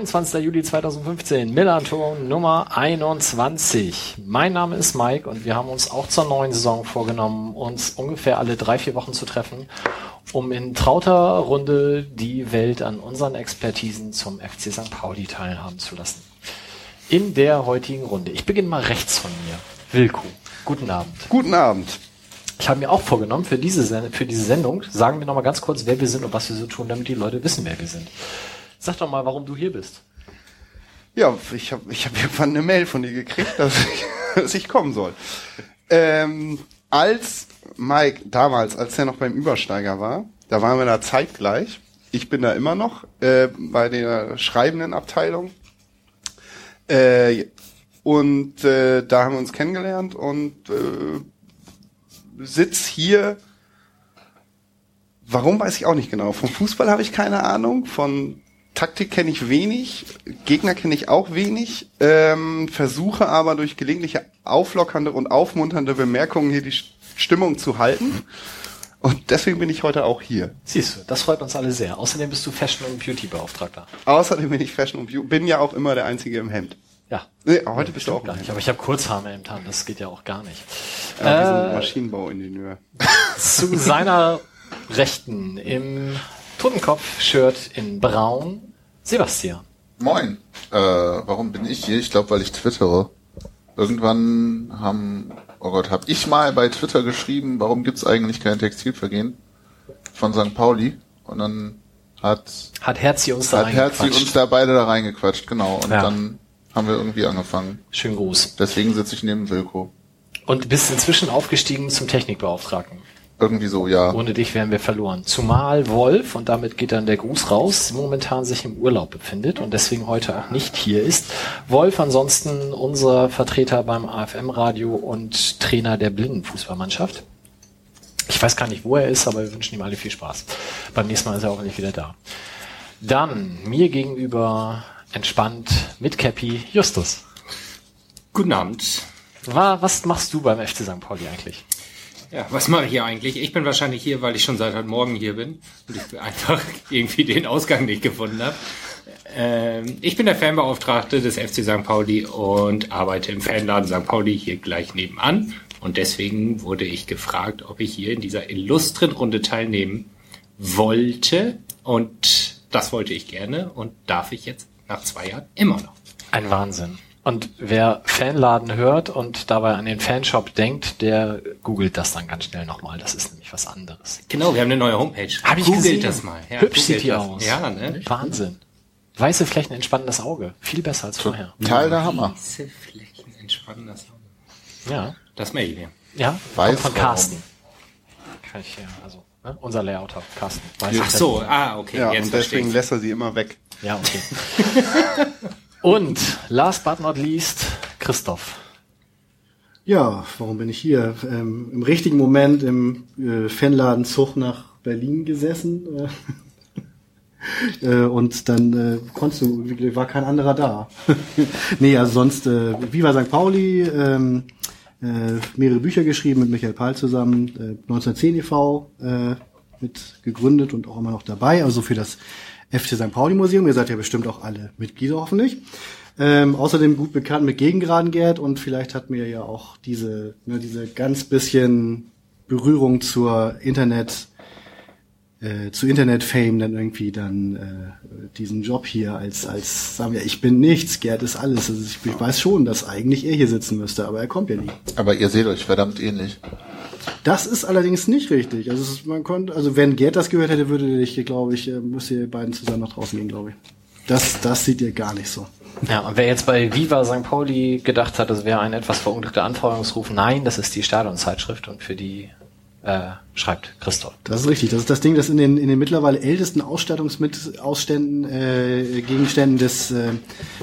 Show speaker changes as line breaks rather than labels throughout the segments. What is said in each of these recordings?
29. Juli 2015, Millanton Nummer 21. Mein Name ist Mike und wir haben uns auch zur neuen Saison vorgenommen, uns ungefähr alle drei, vier Wochen zu treffen, um in trauter Runde die Welt an unseren Expertisen zum FC St. Pauli teilhaben zu lassen. In der heutigen Runde. Ich beginne mal rechts von mir. Wilko, guten Abend.
Guten Abend.
Ich habe mir auch vorgenommen, für diese, für diese Sendung, sagen wir nochmal ganz kurz, wer wir sind und was wir so tun, damit die Leute wissen, wer wir sind. Sag doch mal, warum du hier bist.
Ja, ich habe ich hab irgendwann eine Mail von dir gekriegt, dass ich, dass ich kommen soll. Ähm, als Mike damals, als er noch beim Übersteiger war, da waren wir da zeitgleich. Ich bin da immer noch äh, bei der schreibenden Abteilung. Äh, und äh, da haben wir uns kennengelernt und äh, sitz hier. Warum weiß ich auch nicht genau. Vom Fußball habe ich keine Ahnung. Von Taktik kenne ich wenig. Gegner kenne ich auch wenig. Ähm, versuche aber durch gelegentliche auflockernde und aufmunternde Bemerkungen hier die St- Stimmung zu halten. Und deswegen bin ich heute auch hier.
Siehst du, das freut uns alle sehr. Außerdem bist du Fashion- und Beauty-Beauftragter.
Außerdem bin ich Fashion und View. Bin ja auch immer der Einzige im Hemd.
Ja.
Nee, heute bist du auch
Gar nicht, aber ich habe Kurzhaare im Tarn, das geht ja auch gar nicht.
Ja,
Äh,
Maschinenbauingenieur.
Zu seiner Rechten im Totenkopf-Shirt in Braun, Sebastian.
Moin. Äh, warum bin ich hier? Ich glaube, weil ich twittere. Irgendwann haben, oh Gott, habe ich mal bei Twitter geschrieben, warum gibt's eigentlich kein Textilvergehen von St. Pauli? Und dann hat,
Hat Herzi uns da
hat Herzi uns da beide da reingequatscht, genau. Und
Ja.
dann haben wir irgendwie angefangen.
Schönen Gruß.
Deswegen sitze ich neben Wilko.
Und bist inzwischen aufgestiegen zum Technikbeauftragten.
Irgendwie so, ja.
Ohne dich wären wir verloren. Zumal Wolf, und damit geht dann der Gruß raus, momentan sich im Urlaub befindet und deswegen heute auch nicht hier ist. Wolf ansonsten unser Vertreter beim AFM-Radio und Trainer der Blindenfußballmannschaft. Ich weiß gar nicht, wo er ist, aber wir wünschen ihm alle viel Spaß. Beim nächsten Mal ist er auch nicht wieder da. Dann mir gegenüber entspannt mit Cappy Justus.
Guten Abend.
Wa- Was machst du beim FC St. Pauli eigentlich?
Ja, was mache ich hier eigentlich? Ich bin wahrscheinlich hier, weil ich schon seit heute Morgen hier bin und ich einfach irgendwie den Ausgang nicht gefunden habe. Ähm, ich bin der Fanbeauftragte des FC St. Pauli und arbeite im Fanladen St. Pauli hier gleich nebenan. Und deswegen wurde ich gefragt, ob ich hier in dieser illustren Runde teilnehmen wollte. Und das wollte ich gerne und darf ich jetzt nach zwei Jahren immer noch.
Ein Wahnsinn. Und wer Fanladen hört und dabei an den Fanshop denkt, der googelt das dann ganz schnell nochmal. Das ist nämlich was anderes.
Genau, wir haben eine neue Homepage.
Hab ich
Googelt
gesehen.
das mal. Ja,
Hübsch sieht die
das.
aus.
Ja, ne?
Wahnsinn. Weiße Flächen, entspannendes Auge. Viel besser als vorher.
Teil der Hammer.
Weiße Flächen entspannen das Auge.
Ja.
Das merke ich mir.
Ja. Kommt
Weißraum.
von Carsten. Kann ich ja, also, ne? unser Layouter, Carsten. Weiße
Ach so,
Flächen.
ah, okay.
Ja,
jetzt
und deswegen lässt er sie immer weg.
Ja, okay. und last but not least, Christoph.
Ja, warum bin ich hier? Ähm, Im richtigen Moment im äh, Fanladen Zug nach Berlin gesessen. Äh, äh, und dann äh, konntest du, war kein anderer da. nee, also sonst, äh, Viva St. Pauli, ähm, äh, mehrere Bücher geschrieben mit Michael Pahl zusammen, äh, 1910 e.V. Äh, mit gegründet und auch immer noch dabei, also für das FC St. Pauli Museum. Ihr seid ja bestimmt auch alle Mitglieder hoffentlich. Ähm, außerdem gut bekannt mit Gegengraden Gerd und vielleicht hat mir ja auch diese, ne, diese ganz bisschen Berührung zur Internet, äh, zu Internet-Fame dann irgendwie dann äh, diesen Job hier als, als, sagen wir, ich bin nichts, Gerd ist alles. Also ich, ich weiß schon, dass eigentlich er hier sitzen müsste, aber er kommt ja nie.
Aber ihr seht euch verdammt ähnlich.
Das ist allerdings nicht richtig. Also ist, man konnte, also wenn Gerd das gehört hätte, würde ich, glaube ich, äh, müsst ihr beiden zusammen nach draußen gehen, glaube ich. Das, das sieht ihr gar nicht so.
Ja, und wer jetzt bei Viva St. Pauli gedacht hat, das wäre ein etwas verunglückter Anfeuerungsruf, nein, das ist die Stadionzeitschrift und für die äh, schreibt Christoph.
Das ist richtig. Das ist das Ding, das in den, in den mittlerweile ältesten Ausstattungsausständen, äh, Gegenständen des äh,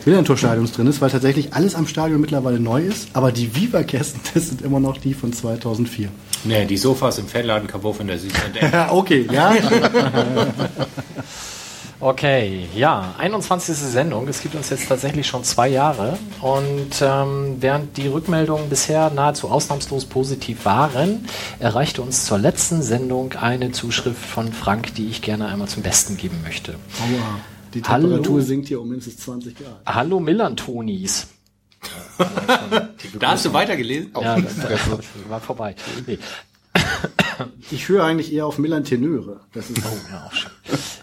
Wilhelmtorstadions drin ist, weil tatsächlich alles am Stadion mittlerweile neu ist. Aber die Viva-Kästen, das sind immer noch die von 2004.
Nee, die Sofas im Fanladen Kabuff in der.
Ja, okay, ja.
Okay, ja, 21. Sendung. Es gibt uns jetzt tatsächlich schon zwei Jahre. Und ähm, während die Rückmeldungen bisher nahezu ausnahmslos positiv waren, erreichte uns zur letzten Sendung eine Zuschrift von Frank, die ich gerne einmal zum Besten geben möchte.
Aua. Die
Hallo.
Temperatur sinkt hier um mindestens 20 Grad.
Hallo Millantonis.
Da hast du weitergelesen?
Ja, das, das war vorbei. Nee.
Ich höre eigentlich eher auf Milan Tenöre. Das ist
Oh, ja, auch schön.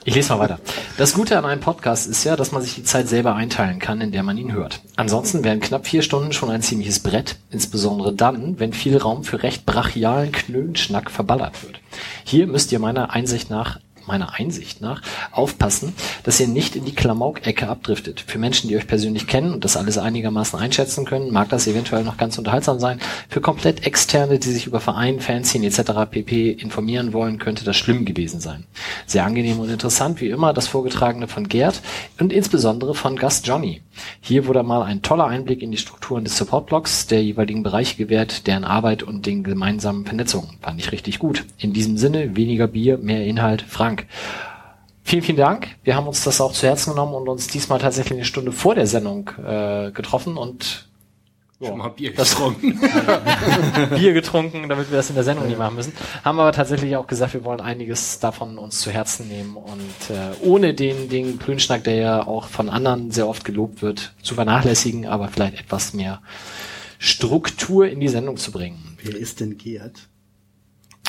Ich lese mal weiter. Das Gute an einem Podcast ist ja, dass man sich die Zeit selber einteilen kann, in der man ihn hört. Ansonsten wären knapp vier Stunden schon ein ziemliches Brett, insbesondere dann, wenn viel Raum für recht brachialen Knölenschnack verballert wird. Hier müsst ihr meiner Einsicht nach meiner Einsicht nach aufpassen, dass ihr nicht in die Klamauk-Ecke abdriftet. Für Menschen, die euch persönlich kennen und das alles einigermaßen einschätzen können, mag das eventuell noch ganz unterhaltsam sein. Für komplett Externe, die sich über Verein, Fanzine etc. pp. informieren wollen, könnte das schlimm gewesen sein. Sehr angenehm und interessant, wie immer, das Vorgetragene von Gerd und insbesondere von Gast Johnny. Hier wurde mal ein toller Einblick in die Strukturen des Support-Blogs der jeweiligen Bereiche gewährt, deren Arbeit und den gemeinsamen Vernetzungen. Fand ich richtig gut. In diesem Sinne, weniger Bier, mehr Inhalt. Frank. Vielen, vielen Dank. Wir haben uns das auch zu Herzen genommen und uns diesmal tatsächlich eine Stunde vor der Sendung äh, getroffen und
Schon mal Bier
Das-
getrunken.
Bier getrunken, damit wir das in der Sendung nicht machen müssen. Haben aber tatsächlich auch gesagt, wir wollen einiges davon uns zu Herzen nehmen und äh, ohne den, den Klönschnack, der ja auch von anderen sehr oft gelobt wird, zu vernachlässigen, aber vielleicht etwas mehr Struktur in die Sendung zu bringen.
Wer ist denn Gerd?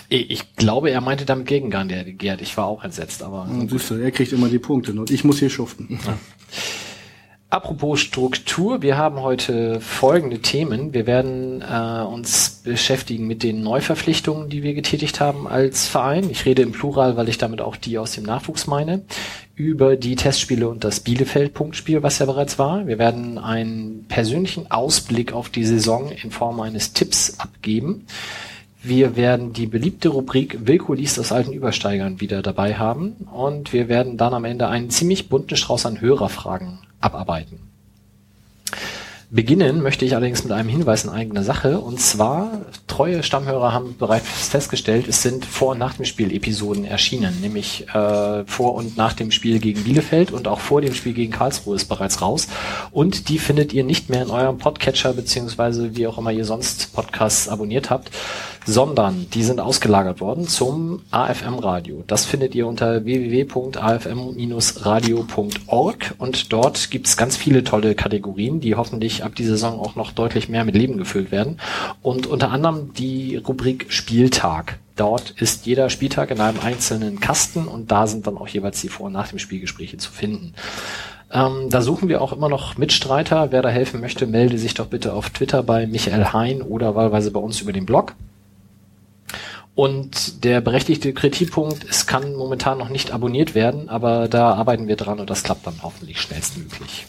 Ich glaube, er meinte damit Gegengang, der Gerd. Ich war auch entsetzt, aber
Und siehst du, er kriegt immer die Punkte und ich muss hier schuften.
Apropos Struktur, wir haben heute folgende Themen. Wir werden äh, uns beschäftigen mit den Neuverpflichtungen, die wir getätigt haben als Verein. Ich rede im Plural, weil ich damit auch die aus dem Nachwuchs meine. Über die Testspiele und das Bielefeld-Punktspiel, was ja bereits war. Wir werden einen persönlichen Ausblick auf die Saison in Form eines Tipps abgeben. Wir werden die beliebte Rubrik Wilko liest aus alten Übersteigern wieder dabei haben und wir werden dann am Ende einen ziemlich bunten Strauß an Hörerfragen abarbeiten. Beginnen möchte ich allerdings mit einem Hinweis in eigener Sache. Und zwar, treue Stammhörer haben bereits festgestellt, es sind vor und nach dem Spiel Episoden erschienen, nämlich äh, vor und nach dem Spiel gegen Bielefeld und auch vor dem Spiel gegen Karlsruhe ist bereits raus. Und die findet ihr nicht mehr in eurem Podcatcher beziehungsweise wie auch immer ihr sonst Podcasts abonniert habt, sondern die sind ausgelagert worden zum AFM-Radio. Das findet ihr unter www.afm-radio.org und dort gibt's ganz viele tolle Kategorien, die hoffentlich ab dieser Saison auch noch deutlich mehr mit Leben gefüllt werden. Und unter anderem die Rubrik Spieltag. Dort ist jeder Spieltag in einem einzelnen Kasten und da sind dann auch jeweils die Vor- und Nach dem Spielgespräche zu finden. Ähm, da suchen wir auch immer noch Mitstreiter. Wer da helfen möchte, melde sich doch bitte auf Twitter bei Michael Hein oder wahlweise bei uns über den Blog. Und der berechtigte Kritikpunkt, es kann momentan noch nicht abonniert werden, aber da arbeiten wir dran und das klappt dann hoffentlich schnellstmöglich.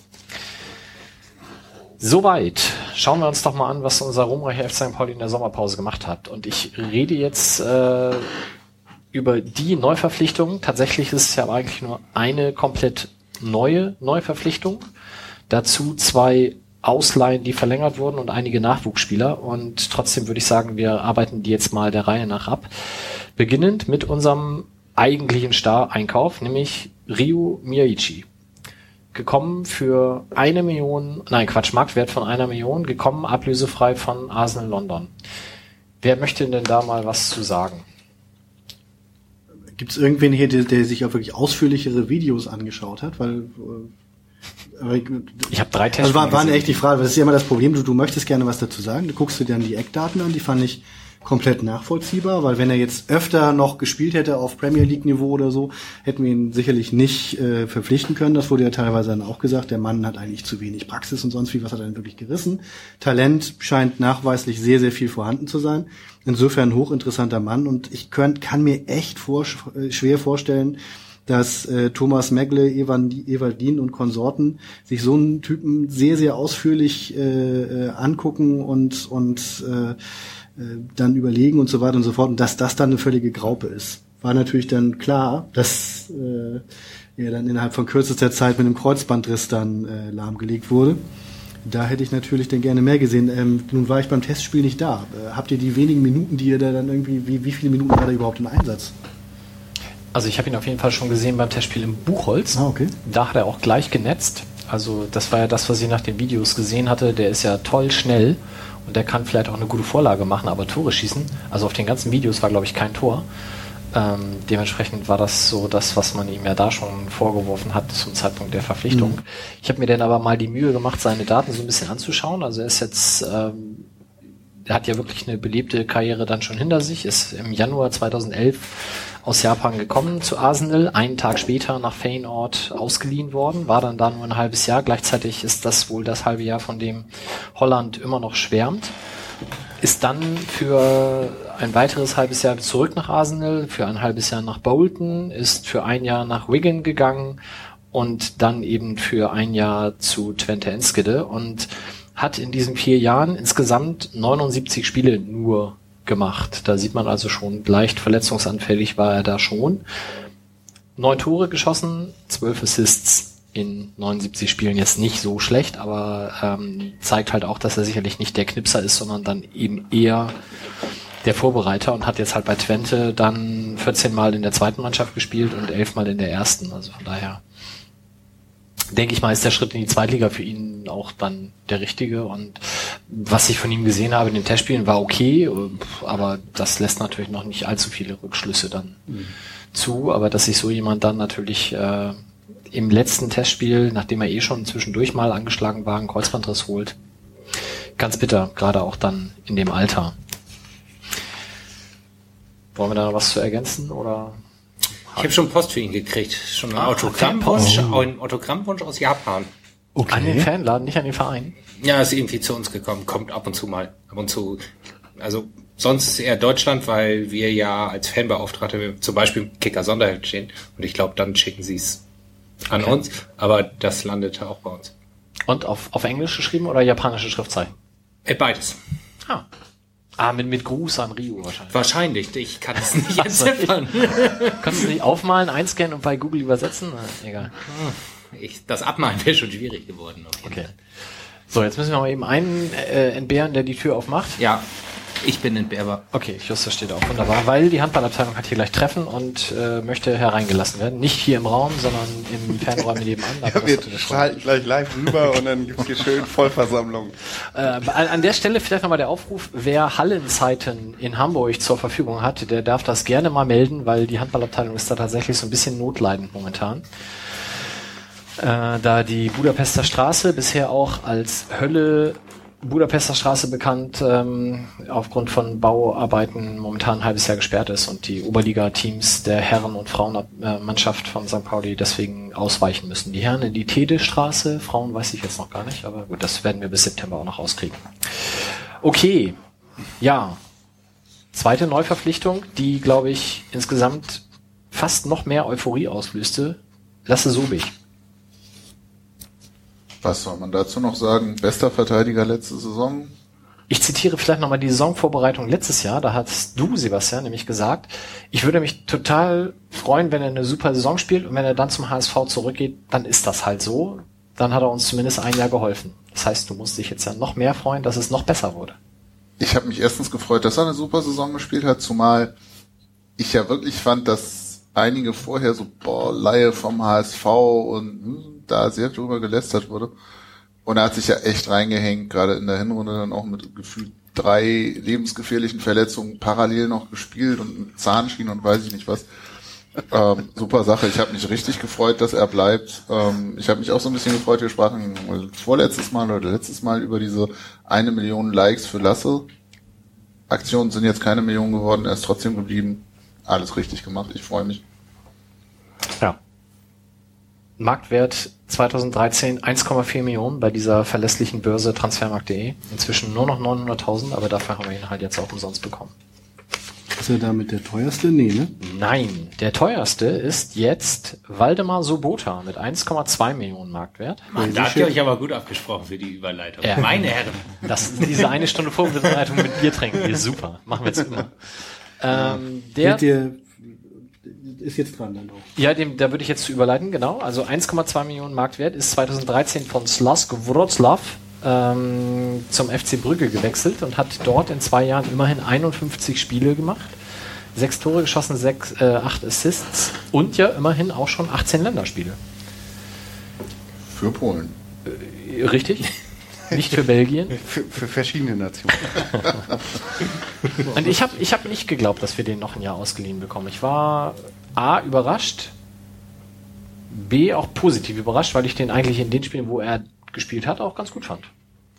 Soweit. Schauen wir uns doch mal an, was unser ruhmreicher F. St. Pauli in der Sommerpause gemacht hat. Und ich rede jetzt äh, über die Neuverpflichtung. Tatsächlich ist es ja eigentlich nur eine komplett neue Neuverpflichtung. Dazu zwei Ausleihen, die verlängert wurden und einige Nachwuchsspieler. Und trotzdem würde ich sagen, wir arbeiten die jetzt mal der Reihe nach ab. Beginnend mit unserem eigentlichen Star-Einkauf, nämlich Ryu Miyaichi. Gekommen für eine Million, nein Quatsch, Marktwert von einer Million, gekommen ablösefrei von Arsenal London. Wer möchte denn da mal was zu sagen?
Gibt es irgendwen hier, der, der sich auch wirklich ausführlichere Videos angeschaut hat? Weil äh, ich,
habe drei Tests.
also war, war eine echt die Frage, das ist ja immer das Problem, du, du möchtest gerne was dazu sagen, du guckst dir dann die Eckdaten an, die fand ich komplett nachvollziehbar, weil wenn er jetzt öfter noch gespielt hätte auf Premier League Niveau oder so, hätten wir ihn sicherlich nicht äh, verpflichten können. Das wurde ja teilweise dann auch gesagt, der Mann hat eigentlich zu wenig Praxis und sonst wie, was hat er denn wirklich gerissen? Talent scheint nachweislich sehr, sehr viel vorhanden zu sein. Insofern hochinteressanter Mann und ich könnt, kann mir echt vor, äh, schwer vorstellen, dass äh, Thomas Megle, Evaldin und Konsorten sich so einen Typen sehr, sehr ausführlich äh, äh, angucken und, und äh, dann überlegen und so weiter und so fort und dass das dann eine völlige Graupe ist. War natürlich dann klar, dass äh, er dann innerhalb von kürzester Zeit mit einem Kreuzbandriss dann äh, lahmgelegt wurde. Da hätte ich natürlich dann gerne mehr gesehen. Ähm, nun war ich beim Testspiel nicht da. Äh, habt ihr die wenigen Minuten, die ihr da dann irgendwie, wie, wie viele Minuten war er überhaupt im Einsatz?
Also ich habe ihn auf jeden Fall schon gesehen beim Testspiel im Buchholz.
Ah, okay.
Da hat er auch gleich genetzt. Also das war ja das, was ich nach den Videos gesehen hatte. Der ist ja toll schnell und der kann vielleicht auch eine gute Vorlage machen, aber Tore schießen. Also auf den ganzen Videos war, glaube ich, kein Tor. Ähm, dementsprechend war das so das, was man ihm ja da schon vorgeworfen hat zum Zeitpunkt der Verpflichtung.
Mhm.
Ich habe mir dann aber mal die Mühe gemacht, seine Daten so ein bisschen anzuschauen. Also er ist jetzt, ähm, hat ja wirklich eine belebte Karriere dann schon hinter sich, ist im Januar 2011 aus Japan gekommen zu Arsenal, einen Tag später nach Feyenoord ausgeliehen worden, war dann da nur ein halbes Jahr. Gleichzeitig ist das wohl das halbe Jahr, von dem Holland immer noch schwärmt. Ist dann für ein weiteres halbes Jahr zurück nach Arsenal, für ein halbes Jahr nach Bolton, ist für ein Jahr nach Wigan gegangen und dann eben für ein Jahr zu Twente Enskede und hat in diesen vier Jahren insgesamt 79 Spiele nur gemacht. Da sieht man also schon, leicht verletzungsanfällig war er da schon. Neun Tore geschossen, zwölf Assists in 79 Spielen jetzt nicht so schlecht, aber ähm, zeigt halt auch, dass er sicherlich nicht der Knipser ist, sondern dann eben eher der Vorbereiter und hat jetzt halt bei Twente dann 14 Mal in der zweiten Mannschaft gespielt und 11 Mal in der ersten. Also von daher denke ich mal, ist der Schritt in die Zweitliga für ihn auch dann der richtige. Und was ich von ihm gesehen habe in den Testspielen war okay, aber das lässt natürlich noch nicht allzu viele Rückschlüsse dann zu. Aber dass sich so jemand dann natürlich äh, im letzten Testspiel, nachdem er eh schon zwischendurch mal angeschlagen war, einen Kreuzbandriss holt, ganz bitter, gerade auch dann in dem Alter. Wollen wir da noch was zu ergänzen oder?
Ich habe schon Post für ihn gekriegt. Schon ein
Ah,
Autogrammwunsch,
Post.
ein Autogrammwunsch aus Japan.
An den Fanladen, nicht an den Verein.
Ja, ist irgendwie zu uns gekommen. Kommt ab und zu mal. Ab und zu. Also sonst ist eher Deutschland, weil wir ja als Fanbeauftragte zum Beispiel im Kicker Sonderheft stehen. Und ich glaube, dann schicken sie es an
Okay.
uns. Aber das landete auch bei uns.
Und auf, auf Englisch geschrieben oder japanische Schriftzeichen?
Äh, beides.
Ah. Ah, mit, mit Gruß an Rio wahrscheinlich.
Wahrscheinlich. Ich kann es nicht entziffern.
Kannst du nicht aufmalen, einscannen und bei Google übersetzen? Na, egal.
Ich, das Abmalen wäre schon schwierig geworden. auf jeden
Okay.
Fall.
So, jetzt müssen wir mal eben einen äh, entbehren, der die Tür aufmacht.
Ja, ich bin entbehrbar.
Okay, Justus steht auch wunderbar, weil die Handballabteilung hat hier gleich Treffen und äh, möchte hereingelassen werden. Nicht hier im Raum, sondern im Fernräume nebenan. aber
Ja,
das
wir schalten gleich live rüber und dann gibt's hier schön Vollversammlung.
Äh, an, an der Stelle vielleicht nochmal der Aufruf, wer Hallenzeiten in Hamburg zur Verfügung hat, der darf das gerne mal melden, weil die Handballabteilung ist da tatsächlich so ein bisschen notleidend momentan. Äh, da die Budapester Straße bisher auch als Hölle Budapester Straße bekannt, ähm, aufgrund von Bauarbeiten momentan ein halbes Jahr gesperrt ist und die Oberliga-Teams der Herren- und Frauenmannschaft von St. Pauli deswegen ausweichen müssen. Die Herren in die Tede-Straße, Frauen weiß ich jetzt noch gar nicht, aber gut, das werden wir bis September auch noch rauskriegen. Okay, ja. Zweite Neuverpflichtung, die, glaube ich, insgesamt fast noch mehr Euphorie auslöste. Lasse Sobig.
Was soll man dazu noch sagen? Bester Verteidiger letzte Saison.
Ich zitiere vielleicht nochmal die Saisonvorbereitung letztes Jahr. Da hast du, Sebastian, nämlich gesagt, ich würde mich total freuen, wenn er eine super Saison spielt und wenn er dann zum HSV zurückgeht, dann ist das halt so. Dann hat er uns zumindest ein Jahr geholfen. Das heißt, du musst dich jetzt ja noch mehr freuen, dass es noch besser wurde.
Ich habe mich erstens gefreut, dass er eine super Saison gespielt hat, zumal ich ja wirklich fand, dass einige vorher so, boah, Laie vom HSV und hm, da sehr drüber gelästert wurde. Und er hat sich ja echt reingehängt, gerade in der Hinrunde dann auch mit gefühlt drei lebensgefährlichen Verletzungen parallel noch gespielt und Zahnschienen und weiß ich nicht was. Ähm, super Sache. Ich habe mich richtig gefreut, dass er bleibt. Ähm, ich habe mich auch so ein bisschen gefreut. Wir sprachen vorletztes Mal oder letztes Mal über diese eine Million Likes für Lasse. Aktionen sind jetzt keine Million geworden. Er ist trotzdem geblieben. Alles richtig gemacht. Ich freue mich.
Ja. Marktwert 2013 1,4 Millionen bei dieser verlässlichen Börse transfermarkt.de. Inzwischen nur noch 900.000, aber dafür haben wir ihn halt jetzt auch umsonst bekommen.
Ist er damit der teuerste? Nee, ne?
Nein, der teuerste ist jetzt Waldemar Sobota mit 1,2 Millionen Marktwert.
Mann, da habt ihr euch aber gut abgesprochen für die Überleitung.
Ja.
Meine Herren.
Das diese eine Stunde Vorbereitung mit Bier trinken, ist super. Machen wir jetzt immer. Ähm, der,
Wird dir, ist jetzt dran dann auch.
ja, dem, da würde ich jetzt zu überleiten, genau. Also 1,2 Millionen Marktwert ist 2013 von Slask Wroclaw ähm, zum FC Brügge gewechselt und hat dort in zwei Jahren immerhin 51 Spiele gemacht. Sechs Tore geschossen, sechs, äh, acht Assists und ja immerhin auch schon 18 Länderspiele.
Für Polen.
Äh, Richtig? Nicht für Belgien.
Für, für verschiedene Nationen.
Und ich habe ich hab nicht geglaubt, dass wir den noch ein Jahr ausgeliehen bekommen. Ich war A, überrascht, B, auch positiv überrascht, weil ich den eigentlich in den Spielen, wo er gespielt hat, auch ganz gut fand.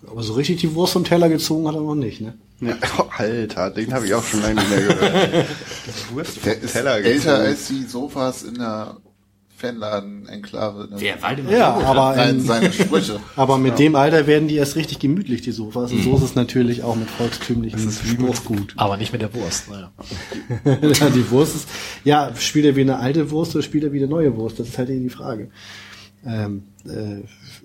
Aber so richtig die Wurst vom Teller gezogen hat er noch nicht, ne?
Ja, oh, Alter, den habe ich auch schon lange nicht mehr gehört. Wurst
Der
vom
ist
Teller
älter
gezogen.
als die Sofas in der Fanladen-Enklave. Ne?
Wer Waldemar
Ja,
Sobotka?
aber,
Nein,
in,
seine Sprüche.
aber mit dem Alter werden die erst richtig gemütlich, die Sofas. Und so ist es natürlich auch mit volkstümlichen
Das ist wie mit-
Spruchgut.
Aber nicht mit der Wurst. Naja.
ja, die Wurst ist, ja, spielt er wie eine alte Wurst oder spielt er wie eine neue Wurst? Das ist halt eben die Frage. Ähm, äh,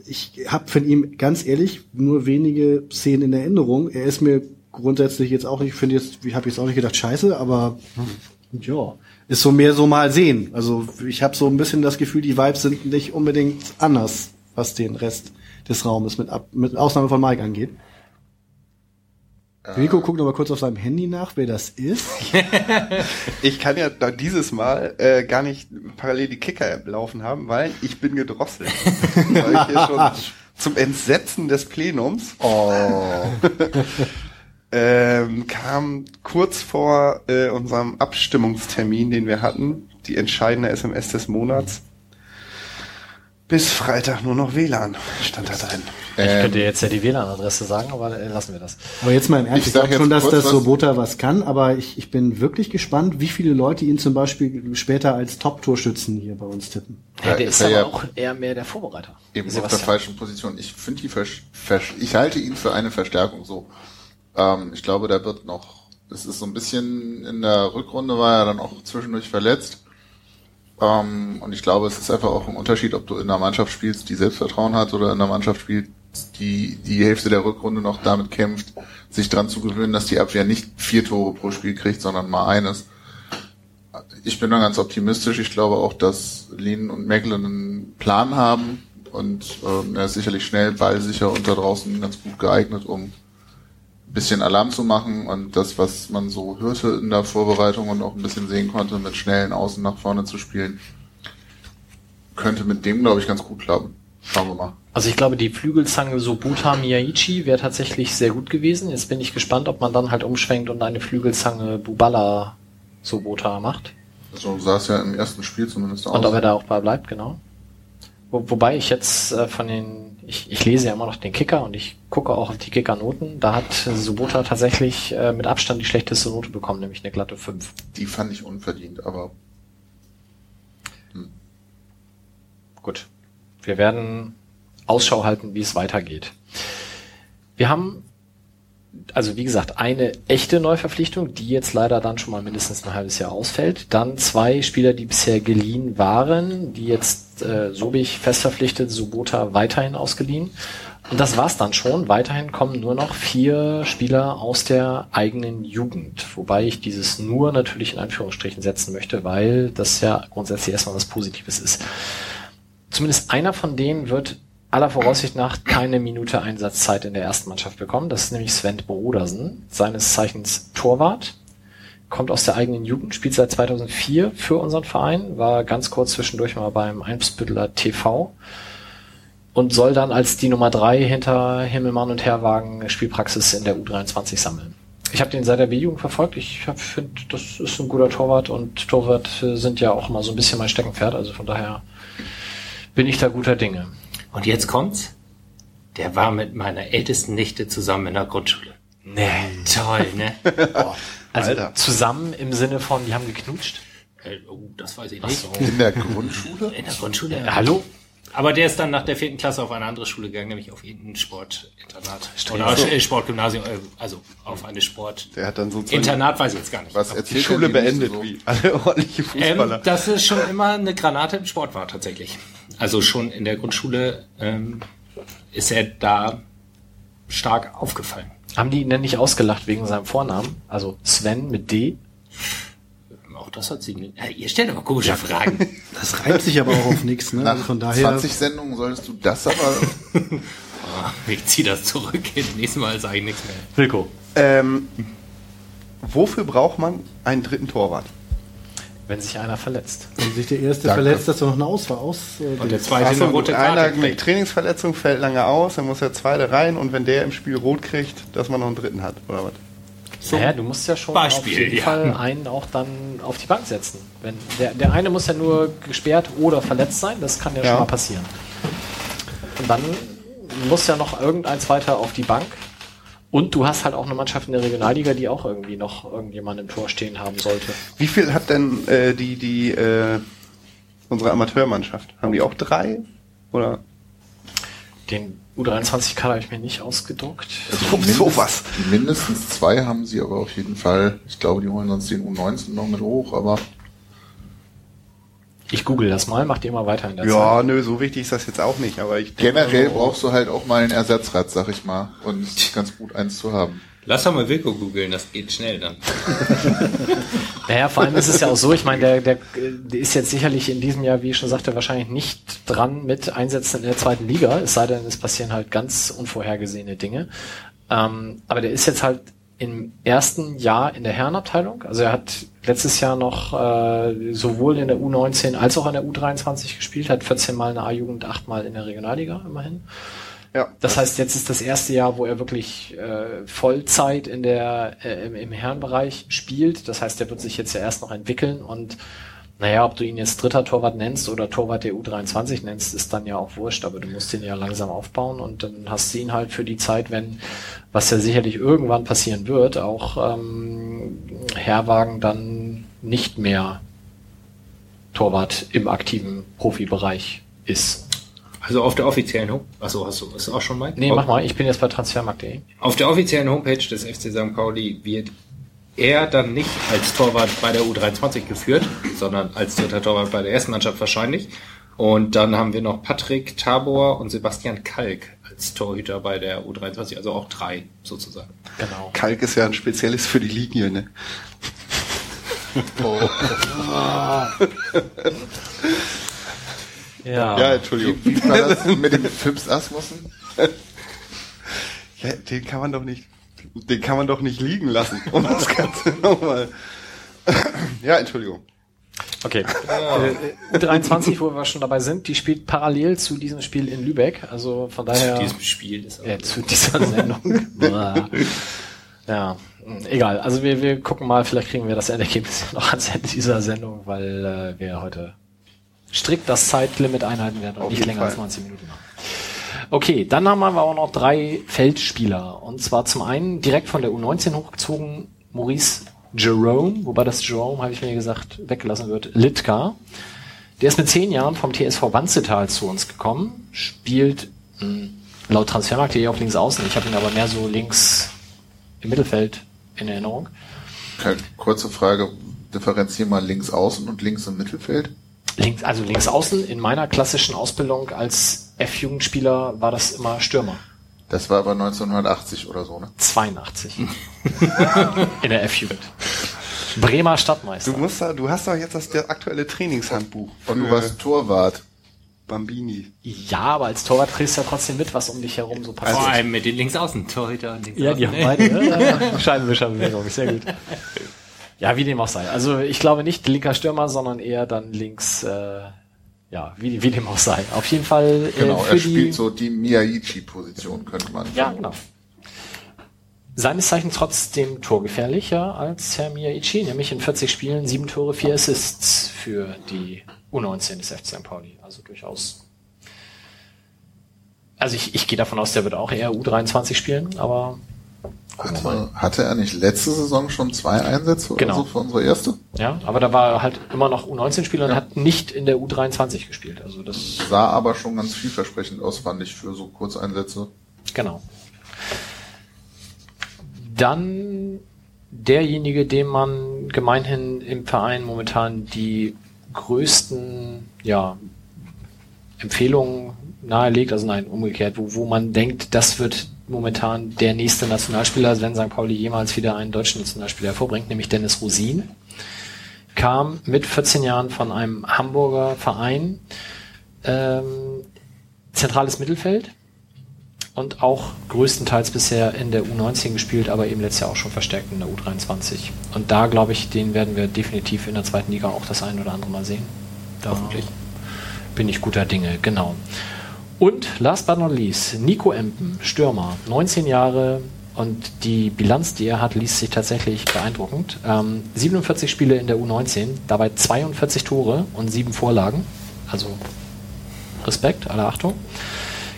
ich habe von ihm ganz ehrlich nur wenige Szenen in Erinnerung. Er ist mir grundsätzlich jetzt auch nicht, finde jetzt, ich habe jetzt auch nicht gedacht, scheiße, aber ja, ist so mehr so mal sehen. Also ich habe so ein bisschen das Gefühl, die Vibes sind nicht unbedingt anders, was den Rest des Raumes mit, ab, mit Ausnahme von Mike angeht. Rico guckt mal kurz auf seinem Handy nach, wer das ist.
Ich kann ja da dieses Mal äh, gar nicht parallel die Kicker-App laufen haben, weil ich bin gedrosselt. weil ich hier schon zum Entsetzen des Plenums
Oh,
ähm, kam kurz vor äh, unserem Abstimmungstermin, den wir hatten, die entscheidende SMS des Monats. Bis Freitag nur noch WLAN stand da drin.
Ich
ähm,
könnte jetzt ja die WLAN-Adresse sagen, aber äh, lassen wir das.
Aber jetzt mal im Ernst,
Ich
ich,
sag
glaube schon, dass das
was-
Sobota was kann, aber ich, ich bin wirklich gespannt, wie viele Leute ihn zum Beispiel später als Top-Torschützen hier bei uns tippen.
Ja, der
ist er
aber
ja
auch eher mehr der Vorbereiter.
eben auf der
Sebastian.
falschen Position. Ich finde die Versch Versch ich halte ihn für eine Verstärkung so. Ähm, ich glaube, der wird noch, es ist so ein bisschen in der Rückrunde war er dann auch zwischendurch verletzt. Ähm, und ich glaube, es ist einfach auch ein Unterschied, ob du in einer Mannschaft spielst, die Selbstvertrauen hat oder in einer Mannschaft spielst, die die Hälfte der Rückrunde noch damit kämpft, sich dran zu gewöhnen, dass die Abwehr nicht vier Tore pro Spiel kriegt, sondern mal eines. Ich bin da ganz optimistisch. Ich glaube auch, dass Lien und Mecklen einen Plan haben und ähm, er ist sicherlich schnell, ballsicher und da draußen ganz gut geeignet, um bisschen Alarm zu machen und das, was man so hörte in der Vorbereitung und auch ein bisschen sehen konnte, mit schnellen Außen nach vorne zu spielen, könnte mit dem, glaube ich, ganz gut klappen. Schauen wir mal.
Also ich glaube, die Flügelzange Sobuta Miyaichi wäre tatsächlich sehr gut gewesen. Jetzt bin ich gespannt, ob man dann halt umschwenkt und eine Flügelzange Bubala Sobota macht.
So sah es ja im ersten Spiel zumindest aus.
Und ob er da auch bei bleibt, genau. Wo, wobei ich jetzt äh, von den, ich, ich lese ja immer noch den Kicker und ich gucke auch auf die Kickernoten. Da hat Sobota tatsächlich äh, mit Abstand die schlechteste Note bekommen, nämlich eine glatte 5.
Die fand ich unverdient, aber
Gut. Wir werden Ausschau halten, wie es weitergeht. Wir haben, also wie gesagt, eine echte Neuverpflichtung, die jetzt leider dann schon mal mindestens ein halbes Jahr ausfällt. Dann zwei Spieler, die bisher geliehen waren, die jetzt äh, Sobich fest verpflichtet, Subota weiterhin ausgeliehen. Und das war's dann schon. Weiterhin kommen nur noch vier Spieler aus der eigenen Jugend. Wobei ich dieses nur natürlich in Anführungsstrichen setzen möchte, weil das ja grundsätzlich erstmal was Positives ist zumindest einer von denen wird aller Voraussicht nach keine Minute Einsatzzeit in der ersten Mannschaft bekommen. Das ist nämlich Sven Brodersen, seines Zeichens Torwart, kommt aus der eigenen Jugend, spielt seit 2004 für unseren Verein, war ganz kurz zwischendurch mal beim Eimsbütteler TV und soll dann als die Nummer drei hinter Himmelmann und Herwagen Spielpraxis in der U23 sammeln. Ich habe den seit der B-Jugend verfolgt. Ich finde, das ist ein guter Torwart und Torwart sind ja auch mal so ein bisschen mein Steckenpferd. Also von daher bin ich da guter Dinge.
Und jetzt kommt's. Der war mit meiner ältesten Nichte zusammen in der Grundschule.
Nee.
Toll, ne?
Also
Alter.
zusammen im Sinne von, die haben geknutscht.
Äh, oh, das weiß ich nicht.
in der Grundschule?
In der Grundschule?
Äh, hallo?
Aber der ist dann nach der vierten Klasse auf eine andere Schule gegangen, nämlich auf irgendein Sportinternat. Oder äh, Sportgymnasium, äh, also auf eine Sport.
Der hat dann sozusagen
Internat weiß ich jetzt gar nicht.
Was
die
erzählt
Schule
er dir nicht
beendet,
so?
wie alle ordentliche
Ähm,
Fußballer.
dass es schon immer eine Granate im Sport war, tatsächlich. Also schon in der Grundschule ähm, ist er da stark aufgefallen.
Haben die ihn denn nicht ausgelacht wegen seinem Vornamen? Also Sven mit D?
Auch das hat sie nicht. Ja, ihr stellt aber komische Fragen.
Das reimt sich aber auch auf nichts, ne?
Nach
Also von daher.
20 Sendungen solltest du das aber
Ich ziehe das zurück. Nächstes Mal sage ich nichts mehr.
Wilko.
Ähm, wofür braucht man einen dritten Torwart?
Wenn sich einer verletzt.
Wenn sich der erste
Danke.
verletzt, dass du noch eine Auswahl aus. Äh,
Und der zweite
so,
eine rote
einer
Karte
mit
kriegt.
Trainingsverletzung fällt lange aus, dann muss der zweite rein und wenn der im Spiel rot kriegt, dass man noch einen dritten hat, oder was?
Naja, du musst ja schon
Beispiel,
auf jeden
ja.
Fall einen auch dann auf die Bank setzen. Wenn der, der eine muss ja nur gesperrt oder verletzt sein, das kann ja,
Ja.
schon mal passieren. Und dann muss ja noch irgendein zweiter auf die Bank. Und du hast halt auch eine Mannschaft in der Regionalliga, die auch irgendwie noch irgendjemand im Tor stehen haben sollte.
Wie viel hat denn äh, die, die, äh, unsere Amateurmannschaft? Haben die auch drei? Oder?
Den U23-Kader habe ich mir nicht ausgedruckt.
Also mindest-
sowas.
Mindestens zwei haben sie aber auf jeden Fall. Ich glaube, die holen sonst den U19 noch mit hoch, aber
Ich google das mal, macht ihr mal weiter in der
Ja,
Zeit.
nö, so wichtig ist das jetzt auch nicht, aber ich denke
generell
mal so-
brauchst du halt auch mal einen Ersatzrad, sag ich mal. Und es ist ganz gut, eins zu haben.
Lass doch mal Wilko googeln, das geht schnell dann.
Naja, vor allem ist es ja auch so, ich meine, der, der, der ist jetzt sicherlich in diesem Jahr, wie ich schon sagte, wahrscheinlich nicht dran mit Einsätzen in der zweiten Liga, es sei denn, es passieren halt ganz unvorhergesehene Dinge. Ähm, aber der ist jetzt halt im ersten Jahr in der Herrenabteilung. Also er hat letztes Jahr noch äh, sowohl in der U19 als auch in der U23 gespielt, hat 14 Mal in der A-Jugend, 8 Mal in der Regionalliga immerhin.
Ja.
Das heißt, jetzt ist das erste Jahr, wo er wirklich äh, Vollzeit in der äh, im, im Herrenbereich spielt. Das heißt, er wird sich jetzt ja erst noch entwickeln und naja, ob du ihn jetzt dritter Torwart nennst oder Torwart der U23 nennst, ist dann ja auch wurscht, aber du musst ihn ja langsam aufbauen und dann hast du ihn halt für die Zeit, wenn, was ja sicherlich irgendwann passieren wird, auch ähm, Herwagen dann nicht mehr Torwart im aktiven Profibereich ist.
Also auf der offiziellen Homepage. Achso, hast du ist auch schon mal?
Nee, mach mal, ich bin jetzt bei transfermarkt.de.
Auf der offiziellen Homepage des FC St. Pauli wird er dann nicht als Torwart bei der U23 geführt, sondern als dritter Torwart bei der ersten Mannschaft wahrscheinlich. Und dann haben wir noch Patrick Tabor und Sebastian Kalk als Torhüter bei der U23, also auch drei sozusagen.
Genau.
Kalk ist ja ein Spezialist für die Linie, ne?
Ja.
Ja, Entschuldigung.
Wie war das mit dem Fips Asmussen?
Ja, den kann man doch nicht, den kann man doch nicht liegen lassen. Um das Ganze nochmal. Ja, Entschuldigung.
Okay. Äh, U23, wo wir schon dabei sind, die spielt parallel zu diesem Spiel in Lübeck. Also von daher.
Diesem Spiel ist
Ja, zu dieser Sendung. Ja, egal. Also wir, wir gucken mal, vielleicht kriegen wir das Endergebnis noch ans Ende dieser Sendung, weil äh, wir heute strikt das Zeitlimit einhalten werden und
Auf
nicht länger als
Fall.
19 Minuten machen. Okay, dann haben wir aber auch noch drei Feldspieler. Und zwar zum einen direkt von der U19 hochgezogen Maurice Jerome, wobei das Jerome, habe ich mir gesagt, weggelassen wird, Litka. Der ist mit zehn Jahren vom TSV Wanzetal zu uns gekommen, spielt mh, laut Transfermarkt.de auf links außen. Ich habe ihn aber mehr so links im Mittelfeld in Erinnerung.
Kurze Frage, differenzier mal links außen und links im Mittelfeld.
Links, also links außen in meiner klassischen Ausbildung als F-Jugendspieler war das immer Stürmer.
Das war aber 1980 oder so, ne?
82. in der F-Jugend. Bremer Stadtmeister.
Du musst da, du hast doch jetzt das der aktuelle Trainingshandbuch
Und du warst Torwart.
Bambini.
Ja, aber als Torwart kriegst du ja trotzdem mit, was um dich herum so passiert.
Vor allem mit den Linksaußen, Torhüter und
Ja, die haben beide äh, Scheibenwischerbewegung, sehr gut. Ja, wie dem auch sei. Also ich glaube nicht linker Stürmer, sondern eher dann links, äh, ja, wie, wie dem auch sei. Auf jeden Fall äh,
Genau,
für
er spielt
die,
so die Miyaichi-Position, könnte man
Ja,
vermuten.
genau. Seines Zeichens trotzdem torgefährlicher als Herr Miyaichi, nämlich in 40 Spielen sieben Tore, vier Assists für die U19 des FC St. Pauli. Also durchaus. Also ich, ich gehe davon aus, der wird auch eher U23 spielen, aber.
Hatte, hatte er nicht letzte Saison schon zwei Einsätze
Genau.
so für unsere erste?
Ja, aber da war er halt immer noch U19-Spieler und hat nicht in der U23 gespielt. Also das,
Sah aber schon ganz vielversprechend aus, fand ich, für so Kurzeinsätze.
genau. Dann derjenige, dem man gemeinhin im Verein momentan die größten, ja, Empfehlungen nahelegt, also nein, umgekehrt, wo, wo man denkt, das wird momentan der nächste Nationalspieler, wenn St. Pauli jemals wieder einen deutschen Nationalspieler hervorbringt, nämlich Dennis Rosin. Kam mit 14 Jahren von einem Hamburger Verein, ähm, zentrales Mittelfeld, und auch größtenteils bisher in der U19 gespielt, aber eben letztes Jahr auch schon verstärkt in der U23. Und da glaube ich, den werden wir definitiv in der zweiten Liga auch das ein oder andere Mal sehen. Da
Hoffentlich.
bin ich guter Dinge, genau. Und last but not least, Nico Empen, Stürmer, 19 Jahre und die Bilanz, die er hat, liest sich tatsächlich beeindruckend. Ähm, 47 Spiele in der U19, dabei 42 Tore und 7 Vorlagen. Also Respekt, alle Achtung.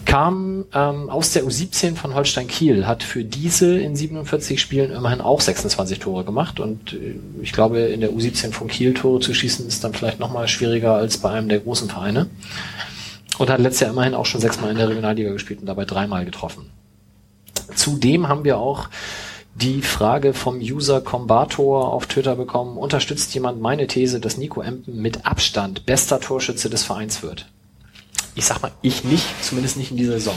Kam ähm, aus der U17 von Holstein Kiel, hat für diese in 47 Spielen immerhin auch 26 Tore gemacht und äh, ich glaube, in der U17 von Kiel Tore zu schießen ist dann vielleicht nochmal schwieriger als bei einem der großen Vereine. Und hat letztes Jahr immerhin auch schon sechsmal in der Regionalliga gespielt und dabei dreimal getroffen. Zudem haben wir auch die Frage vom User Combator auf Twitter bekommen, unterstützt jemand meine These, dass Nico Empen mit Abstand bester Torschütze des Vereins wird? Ich sag mal, ich nicht, zumindest nicht in dieser Saison.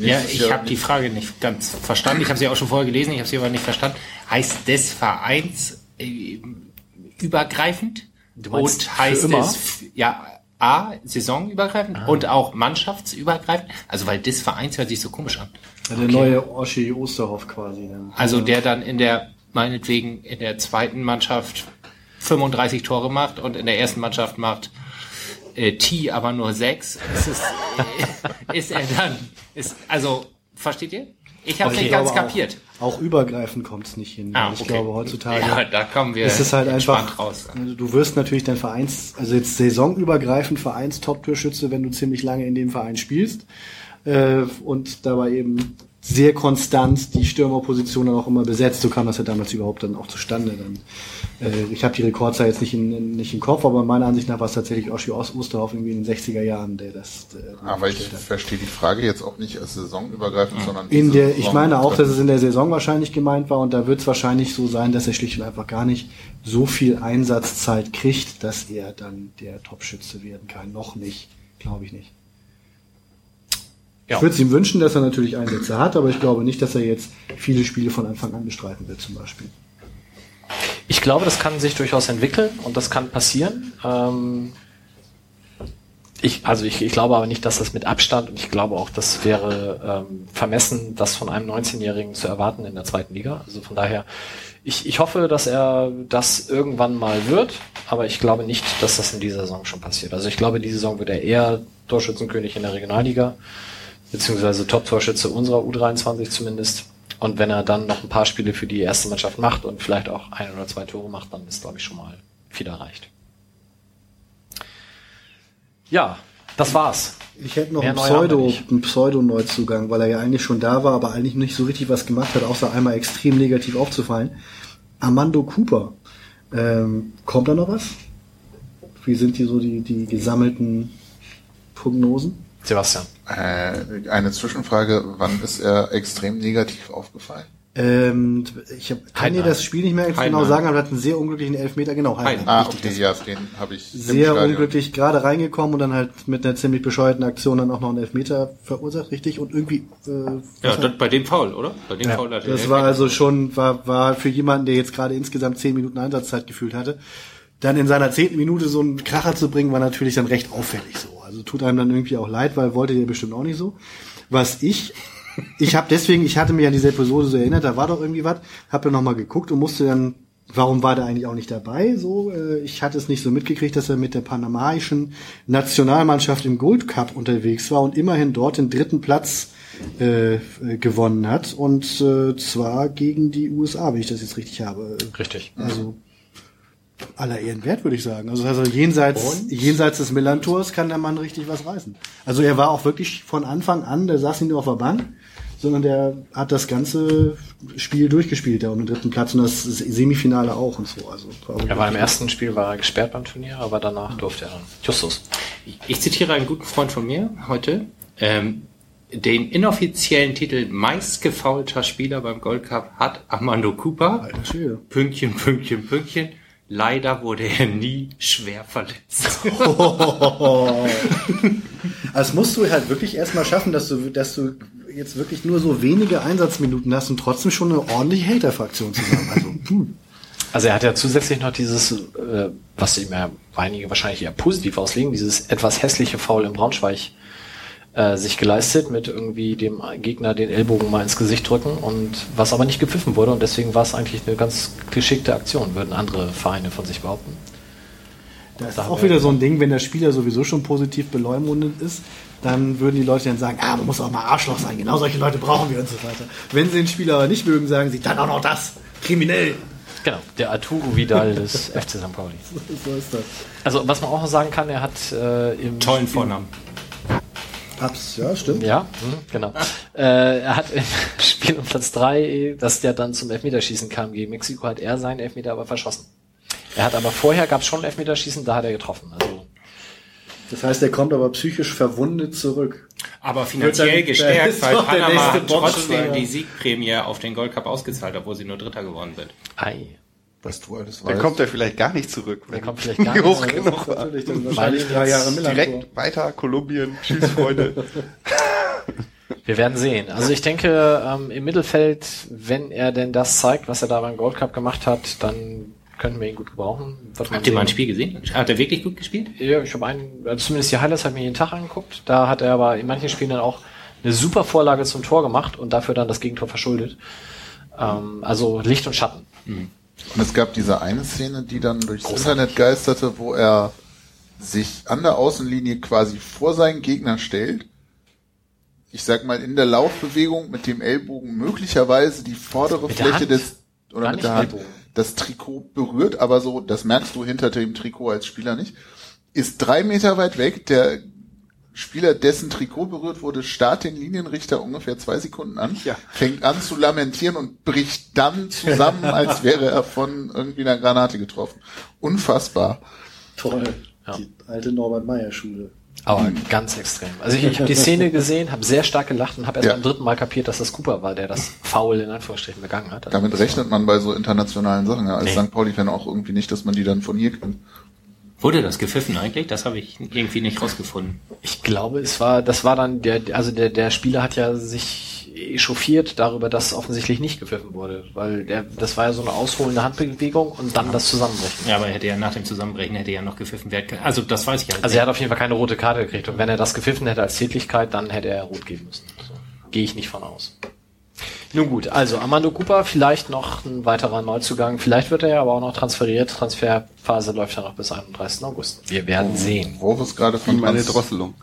Ja, ich habe die Frage nicht ganz verstanden. Ich habe sie auch schon vorher gelesen, ich habe sie aber nicht verstanden. Heißt des Vereins äh, übergreifend?
Du meinst
und heißt
für immer?
es ja A, saisonübergreifend und auch mannschaftsübergreifend? Also weil des Vereins hört sich so komisch an.
Ja, der neue Oschi Osterhoff quasi. Dann.
Also der dann in der, meinetwegen in der zweiten Mannschaft 35 Tore macht und in der ersten Mannschaft macht äh, T aber nur sechs. Ist, es, ist er dann, ist, also, versteht ihr? Ich habe
Ich
nicht ganz kapiert.
Auch, auch übergreifend kommt es nicht hin.
Ah,
ich
okay.
glaube heutzutage.
Ja, da kommen wir
es ist halt
entspannt
einfach,
raus.
also du wirst natürlich dein Vereins, also jetzt saisonübergreifend Vereins-Top-Torschütze, wenn du ziemlich lange in dem Verein spielst äh, und dabei eben sehr konstant die Stürmerposition dann auch immer besetzt. So kam das ja damals überhaupt dann auch zustande. Dann, äh, ich habe die Rekordzahl jetzt nicht, in, nicht im Kopf, aber meiner Ansicht nach war es tatsächlich Oschi Os- Osterhoff irgendwie in den 60er Jahren, der das äh,
Aber ich
gestellt hat.
verstehe die Frage jetzt auch nicht als saisonübergreifend, sondern
In der, ich meine auch, dass es in der Saison wahrscheinlich gemeint war und da wird es wahrscheinlich so sein, dass er schlicht und einfach gar nicht so viel Einsatzzeit kriegt, dass er dann der Topschütze werden kann. Noch nicht, glaube ich nicht.
Ja.
Ich würde es ihm wünschen, dass er natürlich Einsätze hat, aber ich glaube nicht, dass er jetzt viele Spiele von Anfang an bestreiten wird, zum Beispiel.
Ich glaube, das kann sich durchaus entwickeln und das kann passieren. Ähm, ich, also ich, ich glaube aber nicht, dass das mit Abstand und ich glaube auch, das wäre ähm, vermessen, das von einem 19-Jährigen zu erwarten in der zweiten Liga. Also von daher, ich, ich hoffe, dass er das irgendwann mal wird, aber ich glaube nicht, dass das in dieser Saison schon passiert. Also ich glaube, diese Saison wird er eher Torschützenkönig in der Regionalliga, beziehungsweise Top-Torschütze unserer U23 zumindest. Und wenn er dann noch ein paar Spiele für die erste Mannschaft macht und vielleicht auch ein oder zwei Tore macht, dann ist, glaube ich, schon mal viel erreicht. Ja, das war's.
Ich hätte noch
Mehr
einen, Pseudo, einen Pseudo-Neuzugang, weil er ja eigentlich schon da war, aber eigentlich nicht so richtig was gemacht hat, außer einmal extrem negativ aufzufallen. Armando Cooper. Ähm, kommt da noch was? Wie sind hier so die, die gesammelten Prognosen?
Sebastian.
Äh, eine Zwischenfrage, wann ist er extrem negativ aufgefallen?
Ähm, ich hab, kann dir das Spiel nicht mehr jetzt genau sagen, aber er hat einen sehr unglücklichen Elfmeter, genau, Heidenheim,
Ah,
richtig,
okay, ja, den habe ich im
Sehr unglücklich gerade reingekommen und dann halt mit einer ziemlich bescheuerten Aktion dann auch noch einen Elfmeter verursacht, richtig? Und irgendwie, äh,
Ja, das, bei dem Foul, oder? Bei dem Foul hat er
Das war also schon, war, war für jemanden, der jetzt gerade insgesamt zehn Minuten Einsatzzeit gefühlt hatte, dann in seiner zehnten Minute so einen Kracher zu bringen, war natürlich dann recht auffällig so. Also tut einem dann irgendwie auch leid, weil wollte der bestimmt auch nicht so. Was ich, ich habe deswegen, ich hatte mich an diese Episode so erinnert, da war doch irgendwie was, habe dann nochmal geguckt und musste dann, warum war der eigentlich auch nicht dabei? So, äh, ich hatte es nicht so mitgekriegt, dass er mit der panamaischen Nationalmannschaft im Gold Cup unterwegs war und immerhin dort den dritten Platz äh, äh, gewonnen hat und äh, zwar gegen die USA, wenn ich das jetzt richtig habe.
Richtig.
Also aller Ehren wert, würde ich sagen. Also, also jenseits, jenseits des Millantors kann der Mann richtig was reißen. Also er war auch wirklich von Anfang an, der saß nicht nur auf der Bank, sondern der hat das ganze Spiel durchgespielt, da um den dritten Platz und das Semifinale auch und so. Also
Er war im ersten Spiel war er gesperrt beim Turnier, aber danach durfte er dann. Justus.
Ich zitiere einen guten Freund von mir heute. Ähm, den inoffiziellen Titel meistgefaulter Spieler beim Gold Cup hat Armando Cooper.
Alter.
Pünktchen, Pünktchen, Pünktchen. Leider wurde er nie schwer verletzt.
Das musst du halt wirklich erstmal schaffen, dass du, dass du jetzt wirklich nur so wenige Einsatzminuten hast und trotzdem schon eine ordentliche Hater-Fraktion zusammen. Also, hm.
Also er hat ja zusätzlich noch dieses, äh, was ihm ja einige wahrscheinlich eher positiv auslegen, dieses etwas hässliche Foul im Braunschweig äh, sich geleistet mit irgendwie dem Gegner den Ellbogen mal ins Gesicht drücken und was aber nicht gepfiffen wurde und deswegen war es eigentlich eine ganz geschickte Aktion, würden andere Vereine von sich behaupten.
Das ist auch wieder so ein Ding, wenn der Spieler sowieso schon positiv beleumundet ist, dann würden die Leute dann sagen, ah, man muss auch mal Arschloch sein, genau solche Leute brauchen wir und so weiter. Wenn sie den Spieler aber nicht mögen, sagen sie, dann auch noch das, kriminell.
Genau, der Arturo Vidal des FC St. Pauli.
So ist das.
Also was man auch noch sagen kann, er hat äh, im
Tollen
Spiel-
Vornamen.
Abs, ja, stimmt.
Ja, hm, genau. äh, er hat im Spiel um Platz drei, das ja dann zum Elfmeterschießen kam gegen Mexiko, hat er seinen Elfmeter aber verschossen. Er hat aber vorher gab es schon Elfmeterschießen, da hat er getroffen. Also
Das heißt, er kommt aber psychisch verwundet zurück.
Aber finanziell
dann-
gestärkt, weil
der
Panama trotzdem die Siegprämie auf den Gold Cup ausgezahlt, obwohl sie nur Dritter geworden sind.
ei,
Was du alles
Dann
weißt.
kommt er vielleicht gar nicht zurück.
der
wenn
kommt vielleicht gar
die
nicht.
hoch
zurück.
genug war.
Natürlich dann wahrscheinlich drei Jahre Millantor.
Direkt weiter, Kolumbien. Tschüss, Freunde.
Wir werden sehen. Also ich denke, ähm, im Mittelfeld, wenn er denn das zeigt, was er da beim Gold Cup gemacht hat, dann könnten wir ihn gut gebrauchen.
Habt ihr mal ein. Spiel gesehen? Hat er wirklich gut gespielt?
Ja, ich habe einen, also zumindest die Highlights habe ich mir jeden Tag angeguckt. Da hat er aber in manchen Spielen dann auch eine super Vorlage zum Tor gemacht und dafür dann das Gegentor verschuldet. Ähm, also Licht und Schatten.
Und es gab diese eine Szene, die dann durchs Internet geisterte, wo er sich an der Außenlinie quasi vor seinen Gegner stellt. Ich sag mal, in der Laufbewegung mit dem Ellbogen möglicherweise die vordere
Mit
Fläche des, oder
Gar
mit der Hand,
Ellbogen.
das Trikot berührt, aber so, das merkst du hinter dem Trikot als Spieler nicht. Ist drei Meter weit weg, der Spieler, dessen Trikot berührt wurde, starrt den Linienrichter ungefähr zwei Sekunden an,
Ja.
fängt an zu lamentieren und bricht dann zusammen, als wäre er von irgendwie einer Granate getroffen. Unfassbar.
Toll.
Ja.
Die alte Norbert Meyer Schule.
Aber ganz extrem. Also ich, ich habe die Szene gesehen, habe sehr stark gelacht und habe erst
Ja.
beim dritten Mal kapiert, dass das Cooper war, der das Foul in Anführungsstrichen begangen hat. Also
Damit rechnet man bei so internationalen Sachen ja, als
Nee.
St. Pauli-Fan auch irgendwie nicht, dass man die dann von hier kennt.
Wurde das gepfiffen eigentlich? Das habe ich irgendwie nicht rausgefunden.
Ich glaube, es war, das war dann der, also der, der Spieler hat ja sich echauffiert darüber, dass offensichtlich nicht gepfiffen wurde, weil der, das war ja so eine ausholende Handbewegung und dann das Zusammenbrechen.
Ja, aber er hätte ja nach dem Zusammenbrechen hätte er ja noch gepfiffen werden. Also das weiß ich halt.
Also er hat auf jeden Fall keine rote Karte gekriegt und wenn er das gepfiffen hätte als Tätigkeit, dann hätte er rot geben müssen. Gehe ich nicht von aus. Nun gut, also Armando Cooper, vielleicht noch ein weiterer Neuzugang, vielleicht wird er ja aber auch noch transferiert. Transferphase läuft ja noch bis 31. August. Wir werden sehen.
Wo es gerade von
meine
Trans-
Drosselung.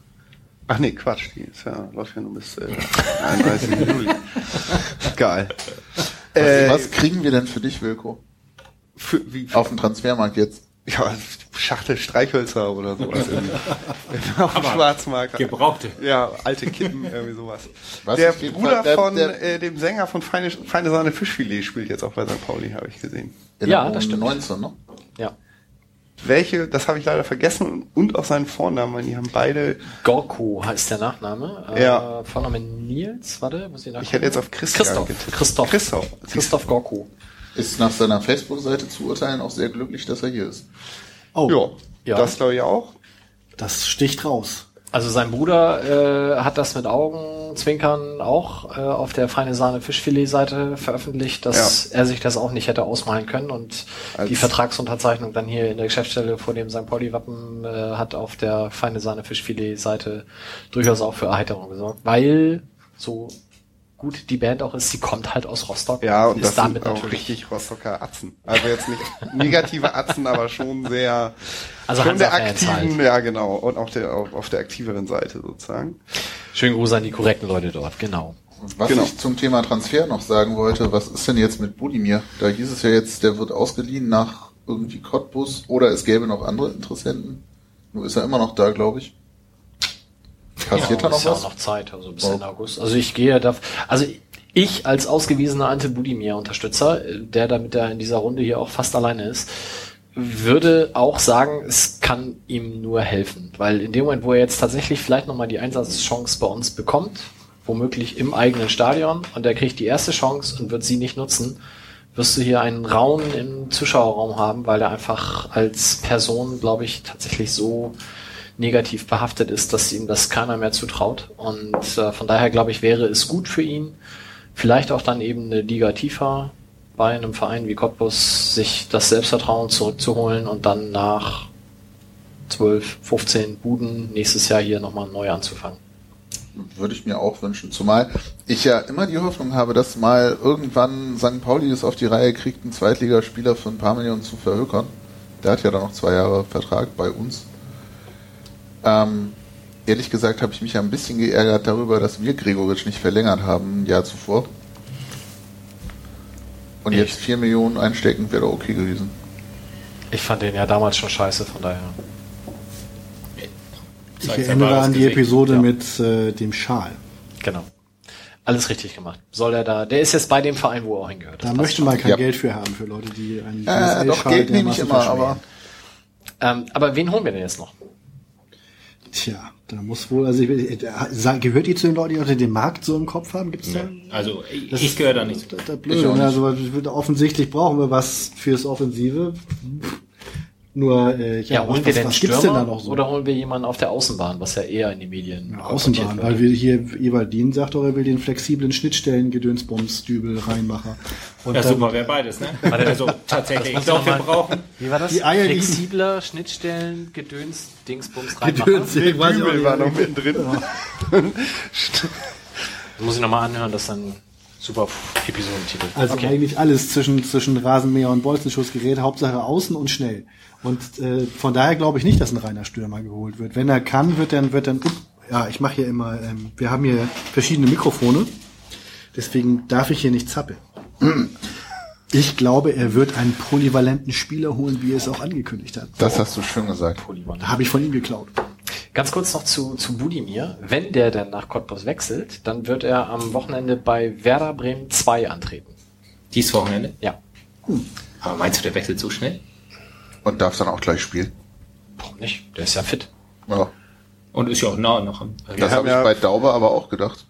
Ach nee, Quatsch, die ist ja, läuft ja nur bis äh, 31. Juli. Geil. Äh,
Was kriegen wir denn für dich, Wilko?
für, wie,
Auf dem Transfermarkt jetzt?
Ja, Schachtel Streichhölzer oder sowas. irgendwie. Auf dem Schwarzmarkt.
Gebrauchte.
Ja, alte Kippen, irgendwie sowas.
Was
der Bruder
Fall, der-
von
der-
äh, dem Sänger von Feine, Feine Sahne Fischfilet spielt jetzt auch bei St. Pauli, habe ich gesehen.
In
Ja, das stimmt.
19, ne?
Ja.
Welche, das habe ich leider vergessen und auch seinen Vornamen, weil die haben beide,
Gorko heißt der Nachname.
Ja.
Äh, Vorname Nils, warte, muss ich nachgucken.
ich hätte jetzt auf Christian
Christoph.
getippt.
Christoph.
Christoph.
Christoph Gorko.
Ist nach seiner Facebook-Seite zu urteilen auch sehr glücklich, dass er hier ist.
Oh,
Ja,
Ja.
das glaube ich auch.
das sticht raus.
Also sein Bruder äh, hat das mit Augenzwinkern auch äh, auf der Feine Sahne Fischfilet-Seite veröffentlicht, dass er sich das auch nicht hätte ausmalen können und
Als-
die Vertragsunterzeichnung dann hier in der Geschäftsstelle vor dem St. Pauli-Wappen äh, hat auf der Feine Sahne Fischfilet-Seite durchaus auch für Erheiterung gesorgt, weil so gut die Band auch ist, sie kommt halt aus Rostock
Ja, und
ist
das
damit
sind auch
natürlich
richtig Rostocker Atzen. Also jetzt nicht negative Atzen, aber schon sehr,
Also
schon der aktiven,
halt.
ja genau, und auch der, auf, auf der aktiveren Seite sozusagen.
Schönen Gruß an die korrekten Leute dort, genau.
Was
Genau.
ich zum Thema Transfer noch sagen wollte, was ist denn jetzt mit Budimir? Da hieß es ja jetzt, der wird ausgeliehen nach irgendwie Cottbus oder es gäbe noch andere Interessenten. Nur ist er immer noch da, glaube ich. Passiert
ja,
da noch
ist ja
was?
auch noch Zeit, also bis
Ja.
Ende August. Also ich gehe da, also ich als ausgewiesener Ante Budimir-Unterstützer, der damit der in dieser Runde hier auch fast alleine ist, würde auch sagen, es kann ihm nur helfen, weil in dem Moment, wo er jetzt tatsächlich vielleicht nochmal die Einsatzchance bei uns bekommt, womöglich im eigenen Stadion, und er kriegt die erste Chance und wird sie nicht nutzen, wirst du hier einen Raunen im Zuschauerraum haben, weil er einfach als Person, glaube ich, tatsächlich so negativ behaftet ist, dass ihm das keiner mehr zutraut. Und äh, von daher glaube ich, wäre es gut für ihn, vielleicht auch dann eben eine Liga tiefer bei einem Verein wie Cottbus sich das Selbstvertrauen zurückzuholen und dann nach 12, 15 Buden nächstes Jahr hier nochmal neu anzufangen.
würde ich mir auch wünschen. Zumal ich ja immer die Hoffnung habe, dass mal irgendwann St. Pauli es auf die Reihe kriegt, einen Zweitligaspieler für ein paar Millionen zu verhökern. Der hat ja dann noch zwei Jahre Vertrag bei uns. Ähm, ehrlich gesagt habe ich mich ja ein bisschen geärgert darüber, dass wir Gregoritsch nicht verlängert haben, ein Jahr zuvor. Und jetzt vier Millionen einstecken wäre doch okay gewesen.
Ich fand den ja damals schon scheiße, von daher.
Ich
Zeigt
erinnere an die Episode
ja.
mit äh, dem Schal.
Genau. Alles richtig gemacht. Soll er da, der ist jetzt bei dem Verein, wo er auch hingehört.
Da möchte man kein
Ja.
Geld für haben, für Leute, die einen
Äh, doch,
DSL-Schal
Geld nehme ich immer, aber
Ähm, aber wen holen wir denn jetzt noch?
Tja, da muss wohl, also ich, gehört ihr zu den Leuten, die den Markt so im Kopf haben? Gibt's da?
Also ich,
Das
ich gehöre da nicht zu.
Das, das blöde, ne? also offensichtlich brauchen wir was fürs Offensive. Nur, äh, ja,
Ja, holen
was,
wir denn
was
Stürmer
gibt's denn da noch so?
oder holen wir jemanden auf der Außenbahn, was ja eher in die Medien
Ja, Außenbahn,
wird?
weil wir hier, Evaldin sagt doch, er will den flexiblen Schnittstellen Gedönsbums-Dübel reinmachen. Und
Ja,
dann-
super, wäre beides, ne? Also tatsächlich, ich glaube, wir brauchen
Wie war das?
Die Eier
Flexibler Schnittstellen, Gedöns, Dingsbums reinmachen.
Gedöns, ich weiß
Dübel war noch mittendrin.
Muss ich nochmal anhören, das ist ein super Episodentitel.
Also
okay.
eigentlich alles zwischen, zwischen Rasenmäher und Bolzenschussgerät, Hauptsache außen und schnell. Und äh, von daher glaube ich nicht, dass ein reiner Stürmer geholt wird. Wenn er kann, wird dann, wird dann, ja, ich mache hier immer, ähm, wir haben hier verschiedene Mikrofone, deswegen darf ich hier nicht zappeln. Ich glaube, er wird einen polyvalenten Spieler holen, wie er es auch angekündigt hat.
das hast du schön gesagt.
Da habe ich von ihm geklaut.
Ganz kurz noch zu, zu Budimir. Wenn der dann nach Cottbus wechselt, dann wird er am Wochenende bei Werder Bremen 2 antreten.
dieses Wochenende.
Ja.
Aber meinst du, der wechselt so schnell?
Und darf dann auch gleich spielen.
Warum nicht? Der ist ja fit.
Ja.
Und ist ja auch nah noch am.
Das habe ich
ja-
bei Dauber aber auch gedacht.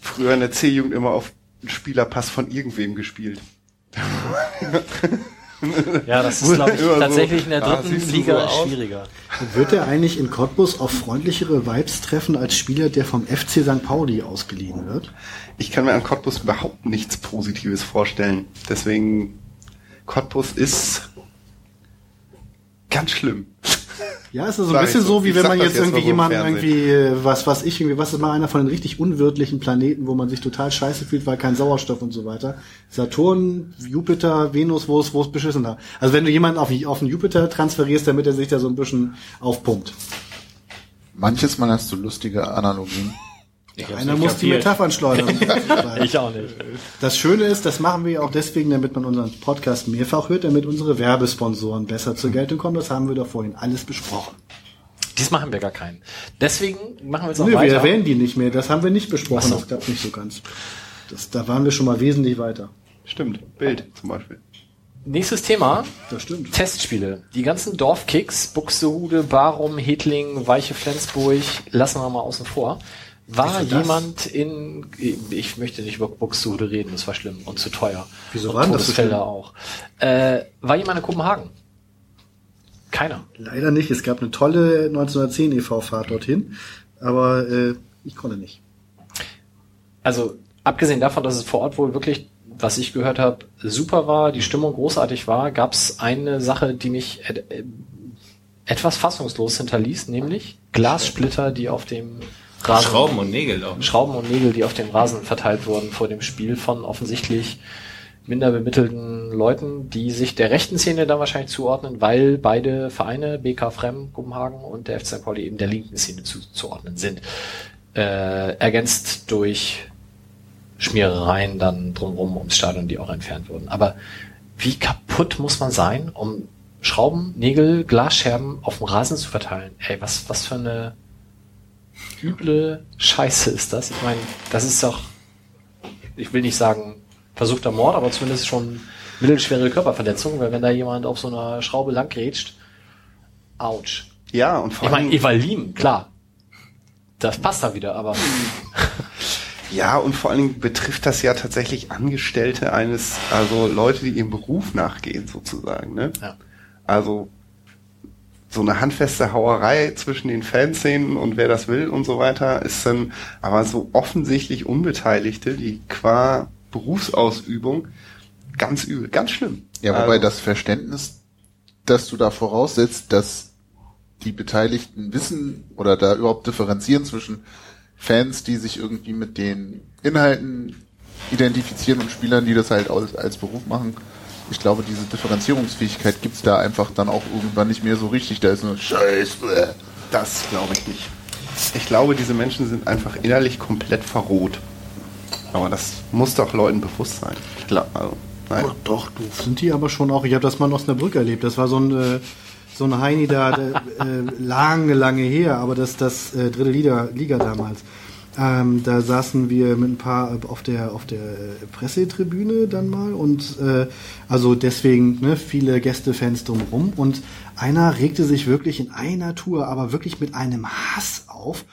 Früher in der C-Jugend immer auf einen Spielerpass von irgendwem gespielt.
Ja, das ist, glaube ich, tatsächlich in der
ah,
dritten
du
Liga
so
schwieriger.
Wird er eigentlich in Cottbus auf freundlichere Vibes treffen als Spieler, der vom FC St. Pauli ausgeliehen wird?
Ich kann mir an Cottbus überhaupt nichts Positives vorstellen. Deswegen, Cottbus ist ganz schlimm.
Ja, es ist so ein bisschen
so.
so, wie wenn man jetzt
jetzt
irgendwie jemanden irgendwie, äh, was was ich irgendwie, was ist mal einer von den richtig unwirtlichen Planeten, wo man sich total scheiße fühlt, weil kein Sauerstoff und so weiter. Saturn, Jupiter, Venus, wo es wo es beschissen hat. Also wenn du jemanden auf, auf den Jupiter transferierst, damit er sich da so ein bisschen aufpumpt.
Manches Mal hast du lustige Analogien.
Hab's
Einer muss die
kapiert.
Metaphern schleudern.
Ich auch nicht.
Das Schöne ist, das machen wir ja auch deswegen, damit man unseren Podcast mehrfach hört, damit unsere Werbesponsoren besser zur Geltung kommen. Das haben wir doch vorhin alles besprochen.
Diesmal haben wir gar keinen. Deswegen machen wir jetzt auch
wir
weiter.
erwähnen die nicht mehr. Das haben wir nicht besprochen.
So.
Das klappt nicht so ganz. Das, da waren wir schon mal wesentlich weiter.
Stimmt, Bild zum Beispiel.
Nächstes Thema.
Das stimmt.
Testspiele. Die ganzen Dorfkicks, Buxtehude, Barum, Hedling, Weiche Flensburg, lassen wir mal außen vor. War jemand in, ich möchte nicht über Buxtehude reden, das war schlimm und zu teuer.
Wieso
und
war denn das so schlimm?
auch. Äh, war jemand in Kopenhagen? Keiner.
Leider nicht. Es gab eine tolle 1910 e.V.-Fahrt dorthin, aber äh, ich konnte nicht.
Also abgesehen davon, dass es vor Ort wohl wirklich, was ich gehört habe, super war, die Stimmung großartig war, gab es eine Sache, die mich äh, etwas fassungslos hinterließ, nämlich Glassplitter, die auf dem Rasen
Schrauben und Nägel auch.
Schrauben und Nägel, die auf dem Rasen verteilt wurden vor dem Spiel von offensichtlich minder bemittelten Leuten, die sich der rechten Szene dann wahrscheinlich zuordnen, weil beide Vereine, BK Frem Kopenhagen und der FC. Pauli eben der linken Szene zuzuordnen sind. Äh, ergänzt durch Schmierereien dann drumherum ums Stadion, die auch entfernt wurden. Aber wie kaputt muss man sein, um Schrauben, Nägel, Glasscherben auf dem Rasen zu verteilen? Ey, was, was für eine üble Scheiße ist das. Ich meine, das ist doch, ich will nicht sagen versuchter Mord, aber zumindest schon mittelschwere Körperverletzung, weil wenn da jemand auf so einer Schraube langgrätscht, ouch.
Ja, und vor
Ich meine,
allem,
Evalim, klar. Das passt da wieder, aber
ja, und vor allen Dingen betrifft das ja tatsächlich Angestellte eines, also Leute, die ihrem Beruf nachgehen, sozusagen, ne?
ja.
Also, so eine handfeste Hauerei zwischen den Fanszenen und wer das will und so weiter, ist dann aber so offensichtlich Unbeteiligte, die qua Berufsausübung ganz übel, ganz schlimm.
Ja, wobei
Also,
das Verständnis, dass du da voraussetzt, dass die Beteiligten wissen oder da überhaupt differenzieren zwischen Fans, die sich irgendwie mit den Inhalten identifizieren und Spielern, die das halt als, als Beruf machen. Ich glaube, diese Differenzierungsfähigkeit gibt's da einfach dann auch irgendwann nicht mehr so richtig. Da ist nur Scheiß. Bläh.
Das glaube ich nicht. Ich glaube, diese Menschen sind einfach innerlich komplett verroht. Aber das muss doch Leuten bewusst sein. Ich glaube, also, nein.
Oh, doch, doof sind die aber schon auch. Ich habe das mal in Osnabrück erlebt. Das war so ein, äh, so ein Heini da, äh, lange, lange her, aber das, das äh, dritte Liga, Liga damals. Ähm, da saßen wir mit ein paar auf der auf der Pressetribüne dann mal und äh, also deswegen ne, viele Gästefans drumherum und einer regte sich wirklich in einer Tour, aber wirklich mit einem Hass auf.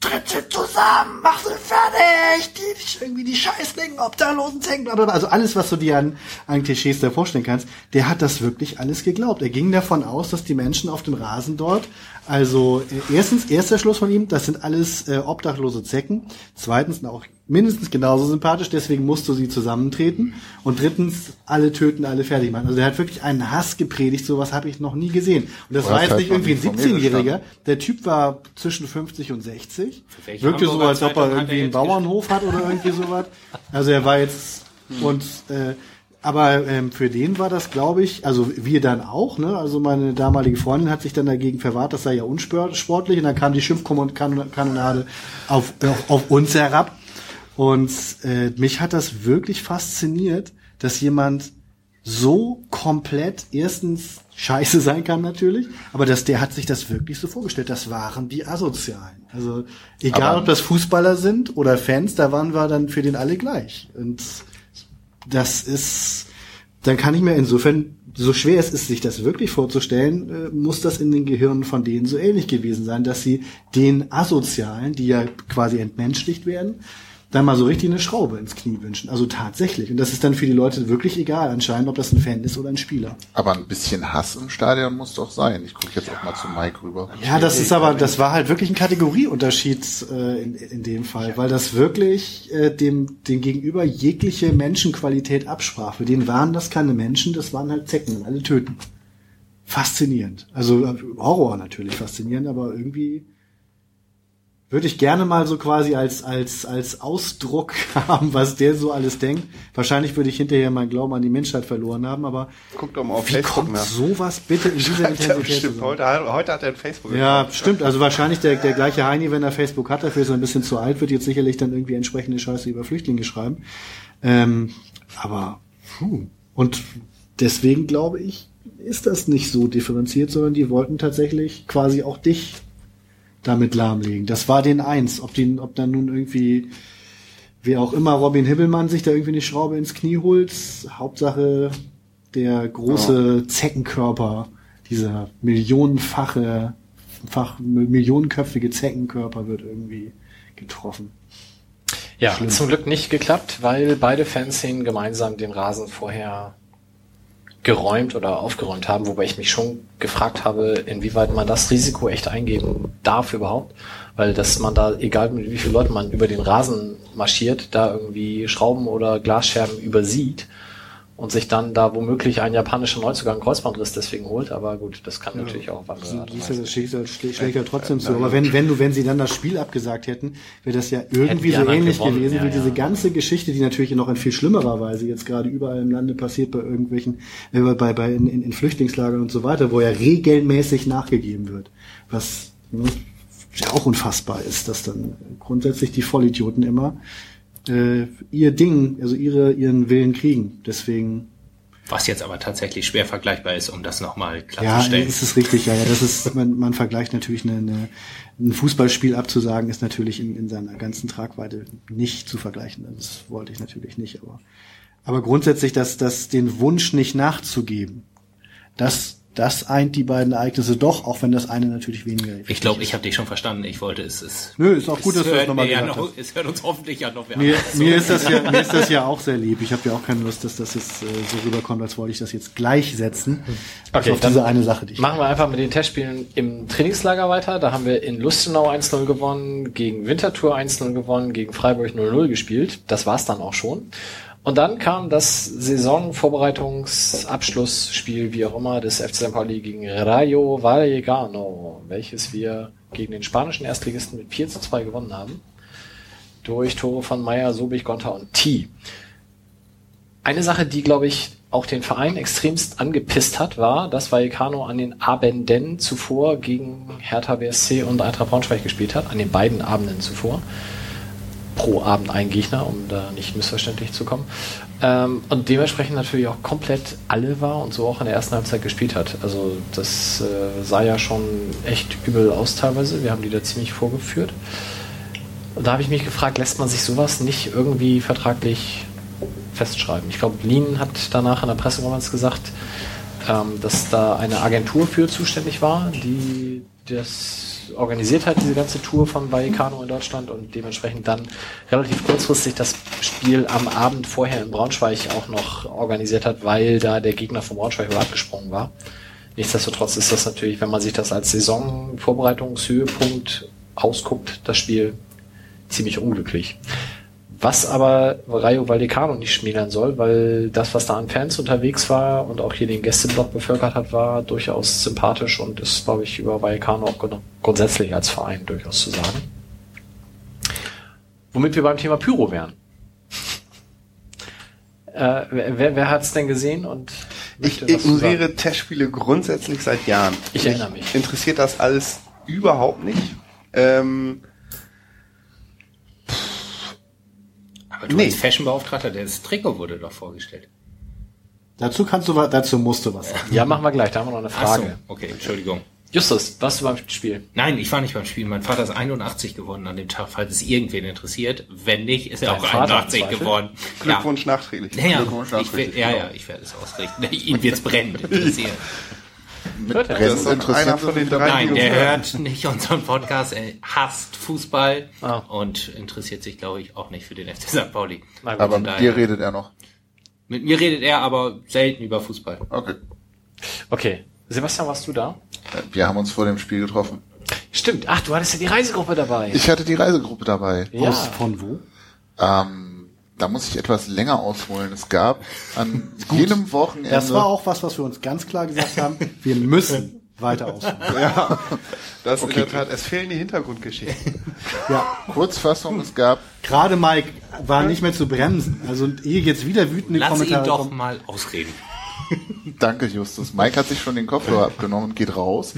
Tritt sie zusammen, mach sie fertig, die, irgendwie die Scheißlinge, Obdachlosen, Zängen, bla, bla, bla. Also alles, was du dir an, an Klischees da vorstellen kannst, der hat das wirklich alles geglaubt. Er ging davon aus, dass die Menschen auf dem Rasen dort, also äh, erstens, erster Schluss von ihm, das sind alles äh, obdachlose Zecken. Zweitens, auch mindestens genauso sympathisch, deswegen musst du sie zusammentreten. Und drittens, alle töten, alle fertig machen. Also der hat wirklich einen Hass gepredigt, sowas habe ich noch nie gesehen. Und das
Oder
war jetzt
halt
nicht irgendwie ein
noch nie von mir
17-Jähriger. Der Typ war zwischen 50 und 60.
welche
Wirkte so, als ob er irgendwie einen Bauernhof hat oder irgendwie sowas. Also er war jetzt und äh, aber ähm, für den war das, glaube ich, also wir dann auch, ne? Also meine damalige Freundin hat sich dann dagegen verwahrt, das sei ja unsportlich und dann kam die Schimpfkanonade auf, auf, auf uns herab. Und äh, mich hat das wirklich fasziniert, dass jemand so komplett erstens scheiße sein kann natürlich, aber dass der hat sich das wirklich so vorgestellt. Das waren die Asozialen. Also egal,
Aber-
ob das Fußballer sind oder Fans, da waren wir dann für den alle gleich. Und das ist, dann kann ich mir insofern, so schwer es ist, sich das wirklich vorzustellen, äh, muss das in den Gehirnen von denen so ähnlich gewesen sein, dass sie den Asozialen, die ja quasi entmenschlicht werden, dann mal so richtig eine Schraube ins Knie wünschen. Also tatsächlich. Und das ist dann für die Leute wirklich egal, anscheinend, ob das ein Fan ist oder ein Spieler.
Aber ein bisschen Hass im Stadion muss doch sein. Ich gucke jetzt auch mal zu Mike rüber.
Ja, das ist aber, das war halt wirklich ein Kategorieunterschied äh, in, in dem Fall, weil das wirklich äh, dem, dem Gegenüber jegliche Menschenqualität absprach. Für den waren das keine Menschen, das waren halt Zecken, alle töten. Faszinierend. Also äh, Horror natürlich faszinierend, aber irgendwie würde ich gerne mal so quasi als, als, als Ausdruck haben, was der so alles denkt. Wahrscheinlich würde ich hinterher meinen Glauben an die Menschheit verloren haben, aber
Guck doch mal auf
wie
Facebook
kommt
nach.
sowas bitte in dieser Intensität?
Heute, heute hat er ein Facebook.
Ja, stimmt. Also wahrscheinlich der, der gleiche Heini, wenn er Facebook hat, dafür ist er ein bisschen zu alt, wird jetzt sicherlich dann irgendwie entsprechende Scheiße über Flüchtlinge schreiben. Ähm, aber, puh. Und deswegen glaube ich, ist das nicht so differenziert, sondern die wollten tatsächlich quasi auch dich damit lahmlegen. Das war den eins. Ob den, ob dann nun irgendwie, wer auch immer Robin Hibbelmann sich da irgendwie eine Schraube ins Knie holt, Hauptsache der große Zeckenkörper, dieser millionenfache, fach, millionenköpfige Zeckenkörper wird irgendwie getroffen.
Ja, zum Glück nicht geklappt, weil beide Fanszenen gemeinsam den Rasen vorher geräumt oder aufgeräumt haben, wobei ich mich schon gefragt habe, inwieweit man das Risiko echt eingehen darf überhaupt, weil dass man da, egal mit wie vielen Leuten man über den Rasen marschiert, da irgendwie Schrauben oder Glasscherben übersieht und sich dann da womöglich ein japanischer Neuzugang Kreuzbandriss deswegen holt, aber gut, das kann natürlich auch
Siehst du,
Weise.
das Schicksal schlägt ja trotzdem zu. Aber wenn, wenn du, wenn sie dann das Spiel abgesagt hätten, wäre das ja irgendwie so ähnlich
gewonnen,
gewesen
ja,
wie diese
ja.
ganze Geschichte, die natürlich noch in viel schlimmerer Weise jetzt gerade überall im Lande passiert bei irgendwelchen, äh, bei, bei in, in, in Flüchtlingslagern und so weiter, wo ja regelmäßig nachgegeben wird. Was ne, ja auch unfassbar ist, dass dann grundsätzlich die Vollidioten immer äh, ihr Ding, also ihre, ihren Willen kriegen. Deswegen
Was jetzt aber tatsächlich schwer vergleichbar ist, um das nochmal
Ja,
klarzustellen.
das ist richtig. Ja, ja, das ist, man, man vergleicht natürlich eine, eine, ein Fußballspiel abzusagen, ist natürlich in, in seiner ganzen Tragweite nicht zu vergleichen. Das wollte ich natürlich nicht, aber, aber grundsätzlich, dass, dass den Wunsch nicht nachzugeben, das, das eint die beiden Ereignisse doch, auch wenn das eine natürlich weniger
ich glaube, ich habe dich schon verstanden. Ich wollte es. es
Nö, ist auch gut, dass
es
du das
hört
nochmal
mir ja
gesagt
noch,
hast.
Es hört uns hoffentlich ja noch wer
Mir,
anders
mir, ist das ja, mir ist das ja auch sehr lieb. Ich habe ja auch keine Lust, dass das jetzt äh, so rüberkommt, als wollte ich das jetzt gleichsetzen.
Okay,
auf
dann
diese eine Sache, die ich
Machen wir einfach mit den Testspielen im Trainingslager weiter. Da haben wir in Lustenau 1-0 gewonnen, gegen Winterthur 1-0 gewonnen, gegen Freiburg 0-0 gespielt. Das war's dann auch schon. Und dann kam das Saisonvorbereitungsabschlussspiel, wie auch immer, des FC St. Pauli gegen Rayo Vallecano, welches wir gegen den spanischen Erstligisten mit 4 zu 2 gewonnen haben. durch Tore von Meyer, Sobich, Gonter und T. Eine Sache, die, glaube ich, auch den Verein extremst angepisst hat, war, dass Vallecano an den Abenden zuvor gegen Hertha BSC und Eintracht Braunschweig gespielt hat, an den beiden Abenden zuvor. Pro Abend ein Gegner, um da nicht missverständlich zu kommen. Ähm, und dementsprechend natürlich auch komplett alle war und so auch in der ersten Halbzeit gespielt hat. Also das äh, sah ja schon echt übel aus teilweise. Wir haben die da ziemlich vorgeführt. Und da habe ich mich gefragt, lässt man sich sowas nicht irgendwie vertraglich festschreiben? Ich glaube, Lean hat danach in der Pressekonferenz gesagt, ähm, dass da eine Agentur für zuständig war, die das organisiert hat, diese ganze Tour von Vallecano in Deutschland und dementsprechend dann relativ kurzfristig das Spiel am Abend vorher in Braunschweig auch noch organisiert hat, weil da der Gegner von Braunschweig abgesprungen war. Nichtsdestotrotz ist das natürlich, wenn man sich das als Saisonvorbereitungshöhepunkt ausguckt, das Spiel ziemlich unglücklich. Was aber Rayo Vallecano nicht schmälern soll, weil das, was da an Fans unterwegs war und auch hier den Gästeblock bevölkert hat, war durchaus sympathisch und ist, glaube ich, über Vallecano auch grundsätzlich als Verein durchaus zu sagen. Womit wir beim Thema Pyro wären. äh, wer wer hat es denn gesehen und
ich ignoriere Testspiele grundsätzlich seit Jahren.
Ich erinnere mich.
Interessiert das alles überhaupt nicht. Ähm,
Aber du nee. als Fashionbeauftragter, das Trikot wurde doch vorgestellt.
Dazu kannst du dazu musst du was sagen.
Ja, machen wir gleich, da haben wir noch eine Frage.
So, okay, Entschuldigung.
Justus, warst du beim Spiel?
Nein, ich war nicht beim Spiel. Mein Vater ist 81 geworden an dem Tag, falls es irgendwen interessiert. Wenn nicht, ist er auch Vater 81 geworden.
Glückwunsch ja. nachträglich.
Ja,
Glückwunsch
nachträglich. Ich, ja, ja, ich werde es ausrichten. Ihn wird's brennend interessieren.
Hört er? Das ist einer von den drei.
Nein, der hört nicht unseren Podcast. Er hasst Fußball ah. und interessiert sich, glaube ich, auch nicht für den FC St. Pauli.
Aber mit dir redet er noch.
Mit mir redet er aber selten über Fußball.
Okay.
Okay. Sebastian, warst du da?
Wir haben uns vor dem Spiel getroffen.
Stimmt. Ach, du hattest ja die Reisegruppe dabei.
Ich hatte die Reisegruppe dabei.
Ja.
Aus, von wo?
Ähm, da muss ich etwas länger ausholen. Es gab an jedem Wochenende.
Das war auch was, was wir uns ganz klar gesagt haben. Wir müssen weiter ausholen.
Ja, das okay. in der Tat. Es fehlen die Hintergrundgeschichten.
ja. Kurzfassung, es gab.
Gerade Mike war nicht mehr zu bremsen. Also ehe jetzt wieder wütende
Lass
Kommentare.
Lass ihn doch kommen. mal ausreden.
Danke, Justus. Mike hat sich schon den Kopfhörer abgenommen und geht raus.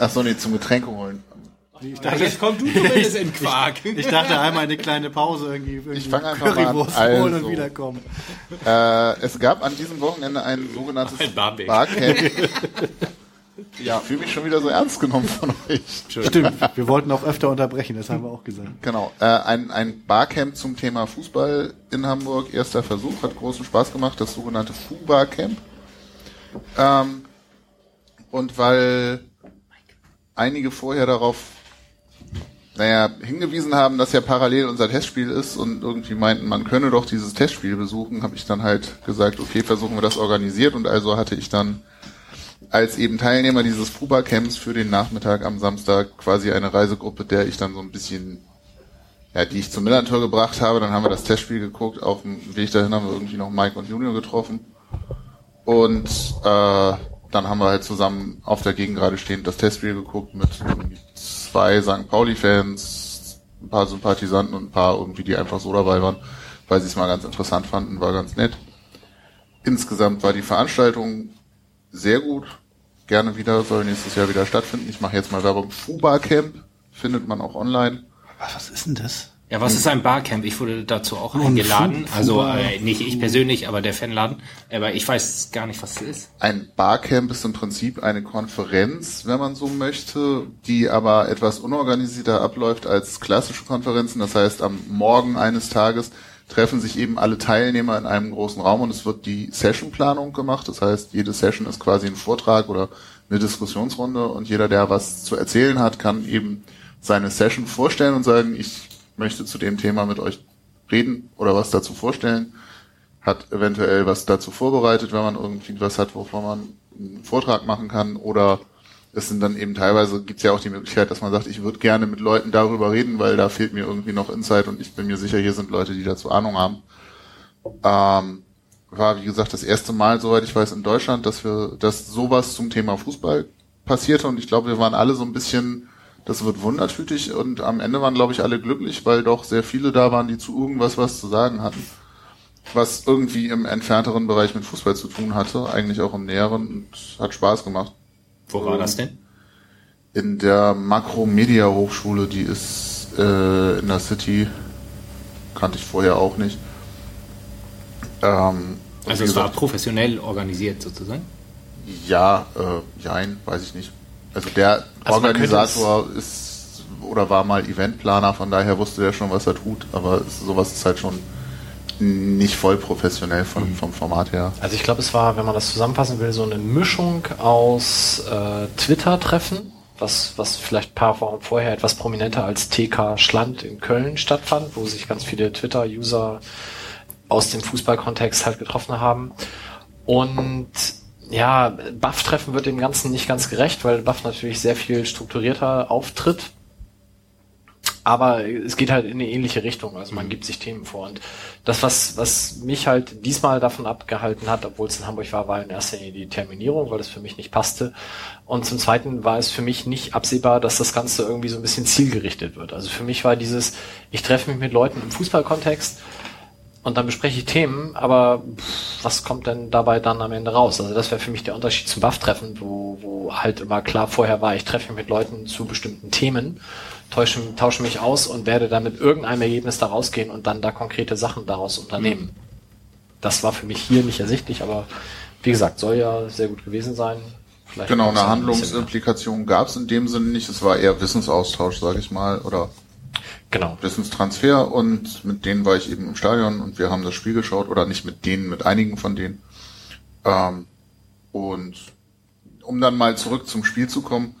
Ach so, nee, zum Getränke holen.
Ich dachte, jetzt komm du zumindest in Quark.
Ich, ich, dachte einmal eine kleine Pause irgendwie. irgendwie
ich fange einfach mal an. Also,
holen und wiederkommen.
Äh, es gab an diesem Wochenende ein sogenanntes ein Barcamp. Ja, fühle mich schon wieder so ernst genommen von euch.
Stimmt, wir wollten auch öfter unterbrechen, das haben wir auch gesagt.
Genau, äh, ein, ein Barcamp zum Thema Fußball in Hamburg, erster Versuch, hat großen Spaß gemacht, das sogenannte Fu-Barcamp. Ähm, und weil einige vorher darauf naja, hingewiesen haben, dass ja parallel unser Testspiel ist und irgendwie meinten, man könne doch dieses Testspiel besuchen, habe ich dann halt gesagt, okay, versuchen wir das organisiert und also hatte ich dann als eben Teilnehmer dieses Fuba-Camps für den Nachmittag am Samstag quasi eine Reisegruppe, der ich dann so ein bisschen, ja, die ich zum Millantor gebracht habe. Dann haben wir das Testspiel geguckt. Auf dem Weg dahin haben wir irgendwie noch Mike und Junior getroffen. Und äh, dann haben wir halt zusammen auf der Gegend gerade stehend das Testspiel geguckt mit zwei St. Pauli-Fans, ein paar Sympathisanten und ein paar irgendwie, die einfach so dabei waren, weil sie es mal ganz interessant fanden, war ganz nett. Insgesamt war die Veranstaltung sehr gut. Gerne wieder, soll nächstes Jahr wieder stattfinden. Ich mache jetzt mal Werbung. Fuba Camp findet man auch online.
Was ist denn das?
Ja, was ist ein Barcamp? Ich wurde dazu auch eingeladen. Also äh, nicht ich persönlich, aber der Fanladen. Aber ich weiß gar nicht, was es ist.
Ein Barcamp ist im Prinzip eine Konferenz, wenn man so möchte, die aber etwas unorganisierter abläuft als klassische Konferenzen. Das heißt, am Morgen eines Tages treffen sich eben alle Teilnehmer in einem großen Raum und es wird die Sessionplanung gemacht. Das heißt, jede Session ist quasi ein Vortrag oder eine Diskussionsrunde und jeder, der was zu erzählen hat, kann eben seine Session vorstellen und sagen, ich möchte zu dem Thema mit euch reden oder was dazu vorstellen, hat eventuell was dazu vorbereitet, wenn man irgendwie was hat, wovon man einen Vortrag machen kann. Oder es sind dann eben teilweise, gibt es ja auch die Möglichkeit, dass man sagt, ich würde gerne mit Leuten darüber reden, weil da fehlt mir irgendwie noch Insight und ich bin mir sicher, hier sind Leute, die dazu Ahnung haben. Ähm, war, wie gesagt, das erste Mal, soweit ich weiß, in Deutschland, dass wir, dass sowas zum Thema Fußball passierte. Und ich glaube, wir waren alle so ein bisschen Das wird wundertütig und am Ende waren, glaube ich, alle glücklich, weil doch sehr viele da waren, die zu irgendwas was zu sagen hatten. Was irgendwie im entfernteren Bereich mit Fußball zu tun hatte, eigentlich auch im näheren und hat Spaß gemacht.
Wo war das denn?
In der Makromedia Hochschule, die ist äh, in der City, kannte ich vorher auch nicht. Ähm,
Also es war
gesagt,
professionell organisiert sozusagen.
Ja, äh, jein, weiß ich nicht. Also der
Also
Organisator ist oder war mal Eventplaner, von daher wusste der schon, was er tut, aber sowas ist halt schon nicht voll professionell von, vom Format her.
Also ich glaube, es war, wenn man das zusammenfassen will, so eine Mischung aus äh, Twitter-Treffen, was, was vielleicht ein paar Wochen vorher etwas prominenter als TK Schland in Köln stattfand, wo sich ganz viele Twitter-User aus dem Fußballkontext halt getroffen haben. Und ja, Buff-Treffen wird dem Ganzen nicht ganz gerecht, weil Buff natürlich sehr viel strukturierter auftritt. Aber es geht halt in eine ähnliche Richtung. Also man gibt sich Themen vor. Und das, was, was mich halt diesmal davon abgehalten hat, obwohl es in Hamburg war, war in erster Linie die Terminierung, weil es für mich nicht passte. Und zum Zweiten war es für mich nicht absehbar, dass das Ganze irgendwie so ein bisschen zielgerichtet wird. Also für mich war dieses, ich treffe mich mit Leuten im Fußballkontext und dann bespreche ich Themen, aber pff, was kommt denn dabei dann am Ende raus? Also das wäre für mich der Unterschied zum Buff-Treffen, wo, wo halt immer klar vorher war, ich treffe mich mit Leuten zu bestimmten Themen, tausche, tausche mich aus und werde dann mit irgendeinem Ergebnis da rausgehen und dann da konkrete Sachen daraus unternehmen. Das war für mich hier nicht ersichtlich, aber wie gesagt, soll ja sehr gut gewesen sein. Vielleicht
Genau, eine. Handlungsimplikation gab es in dem Sinne nicht. Es war eher Wissensaustausch, sage ich mal, oder
Genau.
Wissenstransfer und mit denen war ich eben im Stadion und wir haben das Spiel geschaut oder nicht mit denen, mit einigen von denen. Ähm, und um dann mal zurück zum Spiel zu kommen,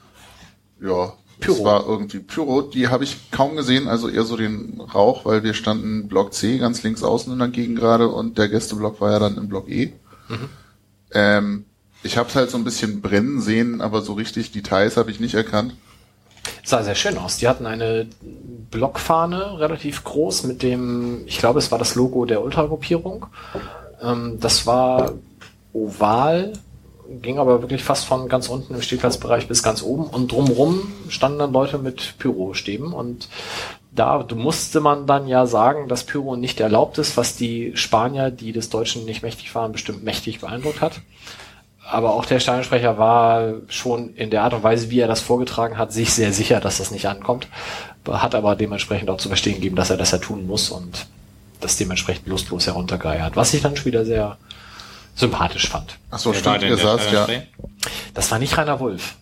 ja,
Pyro.
es war irgendwie Pyro, die habe ich kaum gesehen, also eher so den Rauch, weil wir standen Block C ganz links außen in der Gegend gerade und der Gästeblock war ja dann im Block E. Ähm, ich habe es halt so ein bisschen brennen sehen, aber so richtig Details habe ich nicht erkannt.
Sah sehr schön aus. Die hatten eine Blockfahne, relativ groß, mit dem, ich glaube, es war das Logo der Ultragruppierung. Ähm, das war oval, ging aber wirklich fast von ganz unten im Stehplatzbereich bis ganz oben und drumrum standen dann Leute mit Pyrostäben und da musste man dann ja sagen, dass Pyro nicht erlaubt ist, was die Spanier, die des Deutschen nicht mächtig waren, bestimmt mächtig beeindruckt hat. Aber auch der Stadionsprecher war schon in der Art und Weise, wie er das vorgetragen hat, sich sehr sicher, dass das nicht ankommt. Hat aber dementsprechend auch zu verstehen gegeben, dass er das ja tun muss und das dementsprechend lustlos heruntergeeiert. Was ich dann schon wieder sehr sympathisch fand.
Ach so,
war
stimmt, ihr
der
saßt ja.
Das war nicht Rainer Wolf.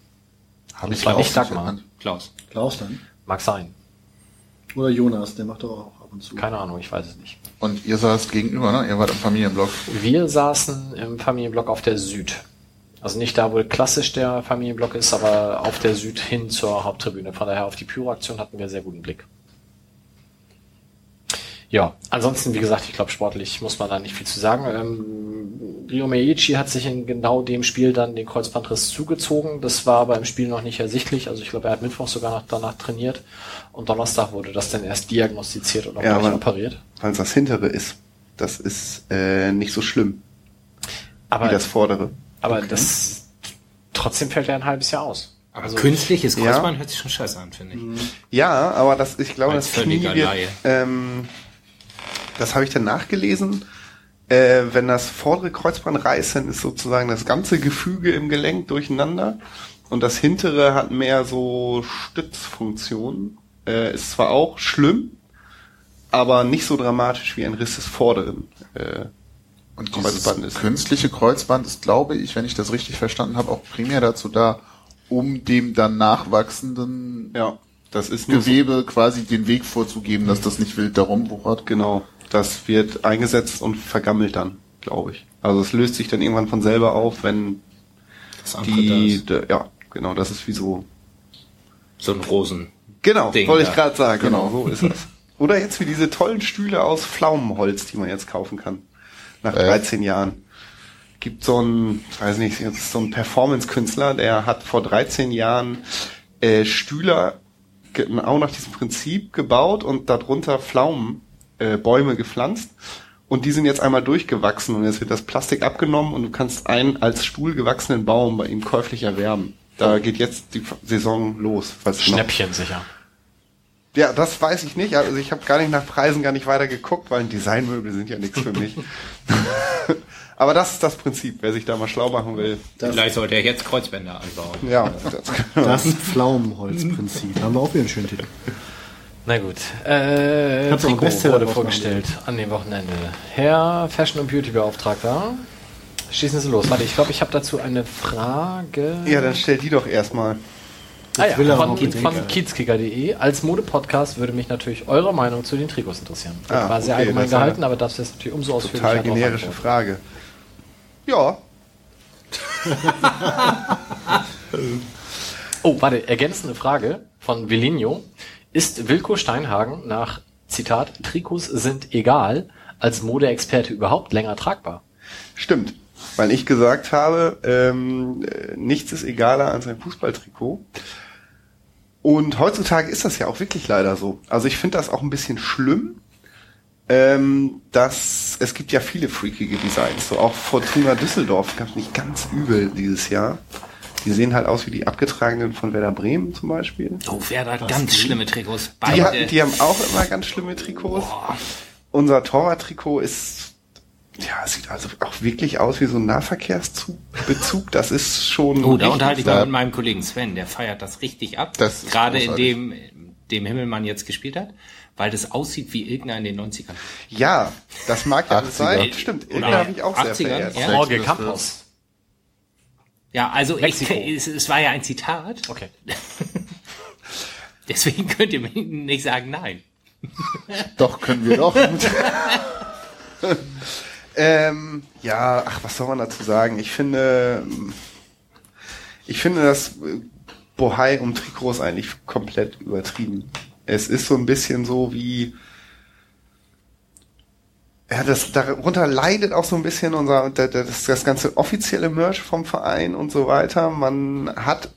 Hab
Das war
auch
nicht Dagmar.
Klaus.
Klaus dann.
Mag sein.
Oder Jonas, der macht doch auch ab und zu.
Keine Ahnung, ich weiß es nicht.
Und ihr saßt gegenüber, ne? Ihr wart im Familienblock.
Wir saßen im Familienblock auf der Süd. Also nicht da, wo klassisch der Familienblock ist, aber auf der Süd hin zur Haupttribüne. Von daher auf die Pyro-Aktion hatten wir sehr guten Blick. Ja, ansonsten, wie gesagt, ich glaube, sportlich muss man da nicht viel zu sagen. Ähm, Rio Meiichi hat sich in genau dem Spiel dann den Kreuzbandriss zugezogen. Das war aber im Spiel noch nicht ersichtlich. Also ich glaube, er hat Mittwoch sogar noch danach trainiert. Und Donnerstag wurde das dann erst diagnostiziert und auch
Ja,
gleich
aber-
operiert.
Weil es das hintere ist. Das ist äh, nicht so schlimm
Aber
wie das vordere.
Aber das trotzdem fällt er ein halbes Jahr aus.
Aber
Also-
künstliches
Ja.
Kreuzband hört sich schon scheiße an, finde ich.
Ja, aber das, ich glaube,
Als
das Knie
völliger
wird,
Laie.
ähm, das habe ich dann nachgelesen. Äh, wenn das vordere Kreuzband reißt, dann ist sozusagen das ganze Gefüge im Gelenk durcheinander und das hintere hat mehr so Stützfunktionen. Äh, ist zwar auch schlimm, aber nicht so dramatisch wie ein Riss des vorderen. Äh,
Und dieses
Kreuzband ist-
künstliche Kreuzband ist, glaube ich, wenn ich das richtig verstanden habe, auch primär dazu da, um dem dann nachwachsenden
ja, das ist nur so
Gewebe quasi den Weg vorzugeben, dass das nicht wild darum wuchert.
Genau, das wird eingesetzt und vergammelt dann, glaube ich. Also es löst sich dann irgendwann von selber auf, wenn
Das
die,
da ist
d- ja, genau, das ist wie so,
so ein Rosen.
genau,
Ding
wollte ich gerade sagen, genau, so ist das. Oder jetzt wie diese tollen Stühle aus Pflaumenholz, die man jetzt kaufen kann, nach
Äh.
13 Jahren. Gibt so ein, weiß nicht, jetzt so ein Performance-Künstler, der hat vor 13 Jahren äh, Stühle genau nach diesem Prinzip gebaut und darunter Pflaumen, äh, Bäume gepflanzt. Und die sind jetzt einmal durchgewachsen und jetzt wird das Plastik abgenommen und du kannst einen als Stuhl gewachsenen Baum bei ihm käuflich erwerben. Da geht jetzt die Saison los. noch-
Schnäppchen sicher.
Ja, das weiß ich nicht. Also ich habe gar nicht nach Preisen gar nicht weiter geguckt, weil Designmöbel sind ja nichts für mich. Aber das ist das Prinzip, wer sich da mal schlau machen will.
Vielleicht sollte er jetzt Kreuzbänder anbauen.
Ja, das,
Das Pflaumenholzprinzip. Haben wir auch wieder einen schönen Titel.
Na gut. Äh,
einen
Trikot
Bestseller
wurde vorgestellt an dem Wochenende. Herr Fashion- und Beauty-Beauftragter, schießen Sie los. Warte, ich glaube, ich habe dazu eine Frage.
ja, dann stell die doch erstmal.
Ah, ja,
will
von, von kiezkicker.de. Als Modepodcast würde mich natürlich eure Meinung zu den Trikots interessieren. Das
Ah,
war sehr
okay,
allgemein gehalten, aber das ist natürlich umso ausführlicher.
Total generische. Frage. Ja,
Oh, warte, ergänzende Frage von Vilinho. Ist Wilko Steinhagen nach, Zitat, Trikots sind egal, als Modeexperte überhaupt länger tragbar?
stimmt. Weil ich gesagt habe, ähm, äh, nichts ist egaler als ein Fußballtrikot. Und heutzutage ist das ja auch wirklich leider so. Also ich finde das auch ein bisschen schlimm, ähm, dass es gibt ja viele freakige Designs. So auch Fortuna Düsseldorf gab nicht ganz übel dieses Jahr. Die sehen halt aus wie die abgetragenen von Werder Bremen zum Beispiel.
Oh, wer hat ganz schlimme Trikots.
Die,
Beide.
hatten, die haben auch immer ganz schlimme Trikots. Unser Torwarttrikot ist, ja, es sieht also auch wirklich aus wie so ein Nahverkehrsbezug. Das ist schon.
oh, da unterhalte ich mich
da-
mit meinem Kollegen Sven. Der feiert das richtig ab.
Das
Gerade in dem, dem Himmelmann jetzt gespielt hat. Weil das aussieht wie irgendeiner in den 90ern.
Ja, das mag ja alles
80er.
sein. Stimmt, irgendwie habe ich auch sehr
80er,
verehrt.
ja.
Jorge Campos.
Ja, also ich, es, es war ja ein Zitat.
Okay.
Deswegen könnt ihr mir nicht sagen nein.
Doch, können wir doch.
Ähm, ja, ach, was soll man dazu sagen? Ich finde, ich finde das äh, Bohai um Trikots eigentlich komplett übertrieben. Es ist so ein bisschen so wie, ja, das, darunter leidet auch so ein bisschen unser, das, das ganze offizielle Merch vom Verein und so weiter. Man hat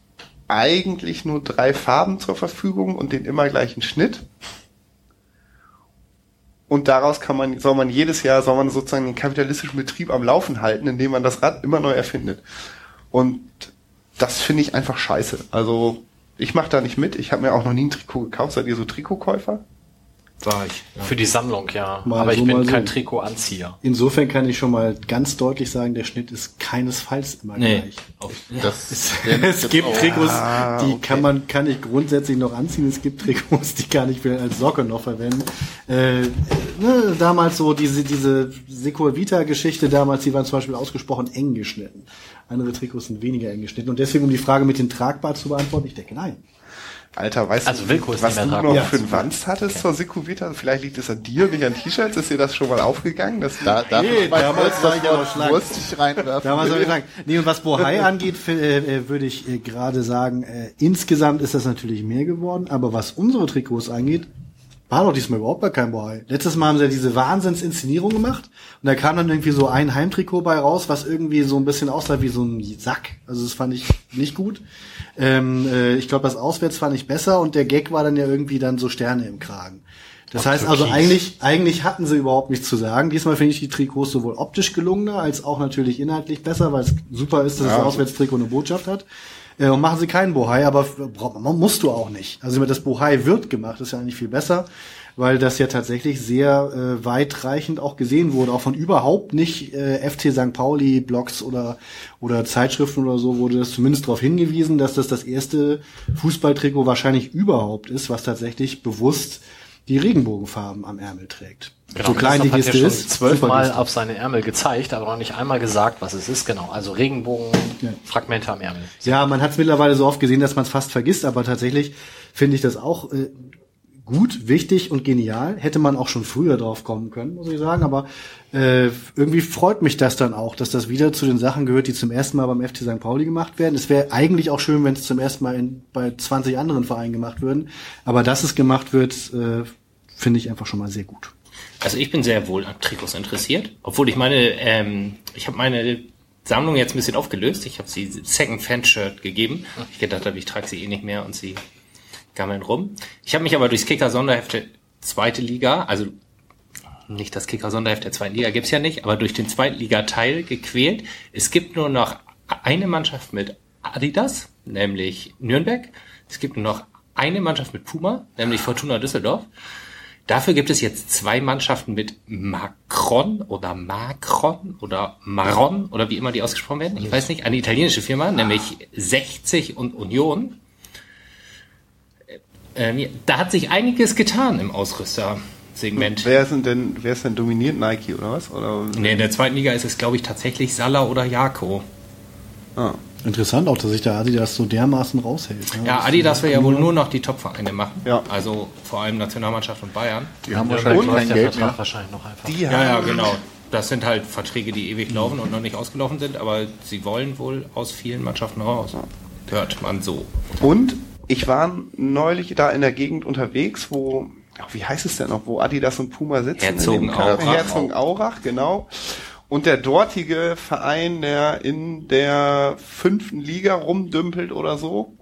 eigentlich nur drei Farben zur Verfügung und den immer gleichen Schnitt. Und daraus kann man, soll man jedes Jahr, soll man sozusagen den kapitalistischen Betrieb am Laufen halten, indem man das Rad immer neu erfindet. Und das finde ich einfach scheiße. Also ich mache da nicht mit. Ich habe mir auch noch nie ein Trikot gekauft. Seid ihr so Trikotkäufer?
War ich.
Für die Sammlung, ja.
Mal
aber ich
so,
bin
mal so.
kein Trikotanzieher.
Insofern kann ich schon mal ganz deutlich sagen, der Schnitt ist keinesfalls immer
Nee.
gleich.
Auf,
Das,
Es gibt Trikots,
Ah,
die
okay.
kann man kann ich grundsätzlich noch anziehen. Es gibt Trikots, die kann ich als Socke noch verwenden. Äh, ne, damals so diese diese Secur Vita Geschichte damals, die waren zum Beispiel ausgesprochen eng geschnitten. Andere Trikots sind weniger eng geschnitten und deswegen um die Frage mit den tragbar zu beantworten, ich denke nein.
Alter, weißt
Also
du, was du noch
tragbar.
für einen Wanst hattest zur Sikuvita? Vielleicht liegt es an dir, nicht an T-Shirts. Ist dir das schon mal aufgegangen? Dass
da, darf
Nee, damals war ich
Wort
schlank.
reinwerfen?
Damals habe ich gesagt, nee, und was Bohai angeht, äh, äh, würde ich äh, gerade sagen, äh, insgesamt ist das natürlich mehr geworden, aber was unsere Trikots angeht, war doch diesmal überhaupt gar kein Bohai. Letztes Mal haben sie ja diese Wahnsinnsinszenierung gemacht und da kam dann irgendwie so ein Heimtrikot bei raus, was irgendwie so ein bisschen aussah wie so ein Sack. Also das fand ich nicht gut. Ähm, äh, ich glaube, das Auswärts fand ich besser und der Gag war dann ja irgendwie dann so Sterne im Kragen. Das heißt also
Türkis.
eigentlich, eigentlich hatten sie überhaupt nichts zu sagen. Diesmal finde ich die Trikots sowohl optisch gelungener als auch natürlich inhaltlich besser, weil es super ist, dass das Auswärtstrikot eine Botschaft hat. Äh, und machen sie keinen Bohai, aber braucht man, musst du auch nicht. Also das Bohai wird gemacht, ist ja eigentlich viel besser, weil das ja tatsächlich sehr äh, weitreichend auch gesehen wurde, auch von überhaupt nicht äh, FC St. Pauli Blogs oder oder Zeitschriften oder so wurde das zumindest darauf hingewiesen, dass das das erste Fußballtrikot wahrscheinlich überhaupt ist, was tatsächlich bewusst die Regenbogenfarben am Ärmel trägt. so klein die Geste
ja
ist.
zwölfmal auf seine Ärmel gezeigt, aber noch nicht einmal gesagt, was es ist. Genau, also Regenbogen-Fragmente am Ärmel.
Ja, man hat es mittlerweile so oft gesehen, dass man es fast vergisst, aber tatsächlich finde ich das auch äh, gut, wichtig und genial. Hätte man auch schon früher drauf kommen können, muss ich sagen. Aber äh, irgendwie freut mich das dann auch, dass das wieder zu den Sachen gehört, die zum ersten Mal beim FC St. Pauli gemacht werden. Es wäre eigentlich auch schön, wenn es zum ersten Mal in, bei 20 anderen Vereinen gemacht würden. Aber dass es gemacht wird, äh, finde ich einfach schon mal sehr gut.
Also ich bin sehr wohl an Trikots interessiert, obwohl ich meine, ähm, ich habe meine Sammlung jetzt ein bisschen aufgelöst. Ich habe sie Second Fan Shirt gegeben. Ich gedacht habe, ich trage sie eh nicht mehr und sie gammeln rum. Ich habe mich aber durchs Kicker Sonderheft der zweite Liga, also nicht das Kicker Sonderheft der zweiten Liga gibt's ja nicht, aber durch den Zweitliga-Teil gequält. Es gibt nur noch eine Mannschaft mit Adidas, nämlich Nürnberg. Es gibt nur noch eine Mannschaft mit Puma, nämlich Fortuna Düsseldorf. Dafür gibt es jetzt zwei Mannschaften mit Macron oder Macron oder Maron oder wie immer die ausgesprochen werden. Ich weiß nicht, eine italienische Firma, nämlich 60 und Union. Ähm, da hat sich einiges getan im Ausrüstersegment.
Wer ist denn, wer ist denn dominiert? Nike oder was? Oder?
Nee, in der zweiten Liga ist es, glaube ich, tatsächlich Sala oder Jako.
Ah.
Interessant auch, dass sich der Adidas so dermaßen raushält. ne?
Ja, Adidas will ja wohl nur noch die Top-Vereine machen.
Ja.
Also vor allem Nationalmannschaft und Bayern.
Die haben wahrscheinlich kein
der
Geld
Vertrag
mehr.
wahrscheinlich noch einfach.
Die
Ja, ja, genau. Das sind halt Verträge, die ewig laufen und noch nicht ausgelaufen sind, aber sie wollen wohl aus vielen Mannschaften raus. Hört man so.
Und ich war neulich da in der Gegend unterwegs, wo, wie heißt es denn noch, wo Adidas und Puma sitzen?
Herzogenaurach.
In dem- Herzogenaurach, genau. Und der dortige Verein, der in der fünften Liga rumdümpelt oder so,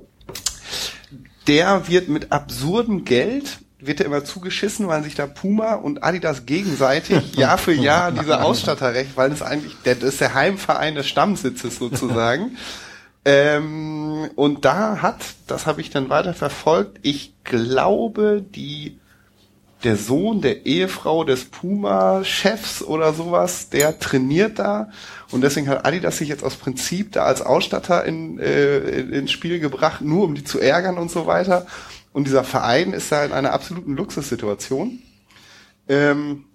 der wird mit absurdem Geld wird er immer zugeschissen, weil sich da Puma und Adidas gegenseitig Jahr für Jahr diese Ausstatterrecht, weil das eigentlich, der, das ist der Heimverein des Stammsitzes sozusagen. ähm, und da hat, das habe ich dann weiter verfolgt, ich glaube, die der Sohn der Ehefrau des Puma-Chefs oder sowas, der trainiert da und deswegen hat Adidas sich jetzt aus Prinzip da als Ausstatter in, äh, ins Spiel gebracht, nur um die zu ärgern und so weiter. Und dieser Verein ist da in einer absoluten Luxussituation. Ähm,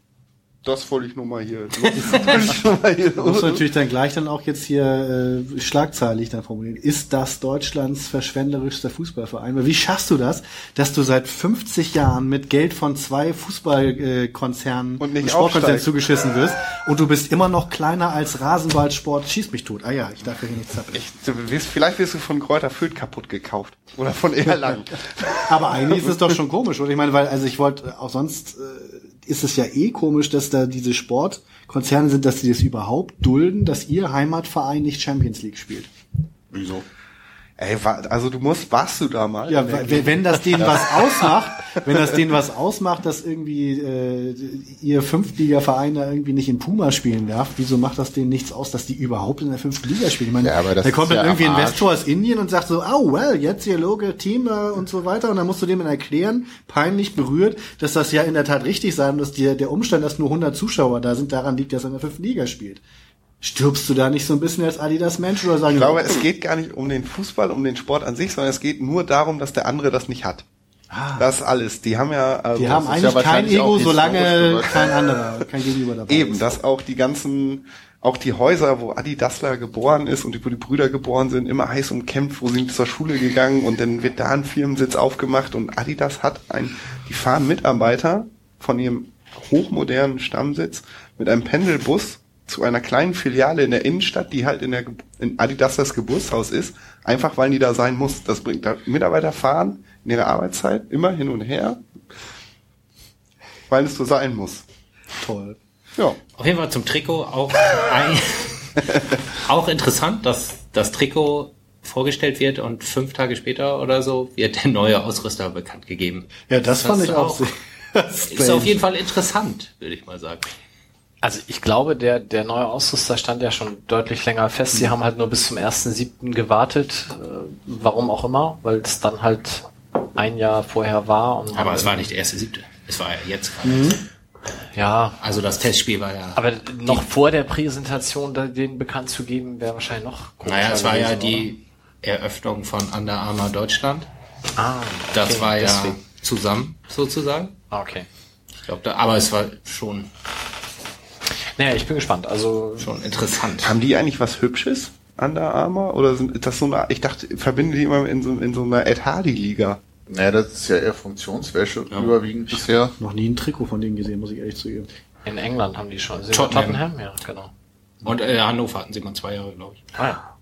das wollte ich nur mal hier.
Du musst natürlich dann gleich dann auch jetzt hier äh, schlagzeilig dann formulieren. Ist das Deutschlands verschwenderischster Fußballverein? Weil Wie schaffst du das, dass du seit 50 Jahren mit Geld von zwei Fußballkonzernen Konzernen
Und nicht
Sportkonzernen zugeschissen wirst und du bist immer noch kleiner als Rasenballsport schieß mich tot. Ah ja, ich darf hier nicht zappeln.
Ich, vielleicht wirst du von Kräuter Fürth kaputt gekauft. Oder von Erlangen.
Aber eigentlich ist es doch schon komisch, oder? Ich meine, weil, also ich wollte, auch sonst äh, ist es ja eh komisch, dass da diese Sportkonzerne sind, dass sie das überhaupt dulden, dass ihr Heimatverein nicht Champions League spielt.
Wieso?
Ey, also du musst, warst du da mal?
Ja, wenn das denen was ausmacht, wenn das denen was ausmacht, dass irgendwie äh, ihr Fünftliga-Verein da irgendwie nicht in Puma spielen darf, wieso macht das denen nichts aus, dass die überhaupt in der fünften Liga spielen? Ich meine,
Ja, aber das
da kommt dann
ja
irgendwie ein. Investor aus Indien und sagt so, oh well, jetzt ihr Logo Team äh, und so weiter und dann musst du dem dann erklären, peinlich berührt, dass das ja in der Tat richtig sei und dass dir der Umstand, dass nur 100 Zuschauer da sind, daran liegt, dass er in der fünften Liga spielt. Stirbst du da nicht so ein bisschen als Adidas-Mensch oder sagen
Ich glaube, es geht gar nicht um den Fußball, um den Sport an sich, sondern es geht nur darum, dass der andere das nicht hat. Das ist alles. Die haben ja, also
die haben
das ist ja
eigentlich kein Ego, solange kein anderer, kein Gegenüber dabei
eben,
ist.
dass auch die ganzen, auch die Häuser, wo Adi Dassler geboren ist und wo die Brüder geboren sind, immer heiß umkämpft, wo die zur Schule gegangen und dann wird da ein Firmensitz aufgemacht und Adidas hat ein, die fahren Mitarbeiter von ihrem hochmodernen Stammsitz mit einem Pendelbus zu einer kleinen Filiale in der Innenstadt, die halt in der in Adidas das Geburtshaus ist, einfach weil die da sein muss. Das bringt da Mitarbeiter fahren in ihrer Arbeitszeit immer hin und her, weil es so sein muss.
Toll.
Ja.
Auf jeden Fall zum Trikot auch ein, auch interessant, dass das Trikot vorgestellt wird und fünf Tage später oder so wird der neue Ausrüster bekannt gegeben.
Ja, das, fand
ist
ich auch,
auch-
sehr
Ist auf jeden Fall interessant, würde ich mal sagen.
Also ich glaube, der, der neue Ausrüster stand ja schon deutlich länger fest. Sie haben halt nur bis zum 1.7. gewartet, äh, warum auch immer, weil es dann halt ein Jahr vorher war.
Aber es war nicht der erste siebte. Es war ja jetzt.
Ja,
Also das Testspiel war ja.
aber noch vor der Präsentation den bekannt zu geben, wäre wahrscheinlich noch komischer
naja, es war ja
gewesen,
die Eröffnung von Under Armour Deutschland.
Ah,
Das
okay,
war ja
deswegen.
zusammen sozusagen.
Ah, Okay.
Ich glaube, aber es war schon
Naja, ich bin gespannt. Also
schon interessant.
Haben die eigentlich was Hübsches? Under Armour? Oder sind ist das so eine, ich dachte, verbinde die immer in so, in so einer Ed Hardy-Liga.
Naja, das ist ja eher Funktionswäsche überwiegend bisher.
Noch nie ein Trikot von denen gesehen, muss ich ehrlich zugeben.
in England haben die schon. Sind
Tottenham.
Tottenham? Ja, genau.
Und äh, Hannover hatten sie mal zwei Jahre, glaube ich.
Ah, ja.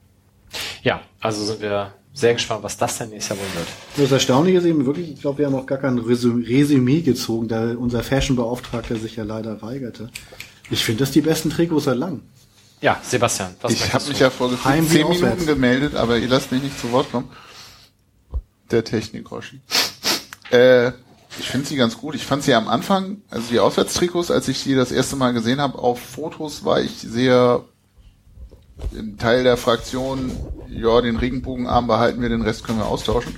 ja, also sind wir sehr gespannt, was das denn nächstes Jahr wohl wird.
Das Erstaunliche ist eben wirklich, ich glaube, wir haben auch gar kein Resü- Resümee gezogen, da unser Fashion-Beauftragter sich ja leider weigerte. Ich finde das die besten Trikots seit langem.
Ja, Sebastian, was
Ich habe mich ja vor zehn
auswärts.
Minuten gemeldet, aber ihr lasst mich nicht zu Wort kommen. Der Technik, Roshi. Äh, ich finde sie ganz gut. Ich fand sie am Anfang, also die Auswärtstrikots, als ich die das erste Mal gesehen habe auf Fotos, war ich sehr ein Teil der Fraktion, ja, den Regenbogenarm behalten wir, den Rest können wir austauschen.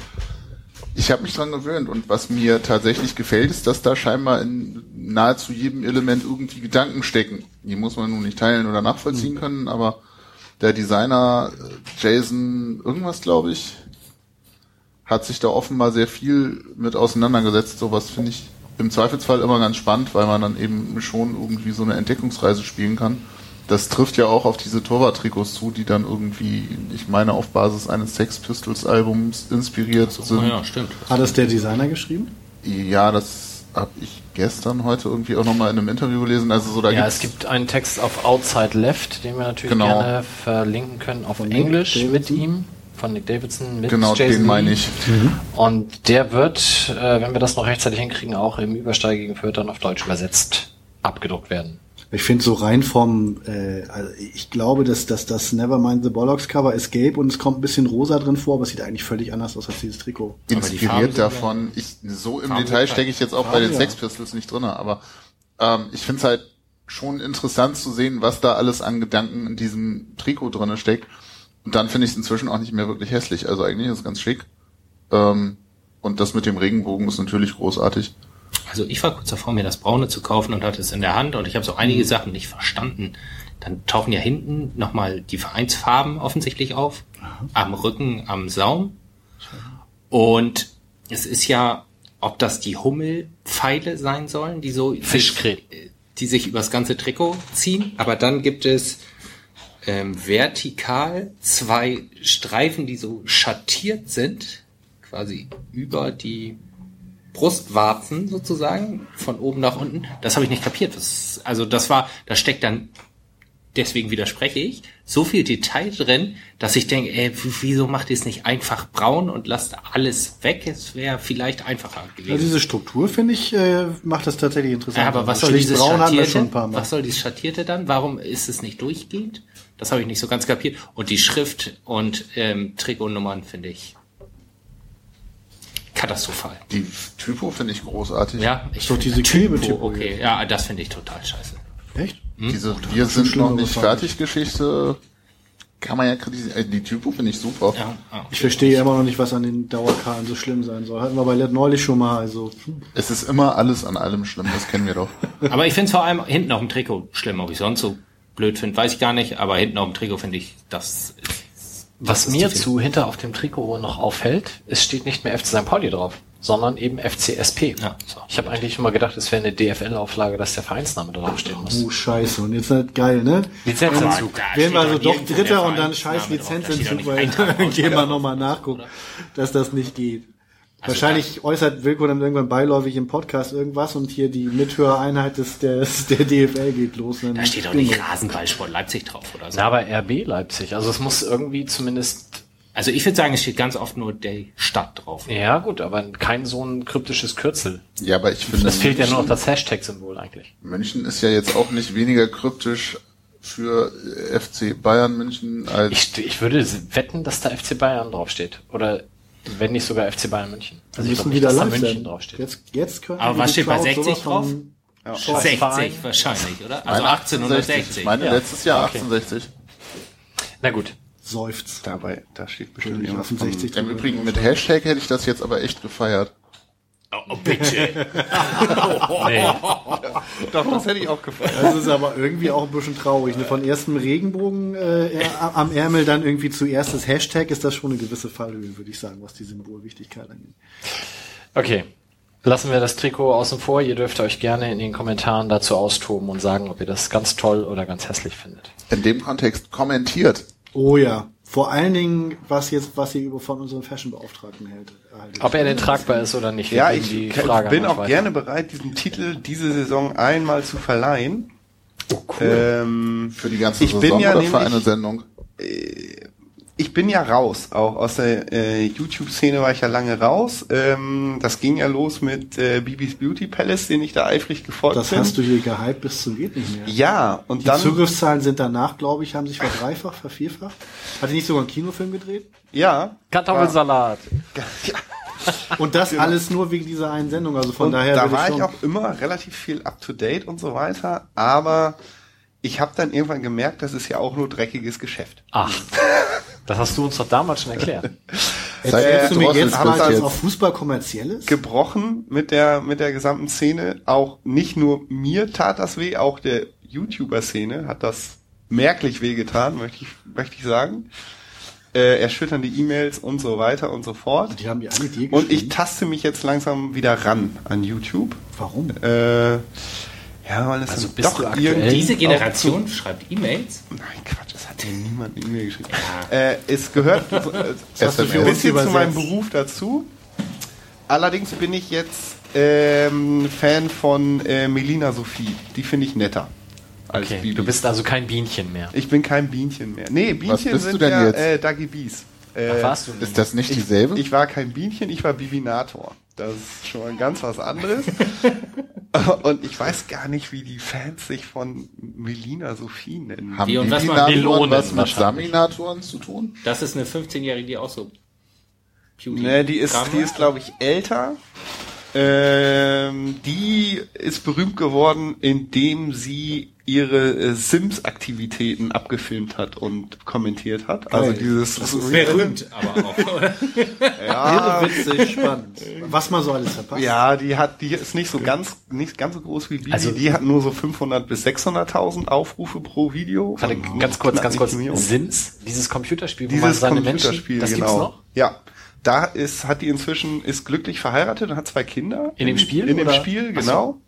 Ich habe mich dran gewöhnt und was mir tatsächlich gefällt, ist, dass da scheinbar in nahezu jedem Element irgendwie Gedanken stecken. Die muss man nun nicht teilen oder nachvollziehen können, aber der Designer äh, Jason irgendwas, glaube ich, hat sich da offenbar sehr viel mit auseinandergesetzt. Sowas finde ich im Zweifelsfall immer ganz spannend, weil man dann eben schon irgendwie so eine Entdeckungsreise spielen kann. Das trifft ja auch auf diese Torwart-Trikots zu, die dann irgendwie, ich meine, auf Basis eines Sex Pistols-Albums inspiriert sind.
Oh ja, stimmt.
Hat das der Designer geschrieben?
Ja, das habe ich gestern heute irgendwie auch nochmal in einem Interview gelesen. Also so da
Ja,
gibt's-
es gibt einen Text auf Outside Left, den wir natürlich
Genau.
gerne verlinken können auf
Von Nick
Englisch mit
Davidson?
ihm, von Nick Davidson mit
genau
Jason
den meine ich.
Und der wird, äh, wenn wir das noch rechtzeitig hinkriegen, auch im übersteigigen Fürth dann auf Deutsch übersetzt abgedruckt werden.
Ich finde so rein vom, äh, also ich glaube, dass, dass das Nevermind the Bollocks Cover ist gelb und es kommt ein bisschen rosa drin vor, aber es sieht eigentlich völlig anders aus als dieses Trikot.
Inspiriert davon. Ich, so im
Farben
Detail stecke ich jetzt auch bei
Farben,
den
ja.
Sex Pistols nicht drinne, aber ähm, ich finde es halt schon interessant zu sehen, was da alles an Gedanken in diesem Trikot drinne steckt. Und dann finde ich es inzwischen auch nicht mehr wirklich hässlich. Also eigentlich ist es ganz schick. Ähm, und das mit dem Regenbogen ist natürlich großartig.
Also ich war kurz davor, mir das Braune zu kaufen und hatte es in der Hand und ich habe so
Mhm.
einige Sachen nicht verstanden. Dann tauchen ja hinten nochmal die Vereinsfarben offensichtlich auf, am Rücken, am Saum. Und es ist ja, ob das die Hummelpfeile sein sollen, die so
Fischgräten.
die sich übers ganze Trikot ziehen. Aber dann gibt es ähm, vertikal zwei Streifen, die so schattiert sind, quasi über die Brustwarzen sozusagen, von oben nach unten. Das habe ich nicht kapiert. Das, also das war, da steckt dann, deswegen widerspreche ich, so viel Detail drin, dass ich denke, ey, wieso macht ihr es nicht einfach braun und lasst alles weg? Es wäre vielleicht einfacher gewesen.
diese Struktur finde ich äh, macht das tatsächlich interessant.
Ja, aber was soll dieses
braun
Schattierte? Was soll dieses Schattierte dann? Warum ist es nicht durchgehend? Das habe ich nicht so ganz kapiert. Und die Schrift und ähm, Trikotnummern finde ich katastrophal.
Die Typo finde ich großartig.
Ja, ich
Doch
finde
diese
Typo,
Klebetypo
Okay, ja, das finde ich total scheiße.
Echt?
Diese Wir sind noch nicht fertig Geschichte kann man ja kritisieren. Äh, Die Typo finde ich super.
Ja, ja.
Ich verstehe immer noch nicht, was an den Dauerkarten so schlimm sein soll. Hatten wir bei Let neulich schon mal, also hm.
Es ist immer alles an allem schlimm, das kennen wir doch.
Aber ich finde es vor allem hinten auf dem Trikot schlimm. Ob ich sonst so blöd finde, weiß ich gar nicht. Aber hinten auf dem Trikot finde ich, das ist,
Was mir
zu
hinter auf dem Trikot noch auffällt, es steht nicht mehr FC St. Pauli drauf, sondern eben FCSP.
Ja, so.
Ich habe eigentlich immer gedacht, es wäre eine DFL-Auflage, dass der Vereinsname draufstehen muss.
oh scheiße. Und jetzt halt geil, ne?
Lizenzenzug.
Da
Werden wir
steht
also
doch
Dritter und dann scheiß Lizenzentzug, weil dann gehen wir nochmal nachgucken, dass das nicht geht. Wahrscheinlich äußert Wilko dann irgendwann beiläufig im Podcast irgendwas und hier die Mithöreinheit des, des, der DFL geht los. Dann
Da steht doch nicht Rasenballsport Leipzig drauf oder so.
Na, aber RB Leipzig. Also es muss irgendwie zumindest.
Also ich würde sagen, es steht ganz oft nur der Stadt drauf.
Ja gut, aber kein so ein kryptisches Kürzel.
Ja, aber ich finde,
Es fehlt ja nur noch das Hashtag-Symbol eigentlich.
München ist ja jetzt auch nicht weniger kryptisch für äh, FC Bayern München als
Ich, ich würde wetten, dass da FC Bayern draufsteht. Oder wenn nicht sogar FC Bayern München. Ich
müssen
glaub
wieder
dass da
live
München draufsteht.
Jetzt, jetzt können
Aber was steht bei
Crowd
60
sowas
drauf?
von-
60 wahrscheinlich, oder? Also 1860.
Ich meine
Ja.
letztes Jahr
Okay.
1860.
Na gut.
Seufzt.
Dabei, da steht bestimmt
Natürlich
irgendwas
68
Im Übrigen mit Hashtag hätte ich das jetzt aber echt gefeiert.
Oh, bitte.
Nee.
Doch, das hätte ich auch gefallen.
Das ist aber irgendwie auch ein bisschen traurig. Ne? Von erstem Regenbogen äh, am Ärmel dann irgendwie zuerst das Hashtag ist das schon eine gewisse Fallhöhe, würde ich sagen, was die Symbolwichtigkeit angeht.
Okay. Lassen wir das Trikot außen vor. Ihr dürft euch gerne in den Kommentaren dazu austoben und sagen, ob ihr das ganz toll oder ganz hässlich findet.
In dem Kontext kommentiert.
Oh ja. Vor allen Dingen, was jetzt, was ihr über von unserem Fashion-Beauftragten hält. erhaltet.
Ob er denn tragbar ist oder nicht.
Ja, ich
die
kann-
Frage
bin auch
weiter.
gerne bereit, diesen Titel diese Saison einmal zu verleihen. Oh, cool. Ähm,
Für die ganze
Ich bin
Saison
ja
oder für
nämlich-
eine Sendung?
Ich bin ja raus, auch aus der äh, YouTube-Szene war ich ja lange raus. Ähm, das ging ja los mit äh, Bibis Beauty Palace, den ich da eifrig gefolgt
das
bin.
hast du hier gehypt bis zum geht nicht mehr.
ja, und
Die
dann
Zugriffszahlen sind danach, glaube ich, haben sich verdreifacht, vervierfacht. Hat er nicht sogar einen Kinofilm gedreht?
ja,
Kartoffelsalat.
Und das alles nur wegen dieser einen Sendung. Also von
und
daher
da war
schon-
ich auch immer relativ viel up to date und so weiter, aber ich habe dann irgendwann gemerkt, das ist ja auch nur dreckiges Geschäft.
Ach, das hast du uns doch damals schon erklärt.
Erzählst du mir jetzt
haben
mal,
das
dass
jetzt
auch Fußball kommerziell ist?
gebrochen mit der mit der gesamten Szene. Auch nicht nur mir tat das weh, auch der YouTuber-Szene hat das merklich wehgetan, möchte ich möchte ich sagen. Äh, erschütternde E-Mails und so weiter und so fort.
Die haben die alle dir
Und ich taste mich jetzt langsam wieder ran an YouTube.
Warum?
Äh, ja, weil es
Also bist
doch
du aktuell-
irgendwie
Diese Generation schreibt E-Mails.
Zu, nein, Quatsch, das hat mir niemand eine E-Mail geschrieben. Äh, es gehört äh, ein bisschen zu meinem. Beruf dazu. Allerdings bin ich jetzt ähm, Fan von äh, Melina Sophie. Die finde ich netter. Als
Okay,
Bibi.
du bist also kein Bienchen mehr.
ich bin kein Bienchen mehr. Nee, Bienchen
bist du
sind
denn
ja äh, Dagi Bies. Äh,
Ach, warst du nicht?
Ist das nicht
ich,
dieselbe?
ich war kein Bienchen, ich war Bibinator. Das ist schon mal ganz was anderes. und ich weiß gar nicht, wie die Fans sich von Melina Sophie nennen.
Haben
Wie und was
Melonen
was mit. Saminatoren zu tun?
Das ist eine 15-Jährige, die auch so Beauty
Ne, die ist, die ist, glaube ich, älter. Ähm, die ist berühmt geworden, indem sie ihre äh, Sims-Aktivitäten abgefilmt hat und kommentiert hat. Also
Geil.
dieses
Berühmt aber auch?
Ja,
witzig, spannend. Was man so alles verpasst.
ja, die hat, die ist nicht so ganz, nicht ganz so groß wie Bibi.
Also-
die hat nur so 500 bis 600.000 Aufrufe pro Video.
Warte, ganz kurz, ganz kurz.
eine Million.
Sims, dieses Computerspiel, wo man
Dieses
seine
Computerspiel,
Menschen, das
genau.
gibt's noch?
Ja. Da ist, hat die inzwischen, ist glücklich verheiratet und hat zwei Kinder.
In dem Spiel,
In dem
oder?
Spiel,
Ach so.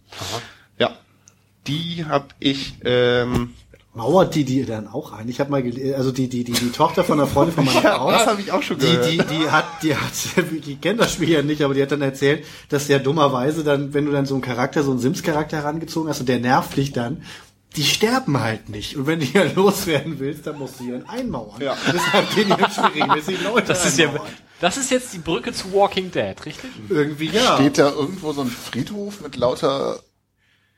Ja. Die hab ich, ähm,
Mauert die die dann auch ein? Ich habe mal gelesen, also die, die, die, die Tochter von einer Freundin von meiner
ja,
Frau.
das habe ich auch schon
Die,
gehört.
die, die hat, die hat, die kennt das Spiel ja nicht, aber die hat dann erzählt, dass der dummerweise dann, wenn du dann so einen Charakter, so einen Sims-Charakter herangezogen hast und der nervt dich dann, die sterben halt nicht. Und wenn du ja loswerden willst, dann musst du ihn einmauern.
Ja.
Deshalb gehen die jetzt regelmäßig Leute
Das ist ja, das ist jetzt die Brücke zu Walking Dead, richtig?
Irgendwie ja.
Steht da irgendwo so ein Friedhof mit lauter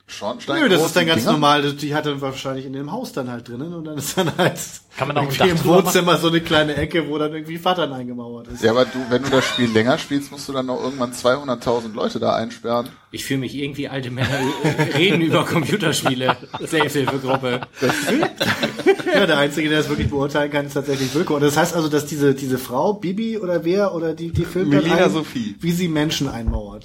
Schornstein?
Nö, das ist dann ganz
Dingern?
normal. Die hat dann wahrscheinlich in dem Haus dann halt drinnen und dann ist dann halt
Kann man auch
irgendwie im Wohnzimmer so eine kleine Ecke, wo dann irgendwie Vater eingemauert ist.
Ja, aber du, wenn du das Spiel länger spielst, musst du dann noch irgendwann 200.000 Leute da einsperren.
Ich fühle mich irgendwie alte Männer reden über Computerspiele. Selbsthilfegruppe.
Ja, der Einzige, der das wirklich beurteilen kann, ist tatsächlich Wilko. Und das heißt also, dass diese, diese Frau, Bibi oder wer, oder die, die filmt
Melina Sophie.
wie sie Menschen einmauert.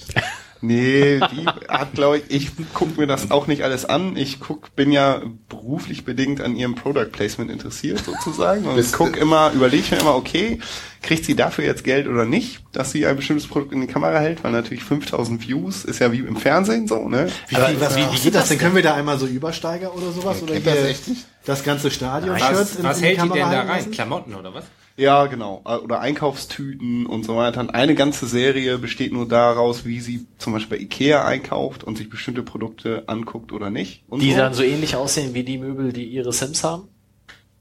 Nee, die hat, glaube ich, ich guck mir das auch nicht alles an. Ich guck, bin ja beruflich bedingt an ihrem Product Placement interessiert sozusagen und guck immer, überlege mir immer, okay, kriegt sie dafür jetzt Geld oder nicht, dass sie ein bestimmtes Produkt in die Kamera hält, weil natürlich 5000 Views ist ja wie im Fernsehen so, ne?
Wie,
Aber
was,
wie-
wie, geht das
das
denn? Können wir da einmal so Übersteiger oder sowas? Oder
Kennt das
hier
echt nicht?
das ganze Stadion
Was, was hält die denn da rein?
lassen?
Klamotten oder was?
Ja, genau. Oder Einkaufstüten und so weiter. Und eine ganze Serie besteht nur daraus, wie sie zum Beispiel bei Ikea einkauft und sich bestimmte Produkte anguckt oder nicht.
Die
so.
dann so ähnlich aussehen wie die Möbel, die ihre Sims haben?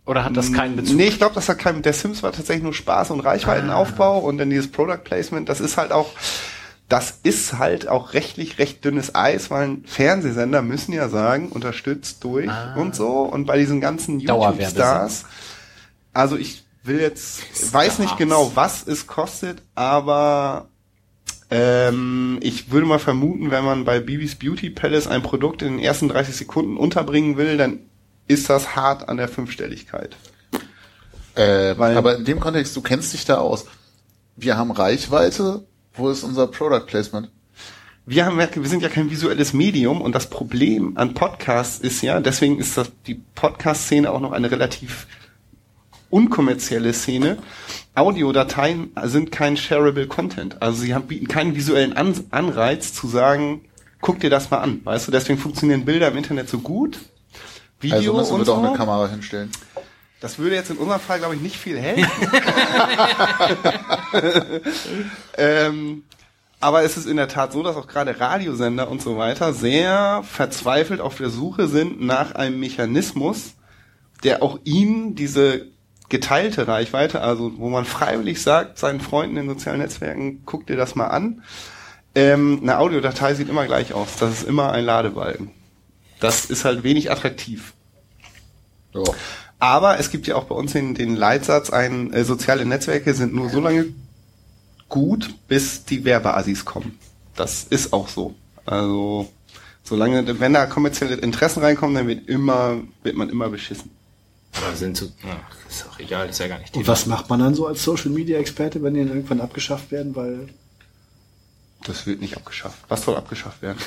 Oder hat das keinen Bezug?
Nee, ich glaube, das hat kein, der Sims war tatsächlich nur Spaß und Reichweitenaufbau und dann dieses Product Placement, das ist halt auch, das ist halt auch rechtlich recht dünnes Eis, weil Fernsehsender müssen ja sagen, unterstützt durch und so und bei diesen ganzen. YouTube-Stars, also ich will jetzt, weiß nicht genau, was es kostet, aber ähm, ich würde mal vermuten, wenn man bei Bibis Beauty Palace ein Produkt in den ersten 30 Sekunden unterbringen will, dann ist das hart an der Fünfstelligkeit.
Äh,
Weil-
aber in dem Kontext, du kennst dich da aus. Wir haben Reichweite. Wo ist unser Product Placement?
Wir haben, wir sind ja kein visuelles Medium und das Problem an Podcasts ist ja, deswegen ist das, die Podcast-Szene auch noch eine relativ unkommerzielle Szene. Audiodateien sind kein shareable Content. Also sie haben, bieten keinen visuellen an Anreiz zu sagen, guck dir das mal an. Weißt du, deswegen funktionieren Bilder im Internet so gut. Video
Also müssen wir doch
so.
eine Kamera hinstellen.
Das würde jetzt in unserem Fall, glaube ich, nicht viel helfen. ähm, aber es ist in der Tat so, dass auch gerade Radiosender und so weiter sehr verzweifelt auf der Suche sind nach einem Mechanismus, der auch ihnen diese geteilte Reichweite, also wo man freiwillig sagt, seinen Freunden in sozialen Netzwerken, guck dir das mal an. Ähm, eine Audiodatei sieht immer gleich aus. Das ist immer ein Ladebalken. Das ist halt wenig attraktiv.
So.
Aber es gibt ja auch bei uns den, den Leitsatz, ein, äh, soziale Netzwerke sind nur so lange gut, bis die Werbeassis kommen. Das ist auch so. Also Solange, wenn da kommerzielle Interessen reinkommen, dann wird immer, wird man immer beschissen.
Oder sind so, ach, ist auch egal, ist ja gar nicht
Und was macht man dann so als Social Media Experte, wenn die dann irgendwann abgeschafft werden, weil
Das wird nicht abgeschafft. Was soll abgeschafft werden?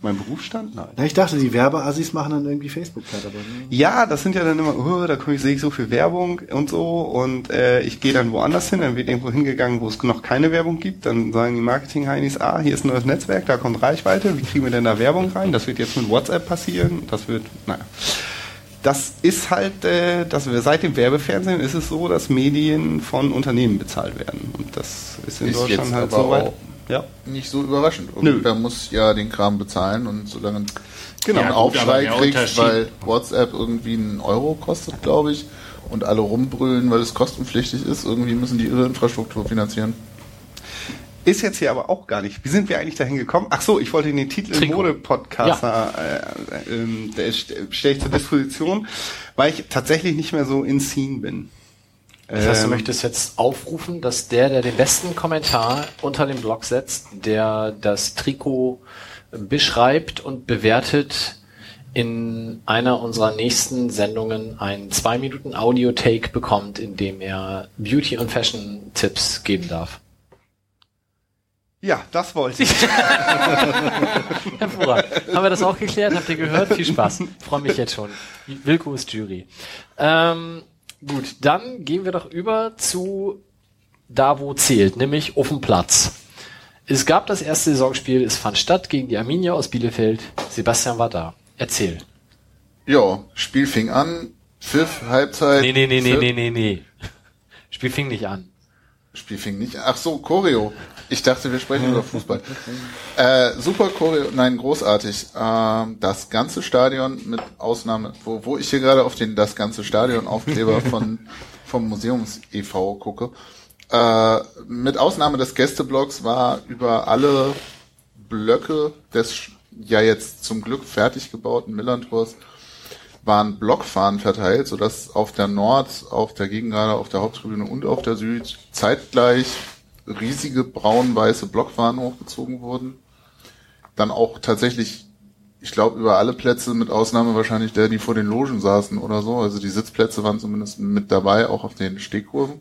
Mein Berufsstand? Nein.
Na, ich dachte, die Werbeassis machen dann irgendwie Facebook platt, aber ne?
Ja, das sind ja dann immer, oh, da komme ich, sehe ich so viel Werbung und so und äh, ich gehe dann woanders hin, dann wird irgendwo hingegangen, wo es noch keine Werbung gibt, dann sagen die Marketing-Heinis, ah, hier ist ein neues Netzwerk, da kommt Reichweite, wie kriegen wir denn da Werbung rein? Das wird jetzt mit WhatsApp passieren, das wird, naja. Das ist halt, äh, dass wir seit dem Werbefernsehen ist es so, dass Medien von Unternehmen bezahlt werden und das ist in
Ist
Deutschland
jetzt
halt
aber
so weit.
auch
Ja.
Nicht so überraschend.
Nö.
Irgendwer muss ja den Kram bezahlen und solange
Genau.
du einen
Ja,
Aufschrei kriegst,
Unterschied-
weil WhatsApp irgendwie einen Euro kostet, glaube ich, und alle rumbrüllen, weil es kostenpflichtig ist, irgendwie müssen die ihre Infrastruktur finanzieren.
Ist jetzt hier aber auch gar nicht. Wie sind wir eigentlich dahin gekommen? Ach so, ich wollte den Titel
Trikot.
Mode-Podcast äh, ähm, der stelle ich zur Disposition, weil ich tatsächlich nicht mehr so in Scene bin.
Das heißt, du
Ähm,
möchtest jetzt aufrufen, dass der, der den besten Kommentar unter dem Blog setzt, der das Trikot beschreibt und bewertet, in einer unserer nächsten Sendungen ein zwei Minuten Audio-Take bekommt, in dem er Beauty- und Fashion-Tipps geben darf.
Ja, das wollte ich.
Hervorragend. Haben wir das auch geklärt? Habt ihr gehört? Viel Spaß. Freue mich jetzt schon. Wilko ist Jury. Ähm, gut, dann gehen wir doch über zu da, wo zählt, nämlich auf dem Platz. Es gab das erste Saisonspiel, es fand statt gegen die Arminia aus Bielefeld. Sebastian war da. Erzähl.
Ja, Spiel fing an, Pfiff, Halbzeit.
Nee, nee, nee, nee,
Pfiff-
nee, nee, nee. Spiel fing nicht an.
Spiel fing nicht. Ach so, Choreo. Ich dachte, wir sprechen über Fußball. Äh, super Choreo, nein, großartig. Ähm, das ganze Stadion mit Ausnahme, wo, wo ich hier gerade auf den das ganze Stadion Aufkleber von vom Museums e.V. gucke. Äh, mit Ausnahme des Gästeblocks war über alle Blöcke des ja jetzt zum Glück fertig gebauten Millantors waren Blockfahnen verteilt, sodass auf der Nord, auf der Gegengrade, auf der Haupttribüne und auf der Süd zeitgleich riesige braun-weiße Blockfahnen hochgezogen wurden. Dann auch tatsächlich, ich glaube, über alle Plätze, mit Ausnahme wahrscheinlich der, die vor den Logen saßen oder so. Also die Sitzplätze waren zumindest mit dabei, auch auf den Stehkurven.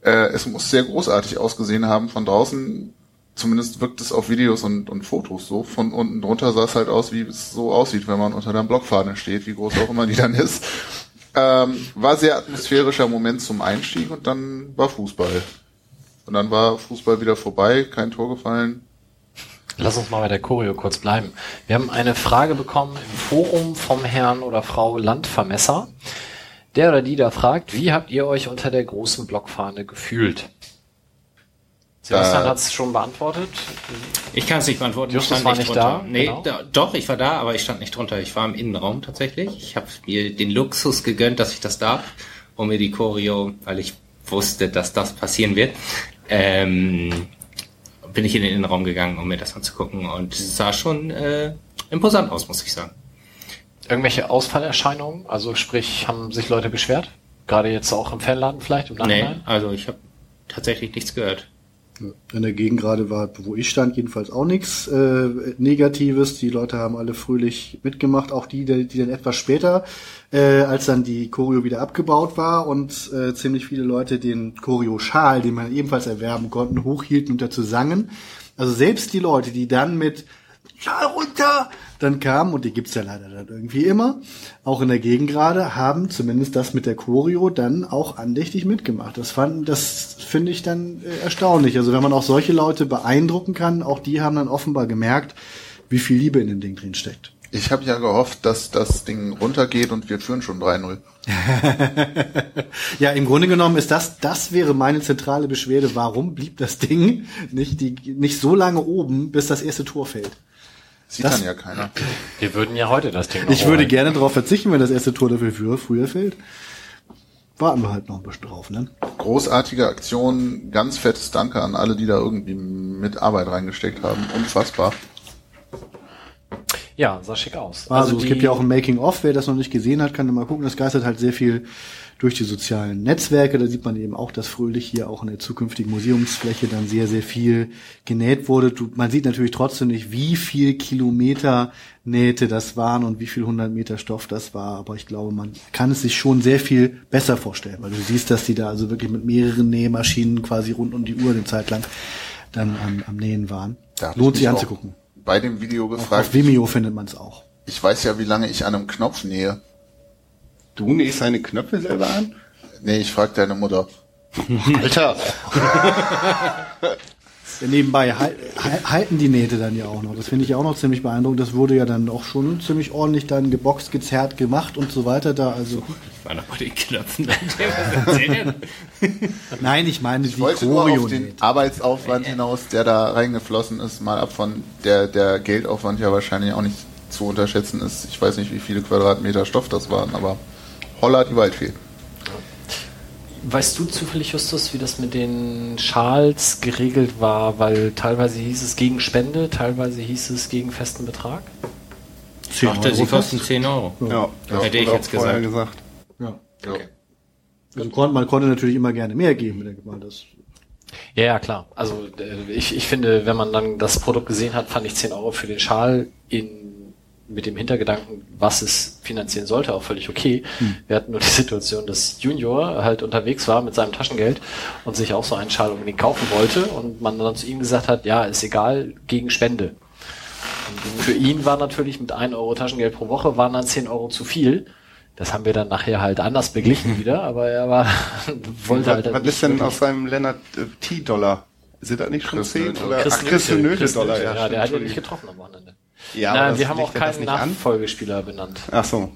Äh, es muss sehr großartig ausgesehen haben von draußen. Zumindest wirkt es auf Videos und, und Fotos so. Von unten drunter sah es halt aus, wie es so aussieht, wenn man unter der Blockfahne steht, wie groß auch immer die dann ist. Ähm, war sehr atmosphärischer Moment zum Einstieg und dann war Fußball. Und dann war Fußball wieder vorbei, kein Tor gefallen.
Lass uns mal bei der Choreo kurz bleiben. Wir haben eine Frage bekommen im Forum vom Herrn oder Frau Landvermesser. Der oder die da fragt, wie habt ihr euch unter der großen Blockfahne gefühlt? Sebastian
Äh,
hat es schon beantwortet.
Ich kann es nicht beantworten.
Justus
ich stand
war
nicht
nicht
drunter.
da,
Nee,
genau.
da, doch, ich war da, aber ich stand nicht drunter. Ich war im Innenraum tatsächlich. Ich habe mir den Luxus gegönnt, dass ich das darf, um mir die Choreo, weil ich wusste, dass das passieren wird, ähm, bin ich in den Innenraum gegangen, um mir das anzugucken und es sah schon äh, imposant aus, muss ich sagen.
Irgendwelche Ausfallerscheinungen? Also sprich, haben sich Leute beschwert? Gerade jetzt auch im Fanladen vielleicht im
Nee, also ich habe tatsächlich nichts gehört.
In der Gegend gerade war, wo ich stand, jedenfalls auch nichts äh, Negatives. Die Leute haben alle fröhlich mitgemacht, auch die, die dann etwas später, äh, als dann die Choreo wieder abgebaut war und äh, ziemlich viele Leute den Choreo-Schal, den man ebenfalls erwerben konnten, hochhielten und dazu sangen. Also selbst die Leute, die dann mit Schal runter dann kamen, und die gibt's ja leider dann irgendwie immer, auch in der Gegend gerade, haben zumindest das mit der Choreo dann auch andächtig mitgemacht. Das fand, das finde ich dann äh, erstaunlich. Also wenn man auch solche Leute beeindrucken kann, auch die haben dann offenbar gemerkt, wie viel Liebe in dem Ding drin steckt.
Ich habe ja gehofft, dass das Ding runtergeht und wir führen schon 3-0.
Ja, im Grunde genommen ist das, das wäre meine zentrale Beschwerde. Warum blieb das Ding nicht, die, nicht so lange oben, bis das erste Tor fällt?
Sieht
Das-
dann ja keiner.
Wir würden ja heute das Ding noch
Ich würde gerne darauf verzichten, wenn das erste Tor dafür früher, früher fällt. Warten wir halt noch ein bisschen drauf, ne?
Großartige Aktion, ganz fettes Danke an alle, die da irgendwie mit Arbeit reingesteckt haben. Unfassbar.
Ja, sah schick aus.
Also, es
die-
gibt ja auch ein Making-of, wer das noch nicht gesehen hat, kann da mal gucken. Das geistert halt sehr viel durch die sozialen Netzwerke. Da sieht man eben auch, dass Fröhlich hier auch in der zukünftigen Museumsfläche dann sehr, sehr viel genäht wurde. Du, man sieht natürlich trotzdem nicht, wie viel Kilometer Nähte das waren und wie viel hundert Meter Stoff das war. Aber ich glaube, man kann es sich schon sehr viel besser vorstellen, weil du siehst, dass die da also wirklich mit mehreren Nähmaschinen quasi rund um die Uhr eine Zeit lang dann am, am Nähen waren. Lohnt sich anzugucken.
Bei dem Video
Auf,
gefragt,
auf Vimeo findet man es auch.
ich weiß ja, wie lange ich an einem Knopf nähe.
Du nähst deine Knöpfe selber an?
Nee, ich frag deine Mutter.
Alter!
Ja, nebenbei hal- hal- halten die Nähte dann ja auch noch. Das finde ich auch noch ziemlich beeindruckend. Das wurde ja dann auch schon ziemlich ordentlich dann geboxt, gezerrt, gemacht und so weiter da. Also
Ich war noch bei den Knöpfen.
Nein, ich meine
Ich
die
wollte nur auf den. Arbeitsaufwand hinaus, der da reingeflossen ist, mal ab von der, der Geldaufwand ja wahrscheinlich auch nicht zu unterschätzen ist. Ich weiß nicht, wie viele Quadratmeter Stoff das waren, aber Holla die Waldfee.
Weißt du zufällig, Justus, wie das mit den Schals geregelt war? Weil teilweise hieß es gegen Spende, teilweise hieß es gegen festen Betrag.
Ich dachte, sie kosten 10 Euro.
Ja, das
Hätte ich jetzt gesagt.
gesagt.
Ja. Also kon man konnte natürlich immer gerne mehr geben, denke mal. Das
Ja, ja, klar. Also äh, ich, ich finde, wenn man dann das Produkt gesehen hat, fand ich 10 Euro für den Schal in mit dem Hintergedanken, was es finanzieren sollte, auch völlig okay. Wir hatten nur die Situation, dass Junior halt unterwegs war mit seinem Taschengeld und sich auch so einen Schal unbedingt kaufen wollte und man dann zu ihm gesagt hat, ja, ist egal, gegen Spende. Und für ihn war natürlich mit 1 Euro Taschengeld pro Woche waren dann 10 Euro zu viel. Das haben wir dann nachher halt anders beglichen wieder, aber er war, wollte
Was,
halt
was
nicht
ist denn aus seinem Lennart äh, T-Dollar? Sind das nicht schon
Chris
10
Nöte.
oder
Chris
ach, Chris
Nöte,
Nöte
Chris
Dollar?
Nöte, ja, der hat ja
Entschuldigung.
nicht getroffen am Wochenende.
Ja,
Nein, wir haben auch
er
keinen
nicht an?
Nachfolgespieler benannt.
Ach so.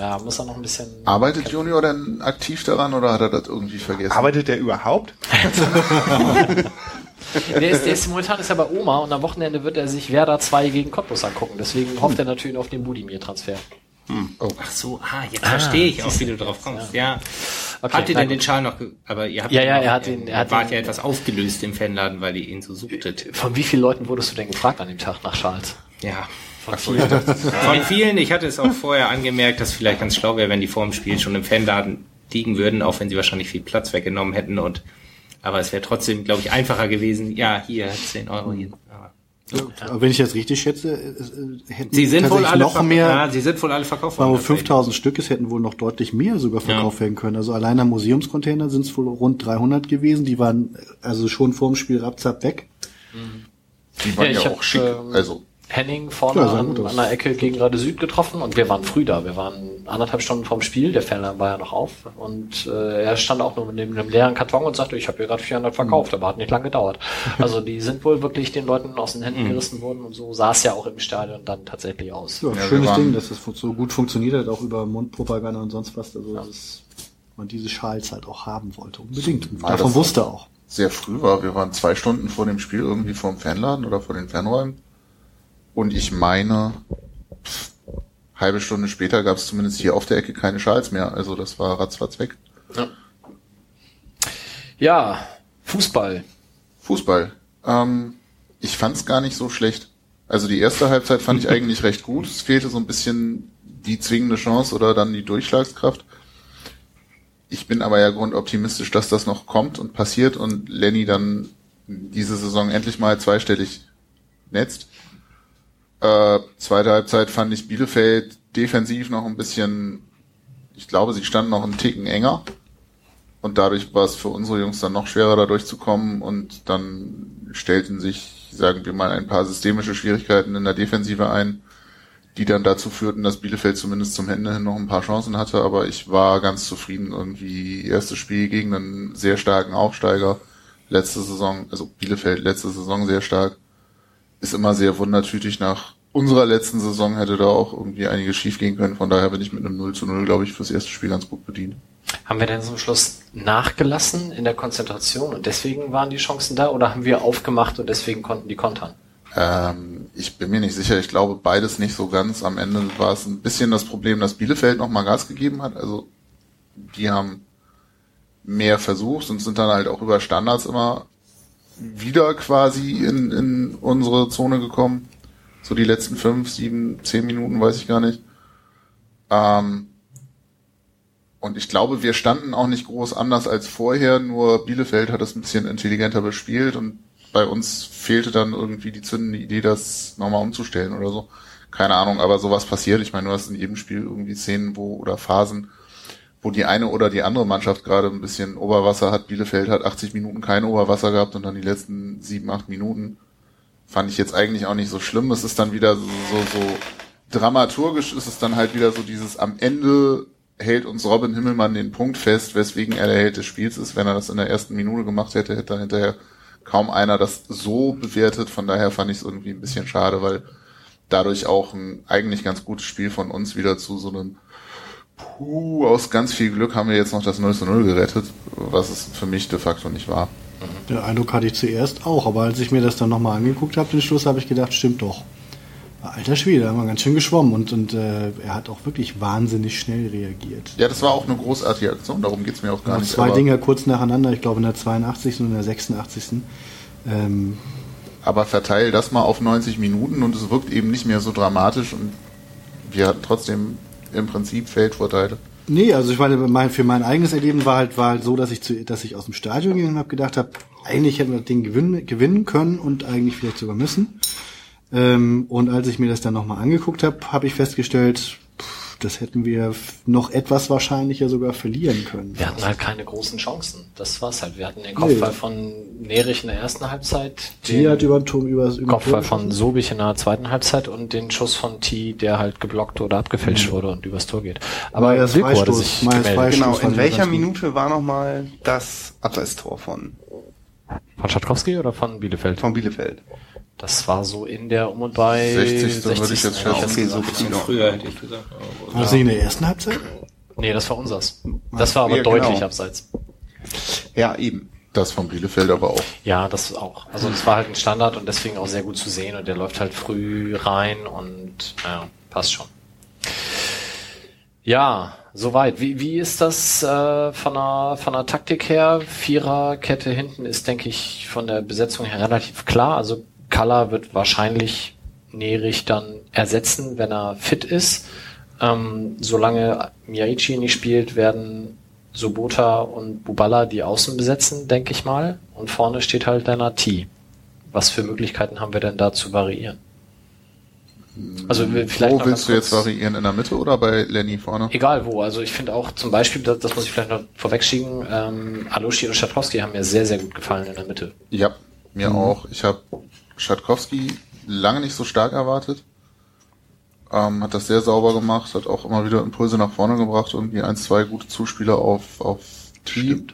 Ja, muss er noch ein bisschen.
Arbeitet Junior denn aktiv daran oder hat er das irgendwie vergessen?
Arbeitet der überhaupt?
Der ist, der ist momentan ist er bei Oma und am Wochenende wird er sich Werder 2 gegen Cottbus angucken. Deswegen hofft er natürlich auf den Budimir-Transfer.
Ach so, ah, jetzt verstehe ich auch, wie du drauf kommst. Ja.
Okay,
habt ihr denn
gut.
den Schal noch, aber ihr habt
Ja, ja, er hat ihn- er hat
wart
ihn-
ja etwas aufgelöst im Fanladen, weil ihr ihn so suchtet.
Von wie vielen Leuten wurdest du denn gefragt an dem Tag nach Charles?
Ja. Von vielen. Von vielen. Ich hatte es auch vorher angemerkt, dass vielleicht ganz schlau wäre, wenn die vor dem Spiel schon im Fanladen liegen würden, auch wenn sie wahrscheinlich viel Platz weggenommen hätten und, aber es wäre trotzdem, glaube ich, einfacher gewesen. Ja, hier, 10 Euro hier. Aber
Aber wenn ich das richtig schätze, äh, äh, hätten
Sie sind wohl alle
noch mehr,
Ja, sie sind wohl alle verkauft worden.
wohl 5000 Stück, es hätten wohl noch deutlich mehr sogar verkauft werden können. Also allein am Museumscontainer sind es wohl rund 300 gewesen. Die waren also schon vor dem Spiel rapzap weg.
Die waren
Ja,
ja,
ich
auch
hab,
schick.
ähm,
also
Henning vorne
Ja,
an, an der Ecke gegen Rade Süd getroffen und wir waren früh da. Wir waren anderthalb Stunden vorm Spiel, der Fanladen war ja noch auf und äh, er stand auch nur neben einem leeren Karton und sagte, ich habe hier gerade 400 verkauft, aber hat nicht lange gedauert. Also die sind wohl wirklich den Leuten aus den Händen gerissen worden und so sah es ja auch im Stadion dann tatsächlich aus.
Ja,
Ja,
schönes
waren-
Ding, dass das so gut funktioniert hat, auch über Mundpropaganda und sonst was. Also dass man diese Schals halt auch haben wollte. Unbedingt. Und davon wusste er auch.
sehr früh war. Wir waren zwei Stunden vor dem Spiel irgendwie vor dem Fanladen oder vor den Fanräumen. Und ich meine, pff, halbe Stunde später gab es zumindest hier auf der Ecke keine Schals mehr. Also das war ratzfatz weg.
Ja, Fußball.
Fußball. Ähm, ich fand's gar nicht so schlecht. Also die erste Halbzeit fand ich eigentlich recht gut. Es fehlte so ein bisschen die zwingende Chance oder dann die Durchschlagskraft. Ich bin aber ja grundoptimistisch, dass das noch kommt und passiert und Lenny dann diese Saison endlich mal zweistellig netzt. Äh, zweite Halbzeit fand ich Bielefeld defensiv noch ein bisschen, ich glaube, sie standen noch einen Ticken enger. Und dadurch war es für unsere Jungs dann noch schwerer, da durchzukommen. Und dann stellten sich, sagen wir mal, ein paar systemische Schwierigkeiten in der Defensive ein, die dann dazu führten, dass Bielefeld zumindest zum Ende hin noch ein paar Chancen hatte. Aber ich war ganz zufrieden. Irgendwie erstes Spiel gegen einen sehr starken Aufsteiger. Letzte Saison, also Bielefeld letzte Saison sehr stark. Ist immer sehr wundertütig nach unserer letzten Saison hätte da auch irgendwie einiges schief gehen können. Von daher bin ich mit einem 0 zu 0, glaube ich, fürs erste Spiel ganz gut bedient.
Haben wir denn zum Schluss nachgelassen in der Konzentration und deswegen waren die Chancen da oder haben wir aufgemacht und deswegen konnten die kontern?
Ähm, ich bin mir nicht sicher. Ich glaube beides nicht so ganz. Am Ende war es ein bisschen das Problem, dass Bielefeld noch mal Gas gegeben hat. Also die haben mehr versucht und sind dann halt auch über Standards immer wieder quasi in, in unsere Zone gekommen. So die letzten fünf, sieben, zehn Minuten, weiß ich gar nicht. Ähm, und ich glaube, wir standen auch nicht groß anders als vorher, nur Bielefeld hat das ein bisschen intelligenter bespielt und bei uns fehlte dann irgendwie die zündende Idee, das nochmal umzustellen oder so. Keine Ahnung, aber sowas passiert. Ich meine, du hast in jedem Spiel irgendwie Szenen, wo oder Phasen, wo die eine oder die andere Mannschaft gerade ein bisschen Oberwasser hat. Bielefeld hat 80 Minuten kein Oberwasser gehabt und dann die letzten sieben, acht Minuten fand ich jetzt eigentlich auch nicht so schlimm. Es ist dann wieder so, so, so dramaturgisch ist es dann halt wieder so dieses am Ende hält uns Robin Himmelmann den Punkt fest, weswegen er der Held des Spiels ist. Wenn er das in der ersten Minute gemacht hätte, hätte er hinterher kaum einer das so bewertet. Von daher fand ich es irgendwie ein bisschen schade, weil dadurch auch ein eigentlich ganz gutes Spiel von uns wieder zu so einem Puh, aus ganz viel Glück haben wir jetzt noch das 0 zu 0 gerettet, was es für mich de facto nicht war.
Den Eindruck hatte ich zuerst auch, aber als ich mir das dann nochmal angeguckt habe, den Schluss, habe ich gedacht, stimmt doch. Alter Schwede, da haben wir ganz schön geschwommen und, und äh, er hat auch wirklich wahnsinnig schnell reagiert.
Ja, das war auch eine großartige Aktion, darum geht's mir auch gar
Noch
nicht.
zwei Dinger kurz nacheinander, ich glaube in der 82. und in der 86. Ähm,
aber verteil das mal auf 90 Minuten und es wirkt eben nicht mehr so dramatisch und wir hatten trotzdem im Prinzip Feldvorteile.
nee, also ich meine, mein, für mein eigenes Erleben war halt, war halt so, dass ich, zu, dass ich aus dem Stadion gegangen habe, gedacht habe, eigentlich hätten wir das Ding gewinnen, gewinnen können und eigentlich vielleicht sogar müssen. Ähm, und als ich mir das dann nochmal angeguckt habe, habe ich festgestellt, das hätten wir noch etwas wahrscheinlicher sogar verlieren können.
Wir hatten halt keine großen Chancen. Das war's halt. Wir hatten den Kopfball
Nee.
von Nerich in der ersten Halbzeit,
Die hat
den
über den Turm, über, über den
Kopfball von. Sobich in der zweiten Halbzeit und den Schuss von T, der halt geblockt oder abgefälscht wurde und übers Tor geht. Aber
Meyers
Wilko hatte sich
Meyers
gemeldet.
Freistoß.
Genau, in welcher. Minute war nochmal das Abseitstor von,
Von Schatkowski oder von Bielefeld?
von Bielefeld?
Das war so in der um und bei
60. würde ich jetzt schätzen.
Okay, so viel.
früher hätte ich gesagt.
War nicht in der ersten Halbzeit?
Nee, das war unsers. Das war aber
Ja,
deutlich
genau.
abseits.
Ja, eben.
Das von Bielefeld aber auch.
Ja, das auch. Also das war halt ein Standard und deswegen auch sehr gut zu sehen und der läuft halt früh rein und ja, passt schon. Ja, soweit. Wie, wie ist das äh, von, der, von der Taktik her? Viererkette hinten ist, denke ich, von der Besetzung her relativ klar. Also Kalla wird wahrscheinlich Nerich dann ersetzen, wenn er fit ist. Ähm, solange Miyaichi nicht spielt, werden Sobota und Bubala die Außen besetzen, denke ich mal. Und vorne steht halt Lennart T. Was für Möglichkeiten haben wir denn da zu variieren? Also vielleicht
Wo willst du jetzt variieren? In der Mitte oder bei Lenny vorne?
Egal wo. Also ich finde auch zum Beispiel, das, das muss ich vielleicht noch vorwegschieben, ähm, Alushi und Schatkowski haben mir sehr, sehr gut gefallen in der Mitte.
Ja, mir
Mhm.
auch. Ich habe Schatkowski lange nicht so stark erwartet. Ähm, hat das sehr sauber gemacht, hat auch immer wieder Impulse nach vorne gebracht, irgendwie ein, zwei gute Zuspieler auf, auf Team.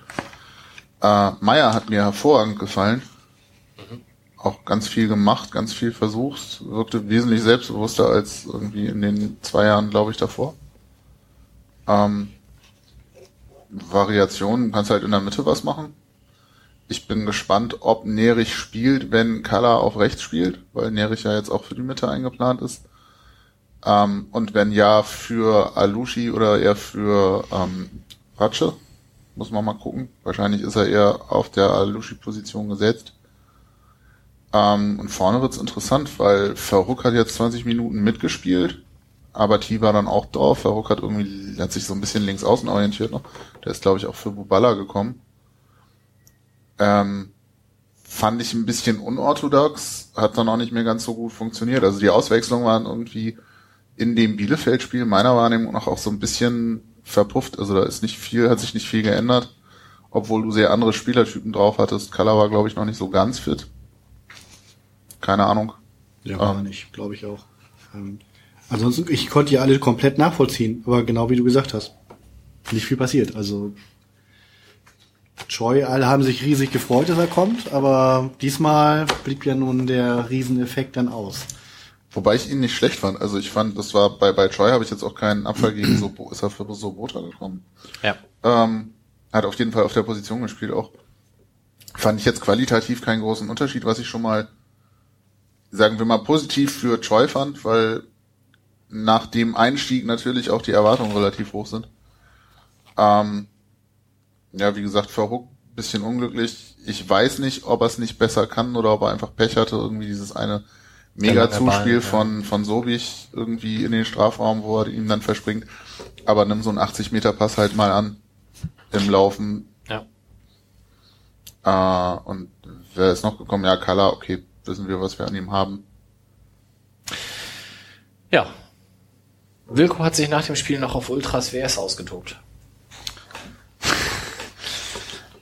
Äh, Meier hat mir hervorragend gefallen. Auch ganz viel gemacht, ganz viel versucht, wirkte wesentlich selbstbewusster als irgendwie in den zwei Jahren, glaube ich, davor. Ähm, Variationen, kannst halt in der Mitte was machen. Ich bin gespannt, ob Nerich spielt, wenn Kalla auf rechts spielt, weil Nerich ja jetzt auch für die Mitte eingeplant ist. Ähm, und wenn ja, für Alushi oder eher für ähm, Ratsche. Muss man mal gucken. Wahrscheinlich ist er eher auf der Alushi-Position gesetzt. Ähm, und vorne wird's interessant, weil Verhook hat jetzt 20 Minuten mitgespielt, aber T war dann auch drauf. Verhook hat irgendwie, hat sich so ein bisschen links außen orientiert noch. Der ist, glaube ich, auch für Bubala gekommen. Ähm, fand ich ein bisschen unorthodox, hat dann auch nicht mehr ganz so gut funktioniert. Also die Auswechslungen waren irgendwie in dem Bielefeld-Spiel meiner Wahrnehmung nach auch so ein bisschen verpufft. Also da ist nicht viel, hat sich nicht viel geändert, obwohl du sehr andere Spielertypen drauf hattest. Kalla war, glaube ich, noch nicht so ganz fit. Keine Ahnung.
Ja, war er nicht, glaube ich auch. Ähm, ansonsten, ich konnte die alle komplett nachvollziehen, aber genau wie du gesagt hast, nicht viel passiert. Also Choi, alle haben sich riesig gefreut, dass er kommt, aber diesmal blieb ja nun der Rieseneffekt dann aus.
Wobei ich ihn nicht schlecht fand. Also ich fand, das war bei, bei Troy habe ich jetzt auch keinen Abfall gegen so ist er für Sobota gekommen.
Ja.
Ähm, hat auf jeden Fall auf der Position gespielt auch. Fand ich jetzt qualitativ keinen großen Unterschied, was ich schon mal, sagen wir mal, positiv für Troy fand, weil nach dem Einstieg natürlich auch die Erwartungen relativ hoch sind. Ähm, ja, wie gesagt, Verhook bisschen unglücklich. Ich weiß nicht, ob er es nicht besser kann oder ob er einfach Pech hatte, irgendwie dieses eine Mega
lange Ball,
Zuspiel
ja.
von, von Sobich irgendwie in den Strafraum, wo er ihm dann verspringt. Aber nimm so einen 80 Meter Pass halt mal an im Laufen.
Ja.
Äh, und wer ist noch gekommen? Ja, Kala, okay, wissen wir, was wir an ihm haben.
Ja. Wilko hat sich nach dem Spiel noch auf Ultras WS ausgetobt.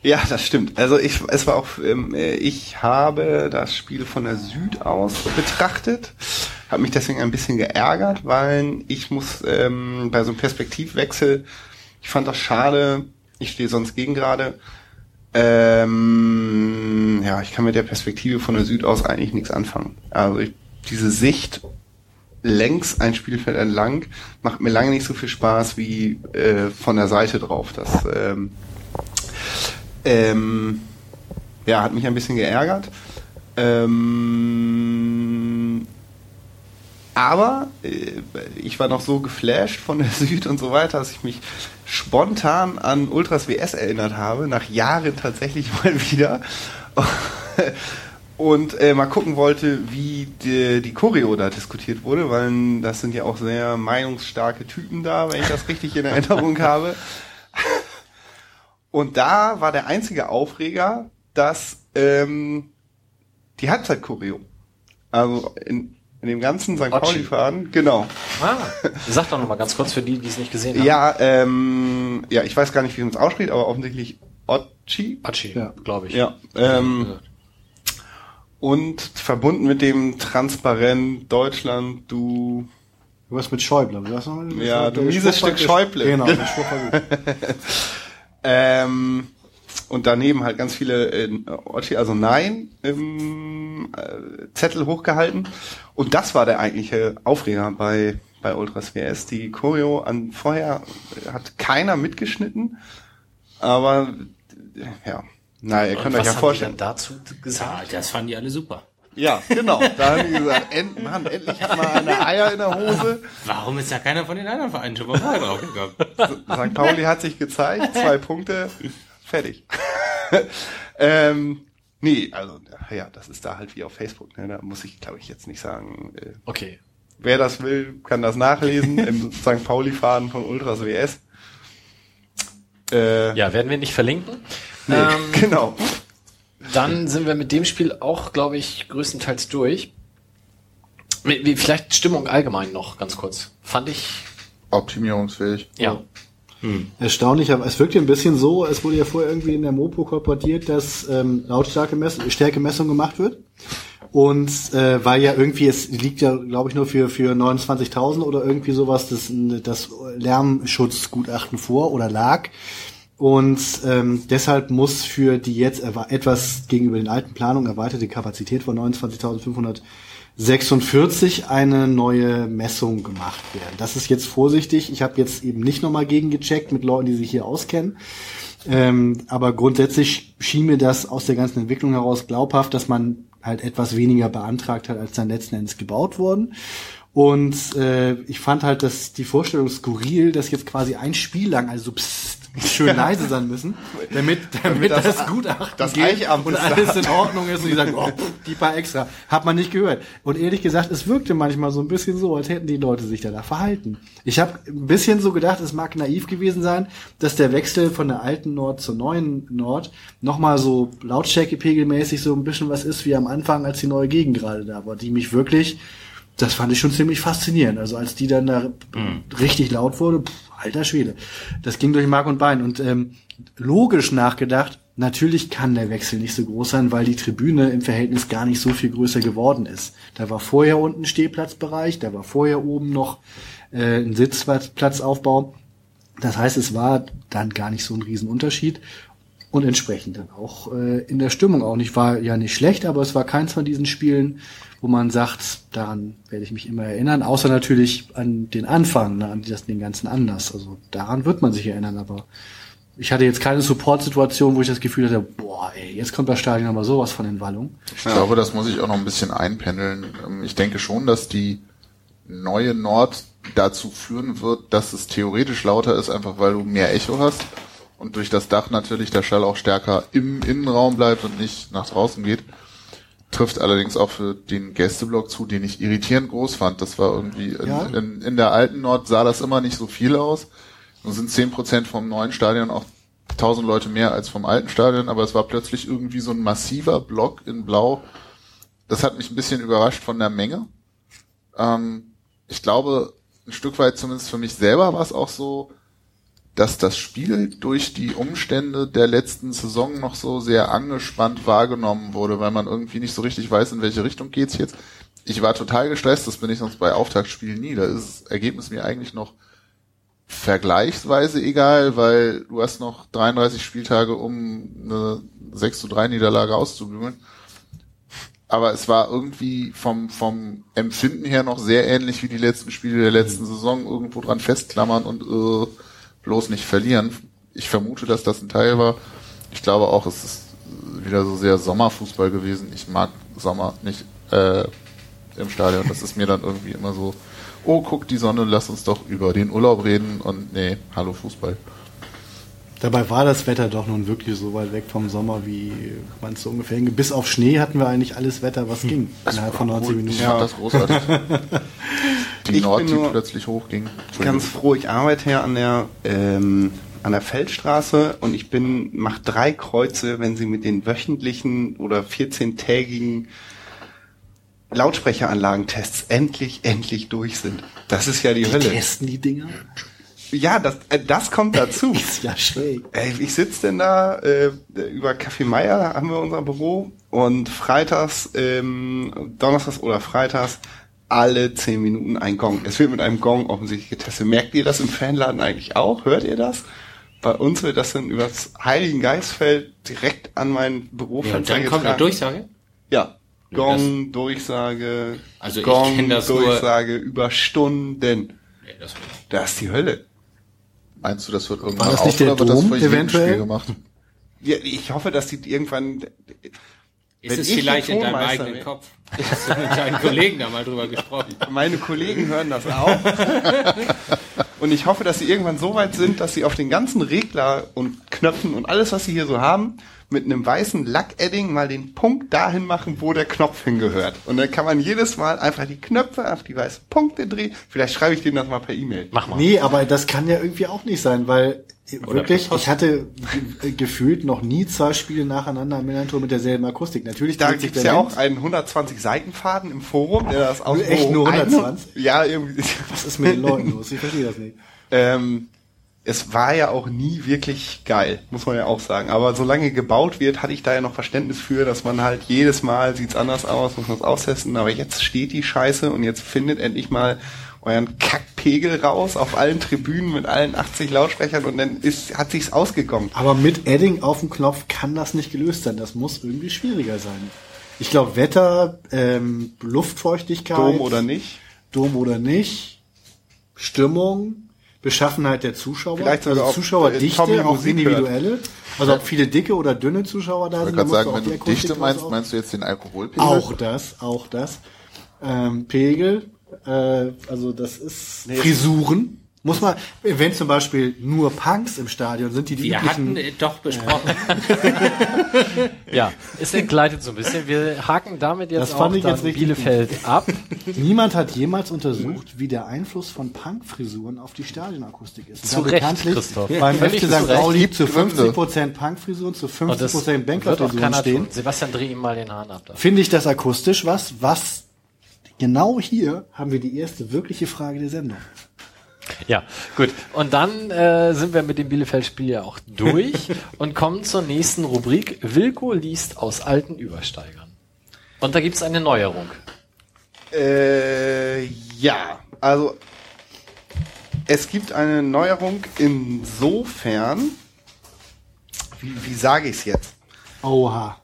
Ja, das stimmt. Also ich, es war auch, ähm, äh, ich habe das Spiel von der Süd aus betrachtet, habe mich deswegen ein bisschen geärgert, weil ich muss ähm, bei so einem Perspektivwechsel, ich fand das schade, ich stehe sonst gegen gerade. Ähm, ja, ich kann mit der Perspektive von der Süd aus eigentlich nichts anfangen. Also ich, diese Sicht längs ein Spielfeld entlang macht mir lange nicht so viel Spaß wie äh, von der Seite drauf. Das ähm, ähm, ja, hat mich ein bisschen geärgert. Ähm, aber äh, ich war noch so geflasht von der Süd und so weiter, dass ich mich spontan an Ultras WS erinnert habe, nach Jahren tatsächlich mal wieder. Und äh, mal gucken wollte, wie die, die Choreo da diskutiert wurde, weil das sind ja auch sehr meinungsstarke Typen da, wenn ich das richtig in Erinnerung habe. Und da war der einzige Aufreger, dass ähm, die Halbzeit-Choreo. Also in, in dem ganzen St.
Otschi.
Pauli-Faden, genau.
Ah, sag doch noch mal ganz kurz für die, die es nicht gesehen haben.
Ja, ähm, ja, ich weiß gar nicht, wie man es ausspricht, aber offensichtlich Otschi.
Atschi,
Ja.
glaube ich.
Ja. Ähm, und verbunden mit dem Transparent Deutschland, du
Was mit Schäuble? Was noch mal?
Ja, du
Der
mieses
Spruch war-
Stück Schäuble.
Genau,
Ähm, und daneben halt ganz viele äh, also Nein, ähm, äh, Zettel hochgehalten. Und das war der eigentliche Aufreger bei, bei Ultras WS. Die Choreo an vorher hat keiner mitgeschnitten, aber äh, ja. Na, ihr
Und
könnt euch
was
ja vorstellen.
die dann dazu
Ja,
gesagt?
das fanden die alle super.
Ja, genau. Da haben die gesagt, end, Mann, endlich hat mal eine Eier in der Hose.
Warum ist da keiner von den anderen Vereinen schon mal vorher draufgekommen?
St. Pauli hat sich gezeigt, zwei Punkte, fertig. ähm, nee, also ja, das ist da halt wie auf Facebook. Ne? Da muss ich, glaube ich, jetzt nicht sagen. Äh,
Okay.
wer das will, kann das nachlesen im St. Pauli-Faden von Ultras WS. Äh,
Ja, werden wir nicht verlinken.
nee,
Ähm,
genau.
Dann sind wir mit dem Spiel auch, glaube ich, größtenteils durch. Wie- wie- Vielleicht Stimmung allgemein noch ganz kurz. Fand ich,
Optimierungsfähig.
ja.
Erstaunlich, aber es wirkte ein bisschen so, es wurde ja vorher irgendwie in der Mopo kolportiert, dass ähm, Lautstärke Mess Stärkemessung gemacht wird. Und äh, weil ja irgendwie, es liegt ja, glaube ich, nur für, für 29.000 oder irgendwie sowas das, das Lärmschutzgutachten vor oder lag. Und ähm, deshalb muss für die jetzt etwas gegenüber den alten Planungen erweiterte Kapazität von 29.546 eine neue Messung gemacht werden. Das ist jetzt vorsichtig. Ich habe jetzt eben nicht nochmal gegengecheckt mit Leuten, die sich hier auskennen. Ähm, aber grundsätzlich schien mir das aus der ganzen Entwicklung heraus glaubhaft, dass man halt etwas weniger beantragt hat, als dann letzten Endes gebaut worden. Und äh, ich fand halt, dass die Vorstellung skurril, dass jetzt quasi ein Spiel lang, also psst, schön leise sein müssen, damit, damit
das-
das, Gutachten
das
geht und alles in Ordnung ist und die sagen, oh, die paar extra, hat man nicht gehört. Und ehrlich gesagt, es wirkte manchmal so ein bisschen so, als hätten die Leute sich danach verhalten. Ich habe ein bisschen so gedacht, es mag naiv gewesen sein, dass der Wechsel von der alten Nord zur neuen Nord nochmal so lautstärkepegelmäßig so ein bisschen was ist wie am Anfang, als die neue Gegend gerade da war, die mich wirklich, das fand ich schon ziemlich faszinierend. Also als die dann da richtig laut wurde, pff, alter Schwede. Das ging durch Mark und Bein. Und ähm, logisch nachgedacht, natürlich kann der Wechsel nicht so groß sein, weil die Tribüne im Verhältnis gar nicht so viel größer geworden ist. Da war vorher unten Stehplatzbereich, da war vorher oben noch äh, ein Sitzplatzaufbau. Das heißt, es war dann gar nicht so ein Riesenunterschied. Und entsprechend dann auch äh, in der Stimmung auch nicht. War ja nicht schlecht, aber es war keins von diesen Spielen, wo man sagt, daran werde ich mich immer erinnern, außer natürlich an den Anfang, ne, an den ganzen Anlass. Also daran wird man sich erinnern, aber ich hatte jetzt keine Support-Situation, wo ich das Gefühl hatte, boah, ey, jetzt kommt das Stadion aber sowas von in Wallung.
Ich glaube, das muss ich auch noch ein bisschen einpendeln. Ähm, Ich denke schon, dass die neue Nord dazu führen wird, dass es theoretisch lauter ist, einfach weil du mehr Echo hast und durch das Dach natürlich der Schall auch stärker im Innenraum bleibt und nicht nach draußen geht. Trifft allerdings auch für den Gästeblock zu, den ich irritierend groß fand. Das war irgendwie, in,
Ja.
in, in der alten Nord sah das immer nicht so viel aus. Und sind 10% vom neuen Stadion auch 1000 Leute mehr als vom alten Stadion, aber es war plötzlich irgendwie so ein massiver Block in Blau. Das hat mich ein bisschen überrascht von der Menge. Ähm, ich glaube, ein Stück weit zumindest für mich selber war es auch so, dass das Spiel durch die Umstände der letzten Saison noch so sehr angespannt wahrgenommen wurde, weil man irgendwie nicht so richtig weiß, in welche Richtung geht's jetzt. Ich war total gestresst, das bin ich sonst bei Auftaktspielen nie. Da ist das Ergebnis mir eigentlich noch vergleichsweise egal, weil du hast noch 33 Spieltage, um eine 6 zu 3 Niederlage auszubügeln. Aber es war irgendwie vom, vom Empfinden her noch sehr ähnlich wie die letzten Spiele der letzten Saison, irgendwo dran festklammern und äh, bloß nicht verlieren. Ich vermute, dass das ein Teil war. Ich glaube auch, es ist wieder so sehr Sommerfußball gewesen. Ich mag Sommer nicht äh, im Stadion. Das ist mir dann irgendwie immer so, oh, guck die Sonne, lass uns doch über den Urlaub reden und nee, hallo Fußball.
Dabei war das Wetter doch nun wirklich so weit weg vom Sommer, wie man es so ungefähr hinge- Bis auf Schnee hatten wir eigentlich alles Wetter, was ging. Innerhalb von 90
Ich
Minuten.
fand das großartig. Die
Ich
Nord,
bin
die
nur
plötzlich hochging.
ganz froh. Ich arbeite ja an der ähm, an der Feldstraße und ich bin mach drei Kreuze, wenn sie mit den wöchentlichen oder 14-tägigen Lautsprecheranlagentests endlich endlich durch sind. Das ist ja die, Hölle.
Testen die Dinger?
Ja, das äh, das kommt dazu.
Ist ja schräg.
Ey, ich sitze denn da äh, über Café Meier, haben wir unser Büro und freitags, ähm, donnerstags oder freitags alle zehn Minuten ein Gong. Es wird mit einem Gong offensichtlich getestet. Merkt ihr das im Fanladen eigentlich auch? Hört ihr das? Bei uns wird das dann übers Heiligen Geistfeld direkt an mein
Ja, und dann kommt eine. Durchsage.
Ja.
Ja,
Gong, Durchsage,
Also ich
Gong,
das nur-
Durchsage über Stunden.
Nee, das
Das ist die Hölle.
Meinst du, das wird irgendwann
das nicht
auf
der
oder wird das
Dom eventuell?
Spiel gemacht?
Ja, ich hoffe, dass die irgendwann
ist
Wenn
es
ich
vielleicht in deinem eigenen
wäre.
Kopf. Hast du mit deinen Kollegen da mal drüber gesprochen?
Meine Kollegen hören das auch. und ich hoffe, dass sie irgendwann so weit sind, dass sie auf den ganzen Regler und Knöpfen und alles, was sie hier so haben, mit einem weißen Lackedding mal den Punkt dahin machen, wo der Knopf hingehört. Und dann kann man jedes Mal einfach die Knöpfe auf die weißen Punkte drehen. Vielleicht schreibe ich denen das mal per E-Mail.
Mach mal.
Nee, aber das kann ja irgendwie auch nicht sein, weil wirklich,
per Post.
ich hatte ge- gefühlt noch nie zwei Spiele nacheinander im Millantor mit derselben Akustik. Natürlich
Da gibt's
der
ja auch einen 120 Seitenfaden im Forum, der das aus
Echt nur 120?
Ja, irgendwie.
Was ist mit den Leuten los? Ich verstehe das nicht.
Ähm, es war ja auch nie wirklich geil, muss man ja auch sagen. Aber solange gebaut wird, hatte ich da ja noch Verständnis für, dass man halt jedes Mal sieht's anders aus, muss man es austesten. Aber jetzt steht die Scheiße und jetzt findet endlich mal euren Kackpegel raus auf allen Tribünen mit allen 80 Lautsprechern und dann ist, hat sich's ausgekommen.
Aber mit Edding auf dem Knopf kann das nicht gelöst sein. Das muss irgendwie schwieriger sein. Ich glaube, Wetter, ähm, Luftfeuchtigkeit,
Dom oder nicht?
Dom oder nicht, Stimmung, Beschaffenheit der Zuschauer,
Vielleicht
also
auch,
Zuschauerdichte, auch
Musik
individuelle. Also ob viele dicke oder dünne Zuschauer da
Ich
sind.
wollte
da
gerade
musst
sagen, wenn du
die
Dichte meinst, meinst du jetzt den Alkoholpegel?
Auch das, auch das. Ähm, Pegel, äh, also das ist
Nee,
Frisuren. Muss man, wenn zum Beispiel nur Punks im Stadion sind, die die
Wir
üblichen,
hatten äh, doch besprochen,
Ja, es entgleitet so ein bisschen. Wir haken damit jetzt
Das
auch
fand ich
dann
jetzt richtig
Bielefeld ab.
niemand hat jemals untersucht, wie der Einfluss von Punkfrisuren auf die Stadionakustik ist.
Zu Recht, Christoph.
Beim
Völlig
FC
zu
St. Pauli zu
Gründe.
50% Punkfrisuren, zu
Und das
50%
wird auch
Bänklerfrisuren
keiner
stehen.
tun. Sebastian, dreh ihm mal den Hahn ab. Da.
Finde ich das akustisch was? Was? Genau hier haben wir die erste wirkliche Frage der Sendung.
Ja, gut. Und dann äh, sind wir mit dem Bielefeld-Spiel ja auch durch und kommen zur nächsten Rubrik. Wilko liest aus alten Übersteigern. Und da gibt's eine Neuerung.
Äh, ja, also es gibt eine Neuerung insofern, wie, wie sage ich es jetzt?
Oha.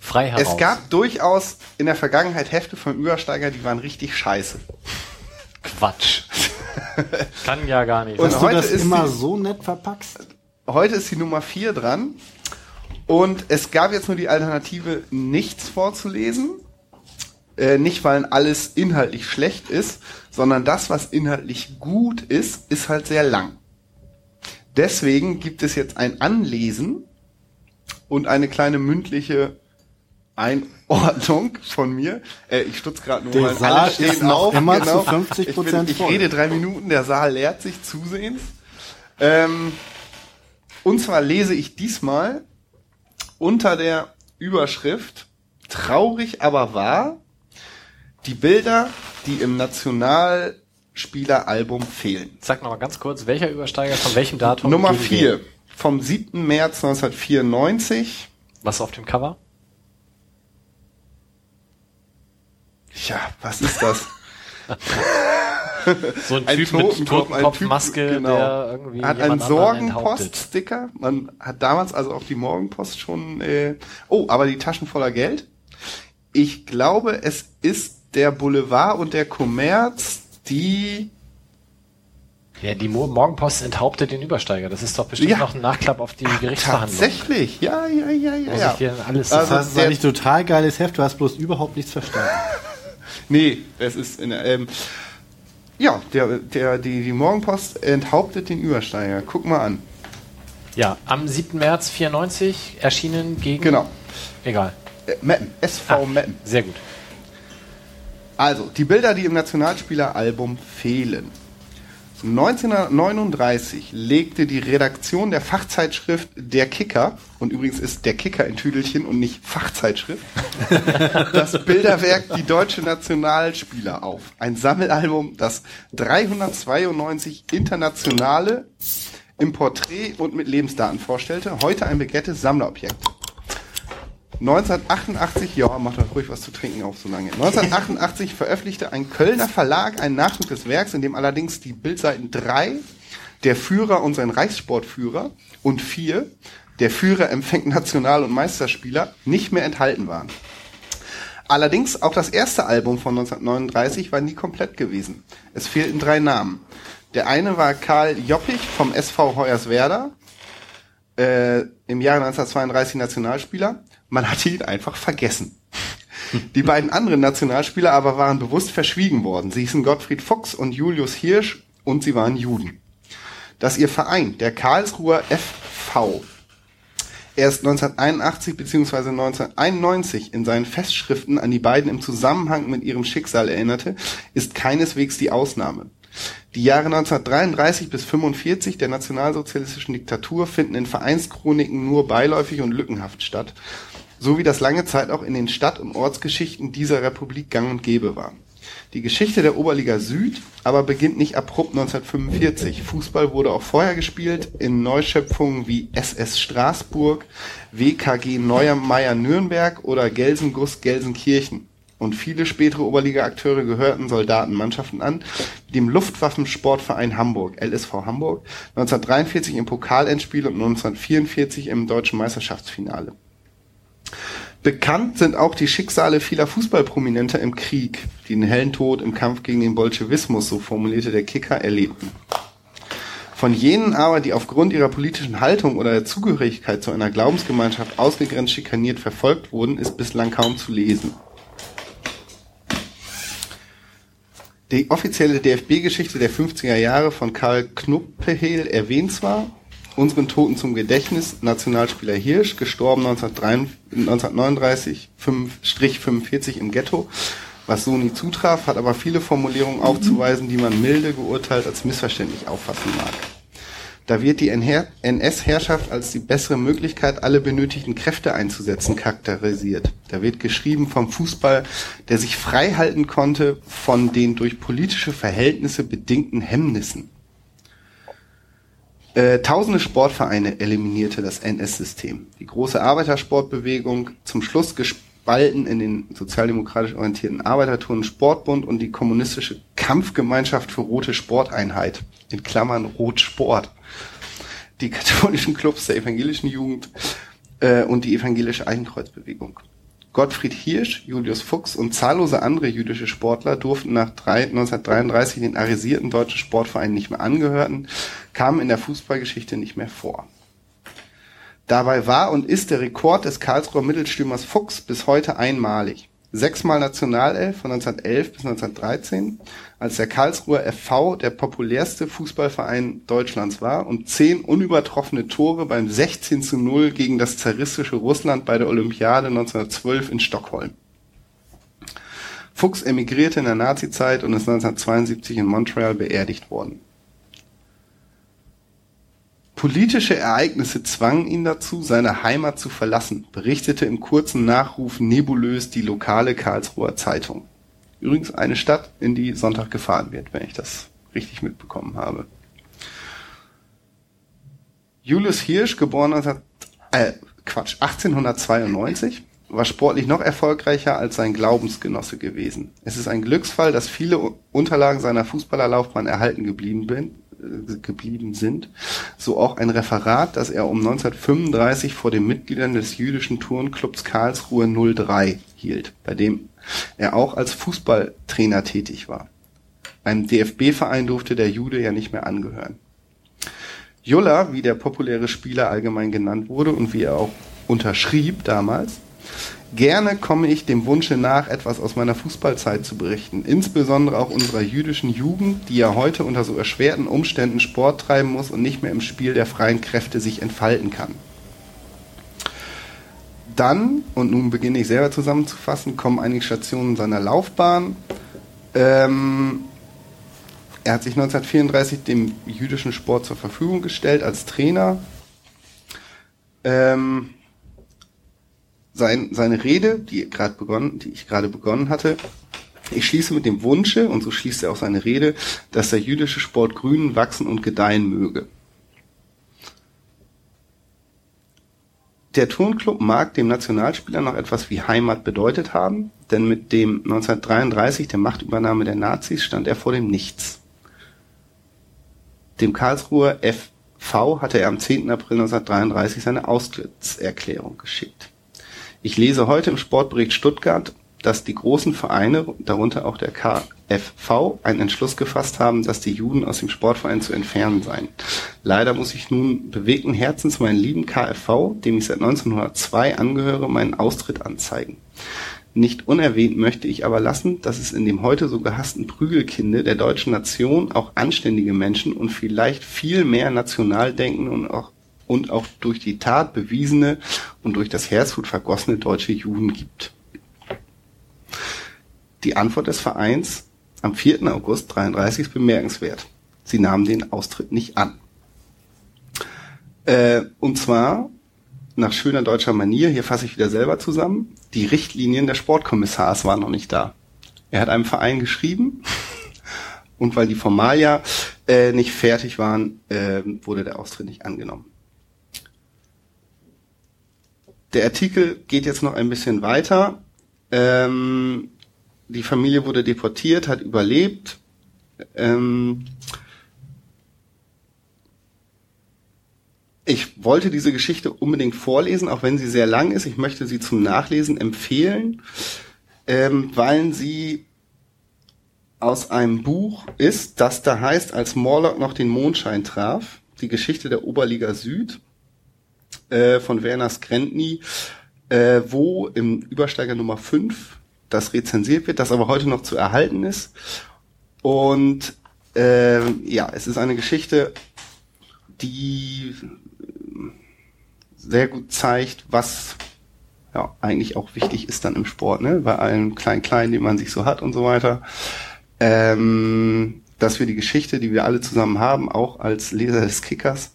Frei heraus.
Es gab durchaus in der Vergangenheit Hefte von Übersteiger, die waren richtig scheiße.
Quatsch. Kann ja gar nicht.
Und
sein.
du
heute
das
ist
immer
die-
so nett verpackst.
Heute ist die Nummer 4 dran und es gab jetzt nur die Alternative, nichts vorzulesen. Äh, nicht, weil alles inhaltlich schlecht ist, sondern das, was inhaltlich gut ist, ist halt sehr lang. Deswegen gibt es jetzt ein Anlesen und eine kleine mündliche Einordnung von mir. Äh, ich stutz gerade nur,
Der
weil
Saal
alle stehen
noch
auf. genau.
immer zu 50
ich, bin,
Prozent
ich rede drei Minuten, der Saal leert sich zusehends. Ähm, und zwar lese ich diesmal unter der Überschrift Traurig aber wahr die Bilder, die im Nationalspieleralbum fehlen.
Sag noch mal ganz kurz, welcher Übersteiger von welchem Datum?
Nummer
gegen
4
wen?
vom 7. März 1994.
Was auf dem Cover?
Ja, was ist das?
So ein,
Ein
Typ mit
Totenkopf, ein
Totenkopfmaske,
genau.
der irgendwie
hat einen. Sorgenpost-Sticker. Man hat damals also auf die Morgenpost schon. Äh, oh, aber die Taschen voller Geld. Ich glaube, es ist der Boulevard und der Kommerz, die.
Ja, die Mo Morgenpost enthauptet den Übersteiger. Das ist doch bestimmt
Ja.
noch ein Nachklapp auf die Gerichtsverhandlung.
Tatsächlich, ja, ja, ja, ja.
Muss
ja.
ich dir alles
Also.
Das ist ein total geiles Heft, du hast bloß überhaupt nichts verstanden.
Nee, es ist in der, ähm, ja, der, der, die, die Morgenpost enthauptet den Übersteiger. Guck mal an.
Ja, am 7. März 94 erschienen gegen...
Genau.
Egal.
Äh, Metten, SV
Ah,
Metten.
Sehr gut.
Also, die Bilder, die im Nationalspieleralbum fehlen. 1939 legte die Redaktion der Fachzeitschrift Der Kicker, und übrigens ist Der Kicker in Tüdelchen und nicht Fachzeitschrift, das Bilderwerk Die deutsche Nationalspieler auf. Ein Sammelalbum, das 392 internationale im Porträt und mit Lebensdaten vorstellte. Heute ein begehrtes Sammlerobjekt. 1988, ja, macht euch ruhig was zu trinken auf so lange. 1988 veröffentlichte ein Kölner Verlag einen Nachdruck des Werks, in dem allerdings die Bildseiten 3, der Führer und sein Reichssportführer, und 4, der Führer empfängt National- und Meisterspieler, nicht mehr enthalten waren. Allerdings auch das erste Album von 1939 war nie komplett gewesen. Es fehlten drei Namen. Der eine war Karl Joppich vom SV Hoyerswerda, äh, im Jahre 1932 Nationalspieler. Man hatte ihn einfach vergessen. Die beiden anderen Nationalspieler aber waren bewusst verschwiegen worden. Sie hießen Gottfried Fuchs und Julius Hirsch und sie waren Juden. Dass ihr Verein, der Karlsruher FV, erst 1981 bzw. 1991 in seinen Festschriften an die beiden im Zusammenhang mit ihrem Schicksal erinnerte, ist keineswegs die Ausnahme. Die Jahre 1933 bis 45 der nationalsozialistischen Diktatur finden in Vereinschroniken nur beiläufig und lückenhaft statt, so wie das lange Zeit auch in den Stadt- und Ortsgeschichten dieser Republik gang und gäbe war. Die Geschichte der Oberliga Süd aber beginnt nicht abrupt 1945. Fußball wurde auch vorher gespielt in Neuschöpfungen wie SS Straßburg, WKG Neuermeier Nürnberg oder Gelsenguss Gelsenkirchen. Und viele spätere Oberliga-Akteure gehörten Soldatenmannschaften an, wie dem Luftwaffensportverein Hamburg, LSV Hamburg, 1943 im Pokalendspiel und 1944 im deutschen Meisterschaftsfinale. Bekannt sind auch die Schicksale vieler Fußballprominenter im Krieg, die den hellen Tod im Kampf gegen den Bolschewismus, so formulierte der Kicker, erlebten. Von jenen aber, die aufgrund ihrer politischen Haltung oder der Zugehörigkeit zu einer Glaubensgemeinschaft ausgegrenzt schikaniert verfolgt wurden, ist bislang kaum zu lesen. Die offizielle DFB-Geschichte der 50er Jahre von Karl Knuppehel erwähnt zwar, unseren Toten zum Gedächtnis, Nationalspieler Hirsch, gestorben 1939, 5-45 im Ghetto, was so nie zutraf, hat aber viele Formulierungen aufzuweisen, die man milde geurteilt als missverständlich auffassen mag. Da wird die NS-Herrschaft als die bessere Möglichkeit, alle benötigten Kräfte einzusetzen, charakterisiert. Da wird geschrieben vom Fußball, der sich frei halten konnte von den durch politische Verhältnisse bedingten Hemmnissen. Äh, tausende Sportvereine eliminierte das NS-System. Die große Arbeitersportbewegung, zum Schluss gespalten in den sozialdemokratisch orientierten Arbeiterturnen Sportbund und die kommunistische Kampfgemeinschaft für rote Sporteinheit, in Klammern Rotsport. Die katholischen Clubs der evangelischen Jugend äh, und die evangelische Eichenkreuzbewegung. Gottfried Hirsch, Julius Fuchs und zahllose andere jüdische Sportler durften nach drei, 1933 den arisierten deutschen Sportvereinen nicht mehr angehörten, kamen in der Fußballgeschichte nicht mehr vor. Dabei war und ist der Rekord des Karlsruher Mittelstürmers Fuchs bis heute einmalig. Sechsmal Nationalelf von 1911 bis 1913, als der Karlsruher FV der populärste Fußballverein Deutschlands war und zehn unübertroffene Tore beim 16 zu 0 gegen das zaristische Russland bei der Olympiade 1912 in Stockholm. Fuchs emigrierte in der Nazizeit und ist 1972 in Montreal beerdigt worden. Politische Ereignisse zwangen ihn dazu, seine Heimat zu verlassen, berichtete im kurzen Nachruf nebulös die lokale Karlsruher Zeitung. Übrigens eine Stadt, in die Sonntag gefahren wird, wenn ich das richtig mitbekommen habe. Julius Hirsch, geboren 19, äh, Quatsch, 1892, war sportlich noch erfolgreicher als sein Glaubensgenosse gewesen. Es ist ein Glücksfall, dass viele Unterlagen seiner Fußballerlaufbahn erhalten geblieben, geblieben sind, so auch ein Referat, das er um 1935 vor den Mitgliedern des jüdischen Turnclubs Karlsruhe 03 hielt, bei dem er auch als Fußballtrainer tätig war. Einem DFB-Verein durfte der Jude ja nicht mehr angehören. Julla, wie der populäre Spieler allgemein genannt wurde und wie er auch unterschrieb damals, Gerne komme ich dem Wunsche nach, etwas aus meiner Fußballzeit zu berichten, insbesondere auch unserer jüdischen Jugend, die ja heute unter so erschwerten Umständen Sport treiben muss und nicht mehr im Spiel der freien Kräfte sich entfalten kann. Dann, und nun beginne ich selber zusammenzufassen, kommen einige Stationen seiner Laufbahn. Ähm, er hat sich 1934 dem jüdischen Sport zur Verfügung gestellt als Trainer. Ähm, sein, seine Rede, die, grad begonnen, die ich gerade begonnen hatte, ich schließe mit dem Wunsche, und so schließt er auch seine Rede, dass der jüdische Sport grünen, wachsen und gedeihen möge. Der Turnclub mag dem Nationalspieler noch etwas wie Heimat bedeutet haben, denn mit dem 1933 der Machtübernahme der Nazis stand er vor dem Nichts. Dem Karlsruher FV hatte er am 10. April 1933 seine Austrittserklärung geschickt. Ich lese heute im Sportbericht Stuttgart, dass die großen Vereine, darunter auch der KfV, einen Entschluss gefasst haben, dass die Juden aus dem Sportverein zu entfernen seien. Leider muss ich nun bewegten Herzens meinen lieben KfV, dem ich seit 1902 angehöre, meinen Austritt anzeigen. Nicht unerwähnt möchte ich aber lassen, dass es in dem heute so gehassten Prügelkinde der deutschen Nation auch anständige Menschen und vielleicht viel mehr Nationaldenken und auch und auch durch die Tat bewiesene und durch das Herzblut vergossene deutsche Juden gibt. Die Antwort des Vereins am 4. August 33 ist bemerkenswert. Sie nahmen den Austritt nicht an. Äh, und zwar nach schöner deutscher Manier, hier fasse ich wieder selber zusammen, die Richtlinien des Sportkommissars waren noch nicht da. Er hat einem Verein geschrieben und weil die Formalia äh, nicht fertig waren, äh, wurde der Austritt nicht angenommen. Der Artikel geht jetzt noch ein bisschen weiter. Ähm, die Familie wurde deportiert, hat überlebt. Ähm, ich wollte diese Geschichte unbedingt vorlesen, auch wenn sie sehr lang ist. Ich möchte sie zum Nachlesen empfehlen, ähm, weil sie aus einem Buch ist, das da heißt, als Morlock noch den Mondschein traf, die Geschichte der Oberliga Süd äh, von Werner Skrentny, äh, wo im Übersteiger Nummer 5 das rezensiert wird, das aber heute noch zu erhalten ist. Und äh, ja, es ist eine Geschichte, die sehr gut zeigt, was ja eigentlich auch wichtig ist dann im Sport, ne? Bei allen Klein-Klein, die man sich so hat und so weiter. Ähm, dass wir die Geschichte, die wir alle zusammen haben, auch als Leser des Kickers,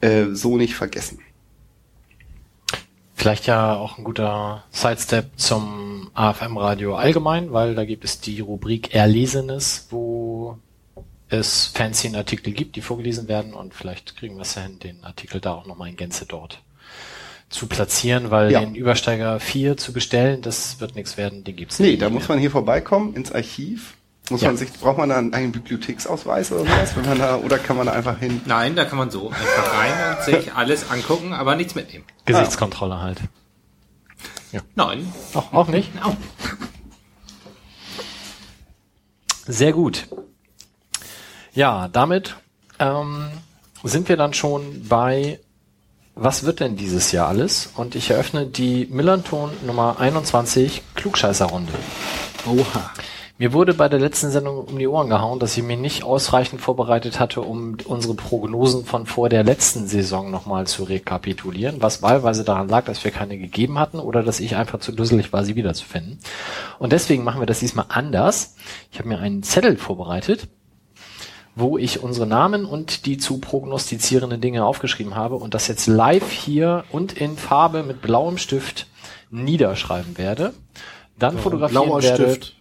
äh, so nicht vergessen.
Vielleicht ja auch ein guter Sidestep zum AFM-Radio allgemein, weil da gibt es die Rubrik Erlesenes, wo es fancy Artikel gibt, die vorgelesen werden und vielleicht kriegen wir es ja hin, den Artikel da auch nochmal in Gänze dort zu platzieren, weil ja. den Übersteiger 4 zu bestellen, das wird nichts werden, den gibt's
nee, nicht. Nee, da muss man hier vorbeikommen ins Archiv muss ja. man sich, braucht man da einen Bibliotheksausweis oder sowas, wenn man da, oder kann man da einfach hin?
Nein, da kann man so einfach rein und sich alles angucken, aber nichts mitnehmen.
Gesichtskontrolle halt.
Ja. Nein.
Auch, auch nicht?
No.
Sehr gut. Ja, damit ähm, sind wir dann schon bei was wird denn dieses Jahr alles? Und ich eröffne die Millanton Nummer 21 Klugscheißerrunde.
Oha.
Mir wurde bei der letzten Sendung um die Ohren gehauen, dass ich mich nicht ausreichend vorbereitet hatte, um unsere Prognosen von vor der letzten Saison nochmal zu rekapitulieren, was wahlweise daran lag, dass wir keine gegeben hatten oder dass ich einfach zu dusselig war, sie wiederzufinden. Und deswegen machen wir das diesmal anders. Ich habe mir einen Zettel vorbereitet, wo ich unsere Namen und die zu prognostizierenden Dinge aufgeschrieben habe und das jetzt live hier und in Farbe mit blauem Stift niederschreiben werde. Dann fotografieren
Blauer
werde.
Stift.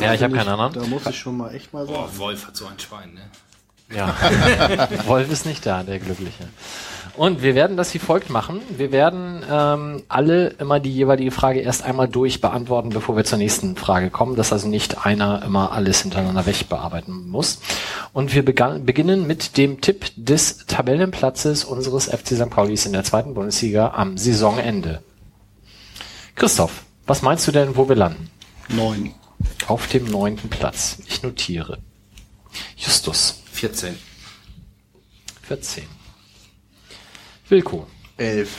Ja, ich habe keinen anderen.
Da muss ich schon mal echt mal sagen.
Oh, Wolf hat so ein Schwein, ne?
Ja. Wolf ist nicht da, der Glückliche. Und wir werden das wie folgt machen. Wir werden ähm, alle immer die jeweilige Frage erst einmal durch beantworten, bevor wir zur nächsten Frage kommen, dass also nicht einer immer alles hintereinander weg bearbeiten muss. Und wir beginnen mit dem Tipp des Tabellenplatzes unseres FC St. Paulis in der zweiten Bundesliga am Saisonende. Christoph, was meinst du denn, wo wir landen?
Neun.
Auf dem neunten Platz. Ich notiere. Justus,
14.
14. Wilko,
Elf.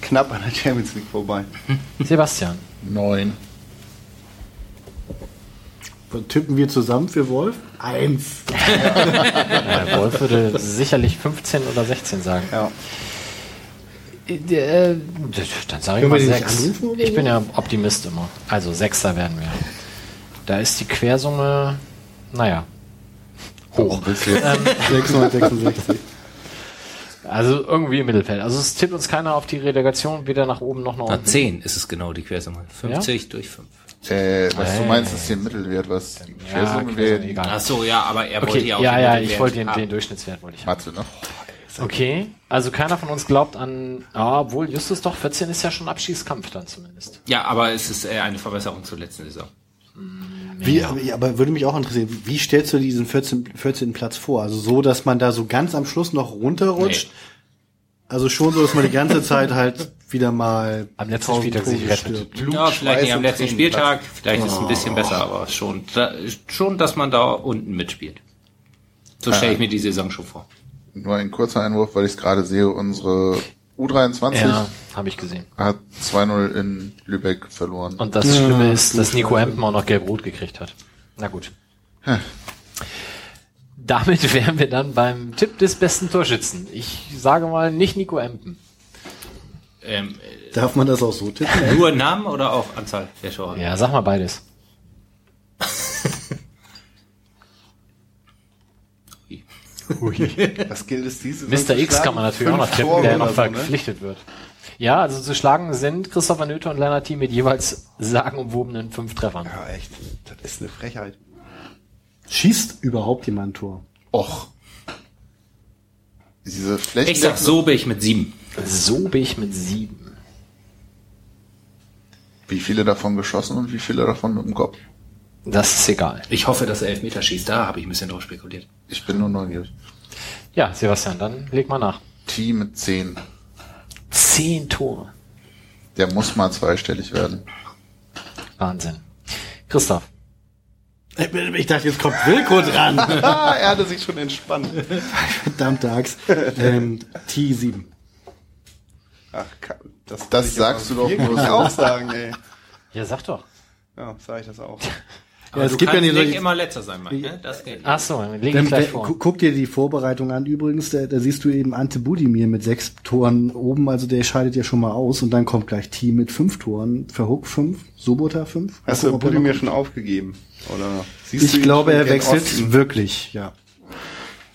Knapp an der Champions League vorbei.
Sebastian,
Neun.
Was tippen wir zusammen für Wolf? Eins.
äh, Wolf würde sicherlich 15 oder 16 sagen.
Ja.
Äh, äh, dann sage ich mal
wir die nicht
6.
anrufen oder
Ich bin ja Optimist immer. Also Sechster werden wir. Da ist die Quersumme, naja, hoch.
Du jetzt
666.
Also irgendwie im Mittelfeld. Also es tippt uns keiner auf die Relegation, weder nach oben noch nach
Na,
unten.
10 ist es genau, die Quersumme. 50 durch 5.
Äh, was du
Hey.
meinst, ist hier Mittelwert, was die
Ja,
Quersumme
Quersumme,
wäre.
Ach so, ja, aber er wollte
Okay,
ja auch
ja,
den
ja, ich wollte den, den Durchschnittswert wollte ich haben.
Mathe, ne?
Okay, also keiner von uns glaubt an, ah, obwohl Justus doch 14 ist ja schon Abschießkampf dann zumindest.
Ja, aber es ist eher eine Verbesserung zur letzten Saison.
Wie, aber, aber würde mich auch interessieren, wie stellst du diesen 14, 14. Platz vor? Also so, dass man da so ganz am Schluss noch runterrutscht? Also schon so, dass man die ganze Zeit halt wieder mal
Am letzten
1000
Spieltag sich rettet.
ja, vielleicht nicht am letzten. Spieltag, vielleicht ist es ein bisschen besser, aber schon, da, schon, dass man da unten mitspielt. So stelle ich mir die Saison schon vor.
Nur ein kurzer Einwurf, weil ich es gerade sehe, unsere U23
Ja, habe ich gesehen.
hat 2-0 in Lübeck verloren.
Und das Schlimme ist, dass Nico Empen auch noch gelb-rot gekriegt hat. Na gut. Damit wären wir dann beim Tipp des besten Torschützen. Ich sage mal nicht Nico Empen.
Ähm,
Darf man das auch so tippen?
nur Namen oder auch Anzahl der Tore?
Ja, sag mal beides.
Was gilt es diese
Mr. X kann man natürlich auch noch tippen, der noch
so, ne?
verpflichtet wird. Ja, also zu schlagen sind Christopher Nöte und Lennart Thiem mit jeweils sagenumwobenen fünf Treffern.
Ja, echt. Das ist eine Frechheit.
Schießt überhaupt jemand ein Tor?
Och. Diese Flächen.
Ich sag Sobich mit sieben.
Sobig mit sieben.
Wie viele davon geschossen und wie viele davon mit dem Kopf?
Das ist egal.
Ich hoffe, dass er Elfmeter schießt. Da habe ich ein bisschen drauf spekuliert.
Ich bin nur neugierig.
Ja, Sebastian, dann leg mal nach.
Team mit 10.
Zehn Tore.
Der muss mal zweistellig werden.
Wahnsinn. Christoph.
Ich dachte, jetzt kommt Wilko dran.
Er hatte sich schon entspannt.
Verdammte Axt. Ähm, T7.
Ach, das,
Das
ich
sagst du doch nur so.
auch sagen, ey.
Ja, sag doch.
Ja, sag ich das auch.
Aber
es
du
gibt ja
kannst
die-
nicht immer letzter sein, Mike. Ne? Das geht.
Ach so, dann leg ich
Dann,
gleich vor.
gu- guck dir die Vorbereitung an. Übrigens, da, da siehst du eben Ante Budimir mit sechs Toren oben. Also der scheidet ja schon mal aus. Und dann kommt gleich Team mit fünf Toren. Verhook fünf, Sobota fünf.
Hast du Budimir schon aufgegeben? Oder siehst du
Ich
ihn
glaube, er wechselt
Osten?
wirklich, ja.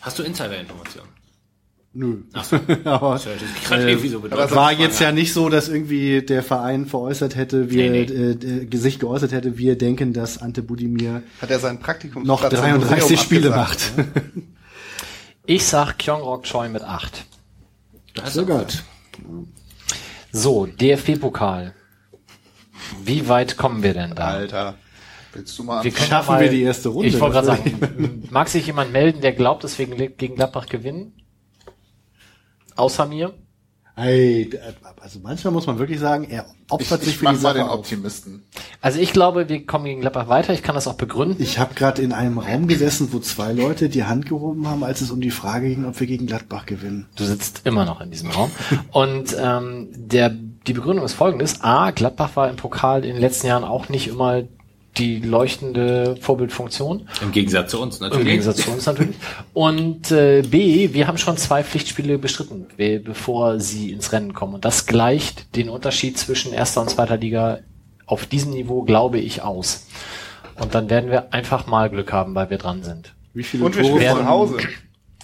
Hast du Insider-Informationen?
Nö.
Ach so.
Aber
Das hört sich gerade irgendwie so bedeutet.
war jetzt ja nicht so, dass irgendwie der Verein veräußert hätte, wir,
Nee, nee.
Äh, äh, sich geäußert hätte, wir denken, dass Ante Budimir
Hat er sein Praktikum
noch 33 Spiele macht.
Ich sag Kyongrok Choi mit acht.
Das
So gut.
So, DFB-Pokal. Wie weit kommen wir denn da?
Alter.
Willst du mal
Wir
Schaffen
ja
wir die erste Runde?
Ich wollte gerade
Das
sagen, mag sich jemand melden, der glaubt, dass wir gegen gegen Gladbach gewinnen? Außer mir?
Ey, also manchmal muss man wirklich sagen, er
Ich,
opfert sich
ich
für
mach
die
mal
Sache
den
auf.
Optimisten.
Also ich glaube, wir kommen gegen Gladbach weiter. Ich kann das auch begründen.
Ich habe gerade in einem Raum gesessen, wo zwei Leute die Hand gehoben haben, als es um die Frage ging, ob wir gegen Gladbach gewinnen.
Du sitzt immer noch in diesem Raum. Und ähm, der, die Begründung ist folgendes. A, Gladbach war im Pokal in den letzten Jahren auch nicht immer die leuchtende Vorbildfunktion.
Im Gegensatz zu uns
Im
natürlich.
Gegensatz zu uns natürlich. Und äh, B, wir haben schon zwei Pflichtspiele bestritten, be- bevor sie ins Rennen kommen. Und das gleicht den Unterschied zwischen erster und zweiter Liga auf diesem Niveau, glaube ich, aus. Und dann werden wir einfach mal Glück haben, weil wir dran sind.
Wie viele
Und wir
Tore
spielen
werden-
zu Hause.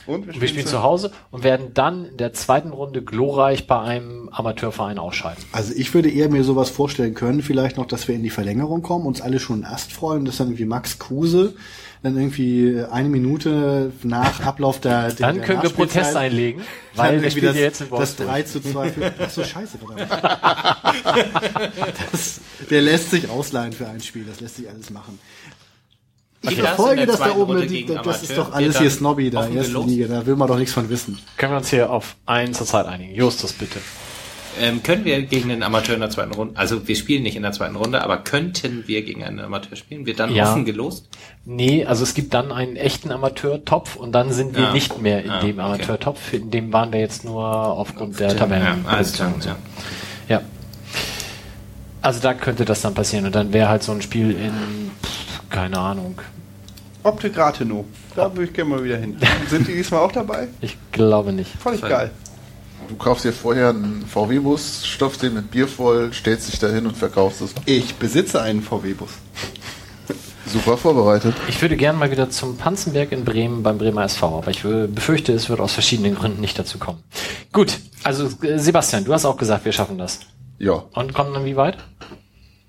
Und
Und wir spielen zu Hause und werden dann in der zweiten Runde glorreich bei einem Amateurverein ausscheiden.
Also ich würde eher mir sowas vorstellen können, vielleicht noch, dass wir in die Verlängerung kommen, uns alle schon einen Ast freuen, dass dann irgendwie Max Kruse dann irgendwie eine Minute nach Ablauf der, der
Dann
der
können wir Protest einlegen, weil wir spielen
das,
jetzt in
das
Wolfsburg.
3 zu 2 für, ach so, scheiße, das, der lässt sich ausleihen für ein Spiel, das lässt sich alles machen. Ich
Okay.
Verfolge
der
das da oben, die, das ist
Amateur
doch alles hier Snobby da, erste. Liga, da will man doch nichts von wissen.
Können wir uns hier auf einen zur Zeit einigen? Justus, bitte.
Ähm, können wir gegen einen Amateur in der zweiten Runde, also wir spielen nicht in der zweiten Runde, aber könnten wir gegen einen Amateur spielen? Wird dann
Ja.
offen gelost?
Nee, also es gibt dann einen echten Amateurtopf und dann sind wir
Ja.
nicht mehr in
Ja,
dem
okay.
Amateurtopf. In dem waren wir jetzt nur aufgrund der
Ja,
Tabellen.
alles klar. Ja.
Ja. Also da könnte das dann passieren und dann wäre halt so ein Spiel in, pff, keine Ahnung.
Optik Rathenow. Da würde ich gerne mal wieder hin. Sind die diesmal auch dabei?
Ich glaube nicht.
Völlig geil.
Du kaufst dir vorher einen VW-Bus, stopfst den mit Bier voll, stellst dich dahin und verkaufst es.
Ich besitze einen VW-Bus.
Super vorbereitet.
Ich würde gern mal wieder zum Panzenberg in Bremen beim Bremer SV, aber ich befürchte, es wird aus verschiedenen Gründen nicht dazu kommen. Gut, also äh, Sebastian, du hast auch gesagt, wir schaffen das.
Ja,
Und kommen dann wie weit?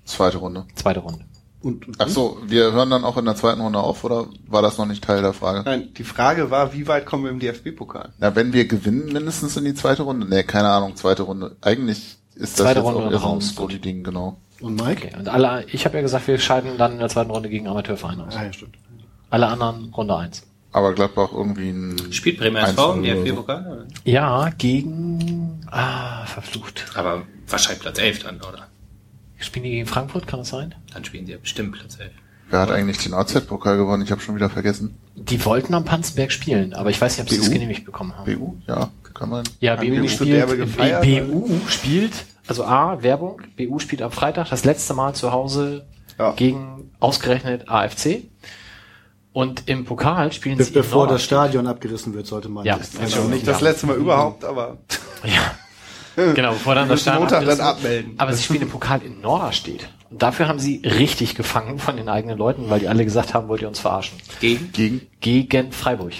zweite Runde.
Zweite Runde.
Und, und
Ach so, wir hören dann auch in der zweiten Runde auf, oder war das noch nicht Teil der Frage?
Nein, die Frage war, wie weit kommen wir im DFB-Pokal?
Na, wenn wir gewinnen, mindestens in die zweite Runde. Nee, keine Ahnung, zweite Runde. Eigentlich ist das
Zweite
jetzt
Runde
auch so,
raus,
so
gut.
die Dinge, genau.
und Mike?
Okay, und alle, ich habe ja gesagt, wir scheiden dann in der zweiten Runde gegen Amateurvereine aus.
Ah, ja, stimmt.
Alle anderen Runde eins.
Aber Gladbach irgendwie ein...
Spielt Bremer SV im
1-0 oder so.
DFB-Pokal?
Ja, gegen, ah, verflucht.
Aber wahrscheinlich Platz 11 dann, oder?
Spielen die gegen Frankfurt, kann das sein?
Dann spielen sie ja bestimmt Platz 11.
Wer hat eigentlich den AZ-Pokal gewonnen? Ich habe schon wieder vergessen.
Die wollten am Panzenberg spielen, aber ich weiß nicht, ob sie es genehmigt bekommen haben.
BU? Ja, kann man.
Ja, BU spielt,
gefeiert,
BU spielt, also A, Werbung, BU spielt am Freitag das letzte Mal zu Hause
Ja.
gegen ausgerechnet AFC. Und im Pokal spielen
Be
sie
bevor das. Stadion abgerissen wird, sollte man
Ja,
das
also
Nicht das letzte Mal überhaupt, aber
Ja. Genau, bevor dann das Stadion
Montag dann abmelden.
Aber sie spielen im Pokal in Norderstedt. Und dafür haben sie richtig gefangen von den eigenen Leuten, weil die alle gesagt haben, wollt ihr uns verarschen.
Gegen?
Gegen.
Gegen Freiburg.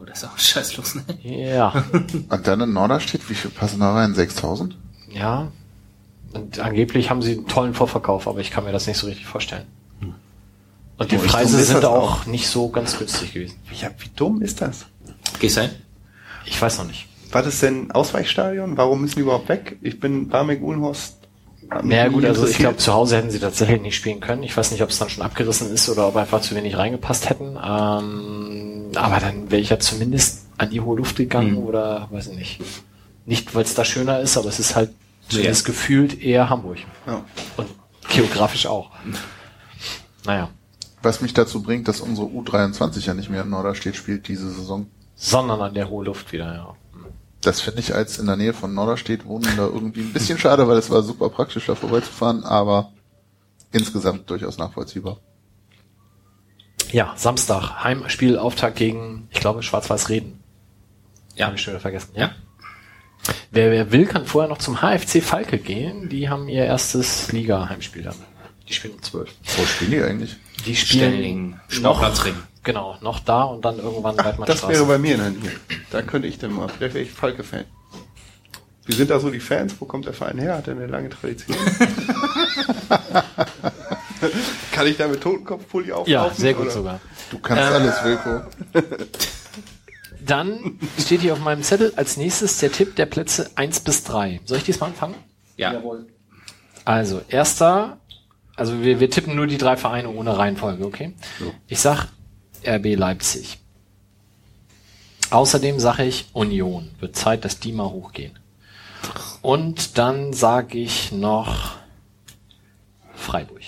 Oh, das ist auch scheißlos, ne?
Ja.
Und dann in Norderstedt, wie viel passen da rein? 6000?
ja. Und angeblich haben sie einen tollen Vorverkauf, aber ich kann mir das nicht so richtig vorstellen. Und die
Oh,
Preise sind
das
auch nicht so ganz günstig gewesen.
ja, wie dumm ist das?
Gehst du hin?
Ich weiß noch nicht.
War das denn Ausweichstadion? Warum müssen die überhaupt weg? Ich bin Barmek Uhlenhorst. nie
gut, also ich glaube, zu Hause hätten sie tatsächlich nicht spielen können. Ich weiß nicht, ob es dann schon abgerissen ist oder ob einfach zu wenig reingepasst hätten. Ähm, aber dann wäre ich ja zumindest an die hohe Luft gegangen
Hm.
oder weiß ich nicht. Nicht, weil es da schöner ist, aber es ist halt zumindest
Ja.
gefühlt eher Hamburg.
Ja.
Und geografisch auch. Naja.
Was mich dazu bringt, dass unsere U23 ja nicht mehr in Norderstedt spielt diese Saison.
Sondern an der hohen Luft wieder, ja.
Das finde ich als in der Nähe von Norderstedt wohnen da irgendwie ein bisschen schade, weil es war super praktisch, da vorbeizufahren, aber insgesamt durchaus nachvollziehbar.
Ja, Samstag, Heimspielauftakt gegen, ich glaube, Schwarz-Weiß Reden.
Ja.
Habe ich schon wieder vergessen.
Ja.
Wer, wer will, kann vorher noch zum HFC Falke gehen. Die haben ihr erstes Liga-Heimspiel dann. Die spielen um 12.
Wo spielen die eigentlich?
Die spielen
Stelling,
noch,
Sportplatzring.
Genau, noch da und dann irgendwann
Das
Weidmannstraße.
wäre bei mir in der Nähe. Da könnte ich dann mal. Vielleicht wäre ich Falke-Fan. Wie sind da so die Fans? Wo kommt der Verein her? Hat er eine lange Tradition? Kann ich da mit Totenkopfpulli auflaufen?
ja, sehr gut
oder?
sogar.
Du kannst
Ähm,
alles, Wilko.
Dann steht hier auf meinem Zettel als nächstes der Tipp der Plätze 1 bis 3. Soll ich diesmal anfangen?
Ja.
Also, erster, also wir, wir tippen nur die drei Vereine ohne Reihenfolge, okay? Ich sag RB Leipzig. Außerdem sage ich Union. Wird Zeit, dass die mal hochgehen. Und dann sage ich noch Freiburg.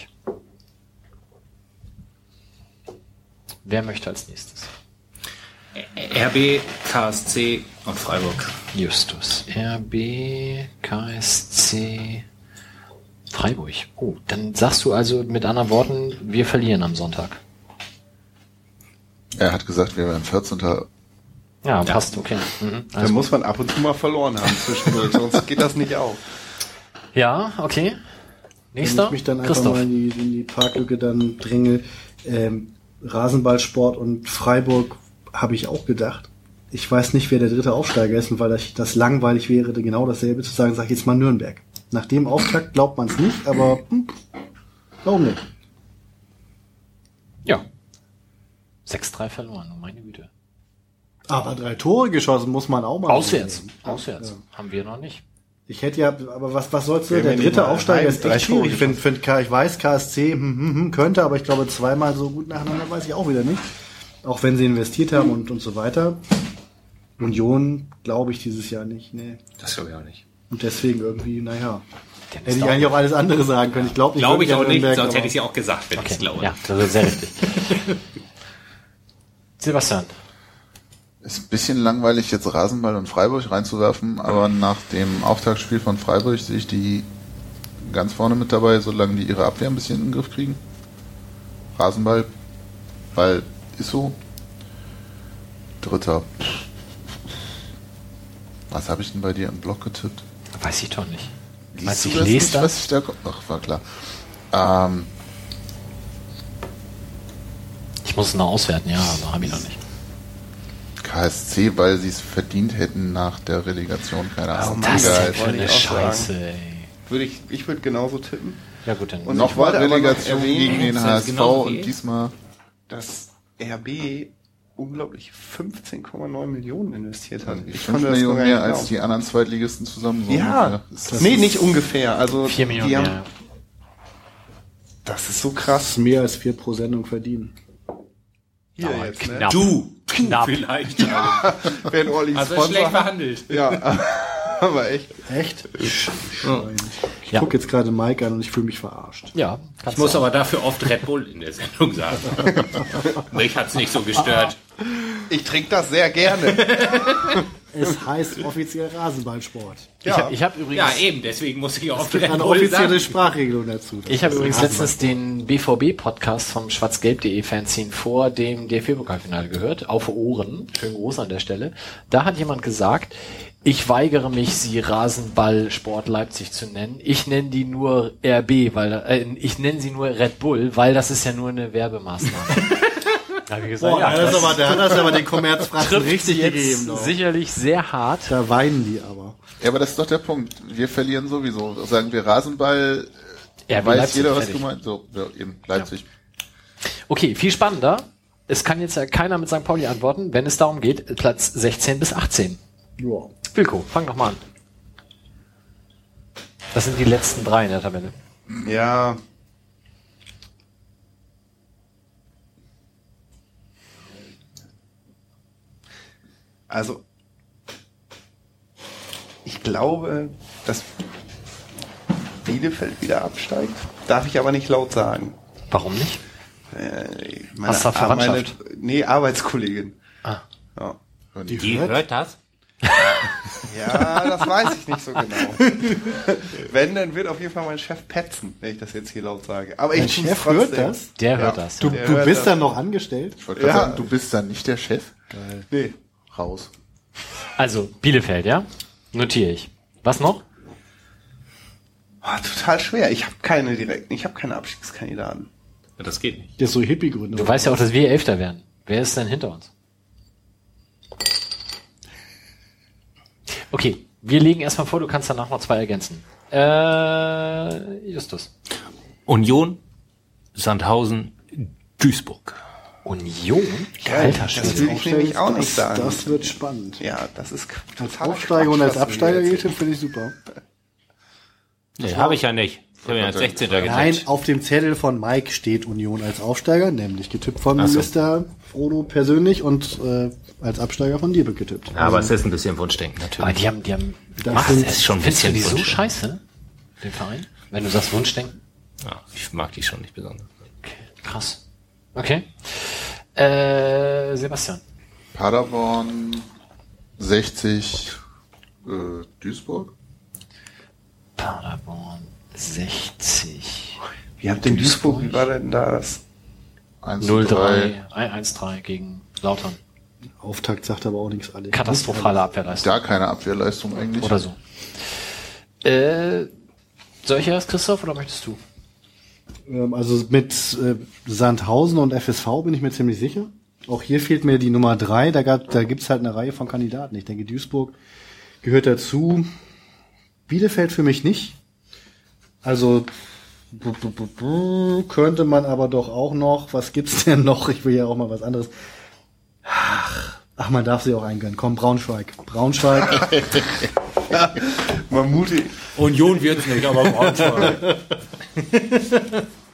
Wer möchte als nächstes?
RB, KSC und Freiburg.
Justus. RB, KSC, Freiburg. Oh, dann sagst du also mit anderen Worten, wir verlieren am Sonntag.
Er hat gesagt, wir wären 14.
Ja, passt, okay. Mhm.
Da
Also,
muss man ab und zu mal verloren haben zwischendurch, sonst geht das nicht auf.
ja, okay.
Wenn
Nächster.
ich mich dann einfach
Christoph.
mal in die, in die Parklücke dann dringe, ähm, Rasenballsport und Freiburg habe ich auch gedacht. Ich weiß nicht, wer der dritte Aufsteiger ist, und weil das, das langweilig wäre, genau dasselbe zu sagen, sage ich jetzt mal Nürnberg. Nach dem Auftakt glaubt man es nicht, aber hm, warum nicht?
Ja. 6-3 verloren, oh meine Güte.
Aber drei Tore geschossen muss man auch mal.
Auswärts.
sehen.
Auswärts. Haben wir noch nicht.
Ich hätte ja, aber was, was sollst du? Der
ja
dritte Aufsteiger ist
drei
echt schwierig.
Tore
Ich finde, find, K- ich weiß, KSC hm, hm, hm, könnte, aber ich glaube, zweimal so gut nacheinander weiß ich auch wieder nicht. Auch wenn sie investiert haben und, und so weiter. Union glaube ich dieses Jahr nicht. Nee.
Das glaube ich auch nicht.
Und deswegen irgendwie, naja. Hätte ich eigentlich auch alles andere sagen können. Ich glaube nicht.
Glaube ich auch nicht, sonst hätte ich ja auch gesagt, wenn ich
Okay.
es glaube.
Ja, das ist sehr richtig. Sebastian.
Ist ein bisschen langweilig, jetzt Rasenball und Freiburg reinzuwerfen, aber nach dem Auftaktspiel von Freiburg sehe ich die ganz vorne mit dabei, solange die ihre Abwehr ein bisschen in den Griff kriegen. Rasenball, weil ist so. Dritter. Was habe ich denn bei dir im Blog getippt?
Weiß ich doch nicht.
Liest
Meinst
du
ich
das
lese
nicht,
das?
was ich da Ach, war klar. Ähm,
Ich muss es noch auswerten, ja, aber habe ich noch nicht.
KSC, weil sie es verdient hätten nach der Relegation, keine Ahnung.
Das ist für eine. Scheiße, ey.
Würde ich, ich würde genauso tippen.
Ja gut, dann.
Und
Nochmal
aber noch
Relegation
erwähnen,
gegen den HSV
genauso wie
und diesmal
dass RB unglaublich 15,9 Millionen investiert hat. Ich
5
konnte das
Millionen mehr als die anderen Zweitligisten zusammen. So
Ja,
ungefähr.
Nee, nicht ungefähr. Also
4 Millionen
die haben,
mehr.
Das ist so
Das
krass.
ist mehr als vier pro Sendung verdienen.
Hier
Aber
jetzt, ne?
knapp.
Du,
Knapp.
vielleicht.
Wenn Olli
Also
Sponsor
schlecht
hat.
verhandelt.
Ja, aber echt.
Echt? Ich
Ja.
gucke jetzt gerade Mike an und ich fühle mich verarscht.
Ja,
Ich muss
du.
aber dafür oft Red Bull in der Sendung sagen. Mich hat's nicht so gestört.
Ich trinke das sehr gerne.
Es heißt offiziell Rasenballsport.
Ich habe ich hab übrigens.
Ja, eben, deswegen muss ich auch
Es gibt eine offizielle
sagen.
Sprachregelung dazu.
Ich habe übrigens letztens den BVB-Podcast vom schwarzgelb.de Fanzine vor dem DFB-Pokalfinale gehört, auf Ohren, schönen Gruß an der Stelle. Da hat jemand gesagt, ich weigere mich, sie Rasenballsport Leipzig zu nennen. Ich nenne die nur RB, weil äh, ich nenne sie nur Red Bull, weil das ist ja nur eine Werbemaßnahme. hab ich gesagt,
Boah,
ja,
das,
das
aber, da hat das aber den Kommerzfratzen
trifft
richtig gegeben. Doch.
sicherlich sehr hart.
Da weinen die aber.
Ja, aber das ist doch der Punkt. Wir verlieren sowieso. Sagen wir Rasenball,
RB
weiß
Leipzig,
jeder, was
fertig.
gemeint So, ja, eben, Leipzig.
Okay, viel spannender. Es kann jetzt ja keiner mit St. Pauli antworten, wenn es darum geht, Platz 16 bis 18.
Ja.
Wilko, fang doch mal an. Das sind die letzten drei in der Tabelle.
Ja. Also, ich glaube, dass Bielefeld wieder absteigt. Darf ich aber nicht laut sagen.
Warum nicht?
Äh,
Hast du Verwandtschaft?
nee, Arbeitskollegin.
Ah.
Ja.
Die,
Die
hört?
hört das?
Ja, das weiß ich nicht so genau. Wenn, dann wird auf jeden Fall mein Chef petzen, wenn ich das jetzt hier laut sage. Aber ich
Chef
trotzdem.
hört das?
Der
Ja.
hört das.
Du, du bist
das.
dann noch angestellt?
Ich wollte
Ja.
sagen, du bist dann nicht der Chef.
Nee.
Raus.
Also, Bielefeld, ja? Notiere ich. Was noch?
Ah, total schwer. Ich habe keine direkten, ich habe keine Abstiegskandidaten.
Ja, das geht nicht.
Der ist so Hippie-Gründe.
Du weißt ja auch, dass wir Elfter werden. Wer ist denn hinter uns? Okay, wir legen erstmal vor, du kannst danach noch zwei ergänzen. Äh, Justus.
Union, Sandhausen, Duisburg.
Union?
Geil,
Alter
das will ich nämlich auch nicht
das,
sagen.
Das wird spannend.
Ja, das ist
Als
total
Aufsteiger und als
Quatsch, was du
Absteiger geht, finde ich super.
Nee, habe ich ja nicht. Ich habe ja als 16.
Nein,
gesetzt.
auf dem Zettel von Mike steht Union als Aufsteiger, nämlich getippt von
so.
Mr. Frodo persönlich und äh, als Absteiger von dir getippt.
Ja, aber es ist ein bisschen Wunschdenken natürlich.
Aber die haben, die haben,
Das
du
ist schon ein
Findest du
bisschen
die so scheiße, den Verein? Wenn du sagst Wunschdenken?
Ja, ich mag die schon nicht besonders.
Okay, krass. Okay. Äh, Sebastian.
Paderborn 60 äh, Duisburg.
Paderborn 60.
Wie habt denn Duisburg, wie war denn da das?
1 zu 3.
0-3, 1-3 gegen Lautern.
Auftakt sagt aber auch nichts alle.
Katastrophale Abwehrleistung.
Gar keine Abwehrleistung eigentlich.
Oder so. Äh, soll ich erst, Christoph, oder möchtest du?
Ähm, Also mit äh, Sandhausen und FSV bin ich mir ziemlich sicher. Auch hier fehlt mir die Nummer drei. Da, gab, da gibt's halt eine Reihe von Kandidaten. Ich denke, Duisburg gehört dazu. Bielefeld für mich nicht. Also könnte man aber doch auch noch. Was gibt's denn noch? Ich will ja auch mal was anderes. Ach, ach man darf sie auch eingönnen. Komm, Braunschweig. Braunschweig.
Man mutig.
Union wird's nicht, aber Braunschweig.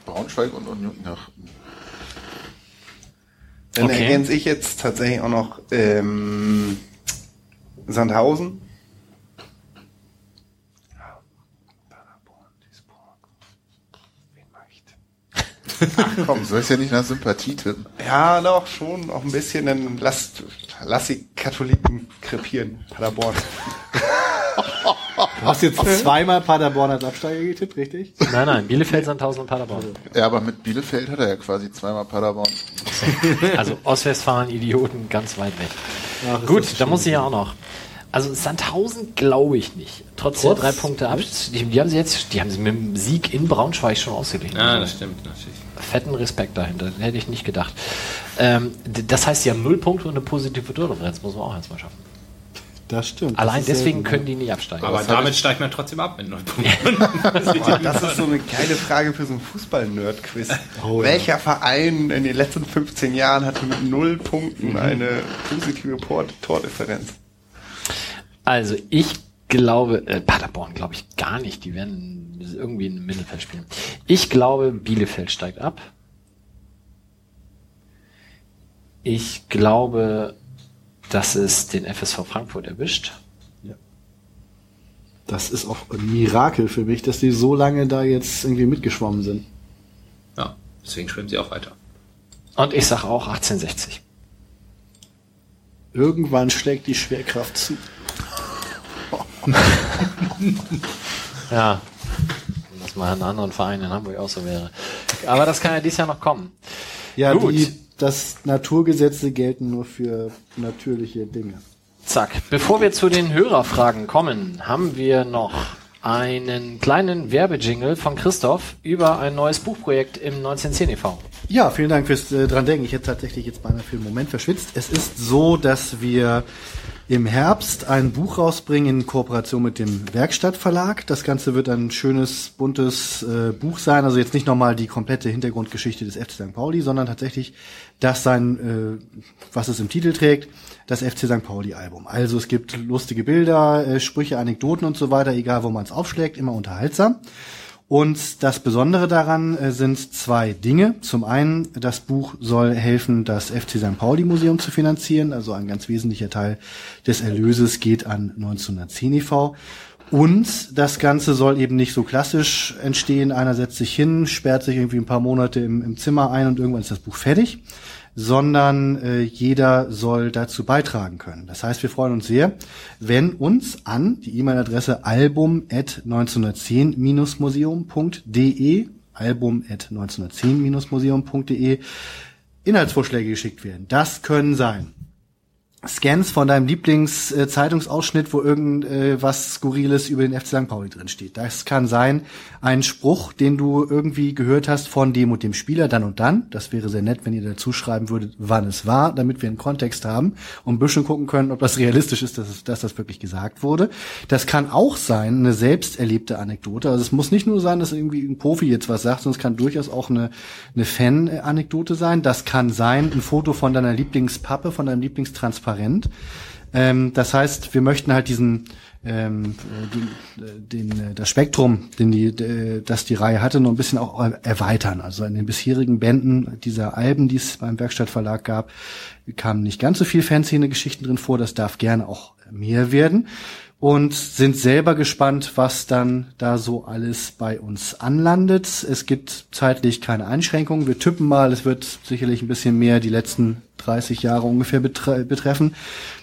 Braunschweig und Union. Ach,
Dann
Okay.
ergänze ich jetzt tatsächlich auch noch ähm, Sandhausen. Ja, Paderborn, Duisburg. Wen mag ich denn?
komm, soll ich ja nicht nach Sympathie tippen.
Ja, doch, schon auch ein bisschen. Dann lasst, lass die Katholiken krepieren. Paderborn.
Du hast jetzt zweimal Paderborn als Absteiger getippt, richtig?
Nein, nein, Bielefeld, Sandhausen und Paderborn.
Ja, aber mit Bielefeld hat er ja quasi zweimal Paderborn.
Also Ostwestfalen, Idioten, ganz weit weg.
Ach,
Gut, da muss ich ja auch noch. Also Sandhausen glaube ich nicht. Trotz, der
Trotz-
drei Punkte Abstand. Die, die haben sie jetzt, die haben sie mit dem Sieg in Braunschweig schon ausgeglichen.
Ja,
Also
das stimmt natürlich.
fetten Respekt dahinter. Hätte ich nicht gedacht. Ähm, das heißt, sie haben null Punkte und eine positive Tordifferenz. Muss man auch erstmal schaffen.
Das stimmt.
Allein
Das
deswegen können die nicht absteigen.
Aber
hab
damit steigt man trotzdem ab mit null Punkten.
Boah, das ist so eine geile Frage für so ein Fußball-Nerd-Quiz.
Oh, ja.
Welcher Verein in den letzten 15 Jahren hatte mit null Punkten eine positive Tordifferenz?
Also ich glaube, äh, Paderborn glaube ich gar nicht. Die werden irgendwie im Mittelfeld spielen. Ich glaube, Bielefeld steigt ab. Ich glaube, dass es den FSV Frankfurt erwischt.
Das ist auch ein Mirakel für mich, dass die so lange da jetzt irgendwie mitgeschwommen sind.
Ja, deswegen schwimmen sie auch weiter.
Und ich sage auch 1860.
Irgendwann schlägt die Schwerkraft zu.
Ja. Wenn das mal in anderen Verein in Hamburg auch so wäre. Aber das kann ja dieses Jahr noch kommen.
Ja,
Gut.
die, das Naturgesetze gelten nur für natürliche Dinge.
Zack. Bevor wir zu den Hörerfragen kommen, haben wir noch einen kleinen Werbejingle von Christoph über ein neues Buchprojekt im 1910 e.V.
Ja, vielen Dank fürs äh, dran denken. Ich hätte tatsächlich jetzt beinahe für einen Moment verschwitzt. Es ist so, dass wir im Herbst ein Buch rausbringen in Kooperation mit dem Werkstattverlag. Das Ganze wird ein schönes, buntes äh, Buch sein. Also jetzt nicht nochmal die komplette Hintergrundgeschichte des FC St. Pauli, sondern tatsächlich das sein, äh, was es im Titel trägt, das FC St. Pauli Album. Also es gibt lustige Bilder, äh, Sprüche, Anekdoten und so weiter, egal wo man es aufschlägt, immer unterhaltsam. Und das Besondere daran äh, sind zwei Dinge. Zum einen, das Buch soll helfen, das FC St. Pauli Museum zu finanzieren. Also ein ganz wesentlicher Teil des Erlöses geht an 1910 e.V. Und das Ganze soll eben nicht so klassisch entstehen. Einer setzt sich hin, sperrt sich irgendwie ein paar Monate im, im Zimmer ein und irgendwann ist das Buch fertig sondern äh, jeder soll dazu beitragen können. Das heißt, wir freuen uns sehr, wenn uns an die E-Mail-Adresse album@1910-museum.de album@1910-museum.de Inhaltsvorschläge geschickt werden. Das können sein Scans von deinem Lieblings-Zeitungsausschnitt, wo irgend äh, Skurriles über den FC St. Pauli drin steht. Das kann sein ein Spruch, den du irgendwie gehört hast von dem und dem Spieler dann und dann. Das wäre sehr nett, wenn ihr dazu schreiben würdet, wann es war, damit wir einen Kontext haben und ein bisschen gucken können, ob das realistisch ist, dass, dass das wirklich gesagt wurde. Das kann auch sein, eine selbst erlebte Anekdote. Also es muss nicht nur sein, dass irgendwie ein Profi jetzt was sagt, sondern es kann durchaus auch eine, eine Fan-Anekdote sein. Das kann sein, ein Foto von deiner Lieblingspappe, von deinem Lieblingstransparent. Ähm, das heißt, wir möchten halt diesen ähm, den, den, das Spektrum, den die, das die Reihe hatte, noch ein bisschen auch erweitern. Also in den bisherigen Bänden dieser Alben, die es beim Werkstattverlag gab, kamen nicht ganz so viel Fanszene-Geschichten drin vor. Das darf gerne auch mehr werden und sind selber gespannt, was dann da so alles bei uns anlandet. Es gibt zeitlich keine Einschränkungen. Wir tippen mal, es wird sicherlich ein bisschen mehr die letzten 30 Jahre ungefähr betre betreffen,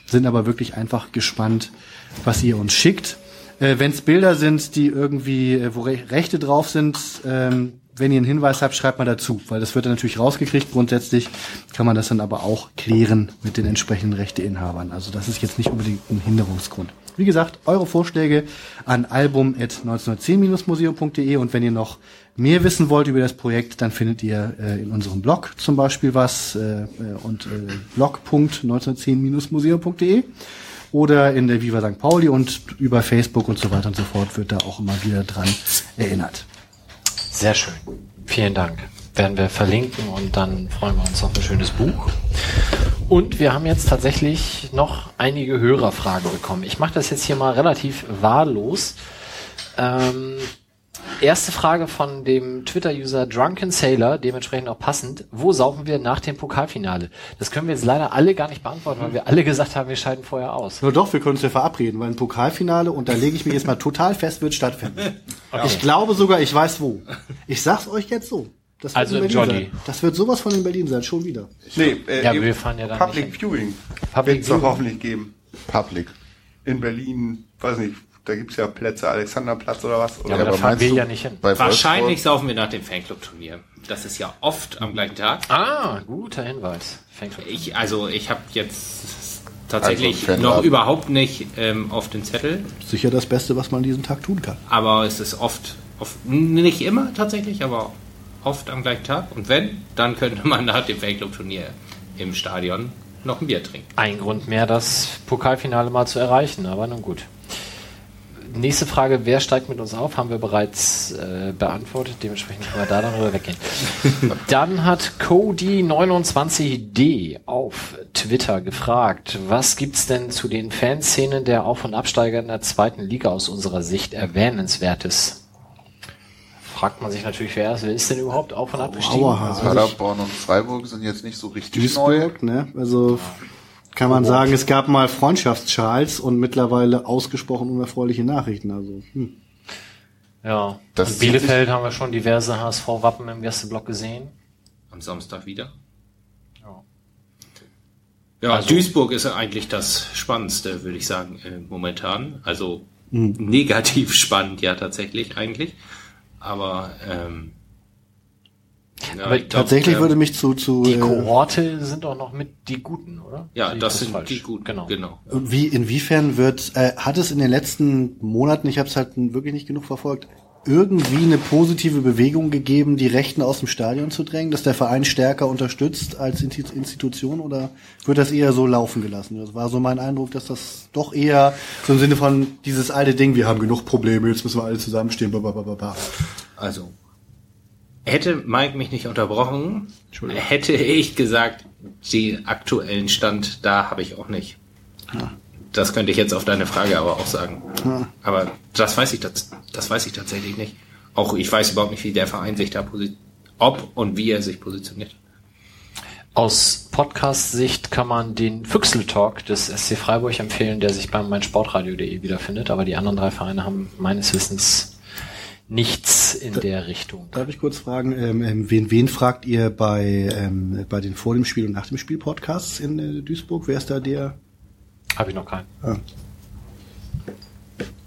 sind aber wirklich einfach gespannt, was ihr uns schickt. Äh, Wenn es Bilder sind, die irgendwie, äh, wo Re Rechte drauf sind, ähm, wenn ihr einen Hinweis habt, schreibt mal dazu, weil das wird dann natürlich rausgekriegt. Grundsätzlich kann man das dann aber auch klären mit den entsprechenden Rechteinhabern. Also das ist jetzt nicht unbedingt ein Hinderungsgrund. Wie gesagt, eure Vorschläge an album.1910-museum.de und wenn ihr noch mehr wissen wollt über das Projekt, dann findet ihr äh, in unserem Blog zum Beispiel was äh, und äh, blog.1910-museum.de oder in der Viva St. Pauli und über Facebook und so weiter und so fort wird da auch immer wieder dran erinnert.
Sehr schön. Vielen Dank. Werden wir verlinken und dann freuen wir uns auf ein schönes Buch. Und wir haben jetzt tatsächlich noch einige Hörerfragen bekommen. Ich mache das jetzt hier mal relativ wahllos. Ähm, erste Frage von dem Twitter-User Drunken Sailor, dementsprechend auch passend. Wo saufen wir nach dem Pokalfinale? Das können wir jetzt leider alle gar nicht beantworten, weil wir alle gesagt haben, wir scheiden vorher aus.
Nur doch, wir können uns ja verabreden, weil ein Pokalfinale, und da lege ich mich jetzt mal total fest, wird stattfinden. Okay. Ich glaube sogar, ich weiß wo. Ich sag's euch jetzt so. Das
also
in
Johnny.
Sein. Das wird sowas von in Berlin sein, schon wieder.
Nee, äh,
ja, wir fahren ja dann
Public
nicht
Viewing.
Public
Wird es doch hoffentlich geben.
Public.
In Berlin, weiß nicht, da gibt's ja Plätze, Alexanderplatz oder was. Oder
Ja, aber da
aber
fahren
meinst
wir
du
ja nicht hin.
Bei
Wahrscheinlich saufen wir nach dem Fanclub-Turnier. Das ist ja oft am gleichen Tag.
Ah, guter Hinweis.
Ich, also ich habe jetzt tatsächlich
Also,
noch überhaupt nicht ähm, auf den Zettel,
Sicher das Beste, was man an diesem Tag tun kann.
aber es ist oft, oft nicht immer tatsächlich, aber oft am gleichen Tag. Und wenn, dann könnte man nach dem Fanclub-Turnier im Stadion noch ein Bier trinken.
Ein Grund mehr, das Pokalfinale mal zu erreichen, aber nun gut. Nächste Frage, wer steigt mit uns auf, haben wir bereits äh, beantwortet, dementsprechend können wir da dann rüber weggehen. dann hat Cody29D auf Twitter gefragt, was gibt's denn zu den Fanszenen der Auf- und Absteiger in der zweiten Liga aus unserer Sicht erwähnenswertes? Fragt man sich natürlich, wer ist, wer ist denn überhaupt auf- und abgestiegen?
Also Paderborn und Freiburg sind jetzt nicht so richtig neu.
Duisburg, ne? Also kann man sagen, es gab mal Freundschaftsschals und mittlerweile ausgesprochen unerfreuliche Nachrichten. Also hm.
Ja,
Das
in Bielefeld haben wir schon diverse HSV-Wappen im Gästeblock gesehen.
Am Samstag wieder.
Ja.
Ja,
Also-
Duisburg ist ja eigentlich das Spannendste, würde ich sagen, äh, momentan. Also negativ spannend, ja, tatsächlich, eigentlich. Aber, ähm, ja,
Aber
glaub,
tatsächlich
ähm,
würde mich zu zu
Die
äh,
Kohorte sind doch noch mit die Guten, oder?
Ja,
Sehe
das sind
falsch?
die guten,
Genau.
genau.
Wie, inwiefern wird, äh, hat es in den letzten Monaten, ich habe es halt wirklich nicht genug verfolgt, irgendwie eine positive Bewegung gegeben, die Rechten aus dem Stadion zu drängen, dass der Verein stärker unterstützt als Insti- Institution oder wird das eher so laufen gelassen? Das war so mein Eindruck, dass das doch eher so im Sinne von dieses alte Ding, wir haben genug Probleme, jetzt müssen wir alle zusammenstehen, blablabla.
Also, hätte Mike mich nicht unterbrochen, hätte ich gesagt, den aktuellen Stand, da habe ich auch nicht. Das könnte ich jetzt auf deine Frage aber auch sagen. Aber das weiß ich, das, das weiß ich tatsächlich nicht. Auch ich weiß überhaupt nicht, wie der Verein sich da positioniert, ob und wie er sich positioniert.
Aus Podcast-Sicht kann man den Füchsel-Talk des SC Freiburg empfehlen, der sich beim meinsportradio.de wiederfindet, aber die anderen drei Vereine haben meines Wissens nichts in der Richtung.
Darf ich kurz fragen, ähm, ähm, wen, wen fragt ihr bei, ähm, bei den Vor dem Spiel und Nach dem Spiel Podcasts in äh, Duisburg? Wer ist da der?
Habe ich noch keinen.
Ah.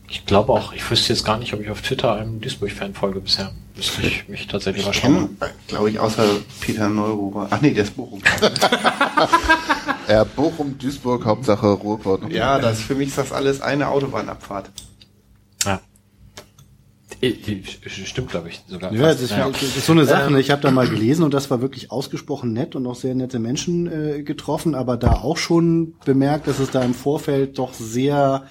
Ich glaube auch, ich wüsste jetzt gar nicht, ob ich auf Twitter einem Duisburg-Fan folge bisher. Müsste ich mich tatsächlich mal
Ich
schauen.
glaube ich, außer Peter Neururer. Ach nee, der ist Bochum.
Ja, Bochum, Duisburg, Hauptsache Ruhrpott.
ja, das für mich ist das alles eine Autobahnabfahrt.
Äh, Stimmt, glaube ich, sogar.
Ja, das ist,
Ja.
das ist so eine Sache. ne? Ich habe da mal gelesen und das war wirklich ausgesprochen nett und auch sehr nette Menschen äh, getroffen, aber da auch schon bemerkt, dass es da im Vorfeld doch sehr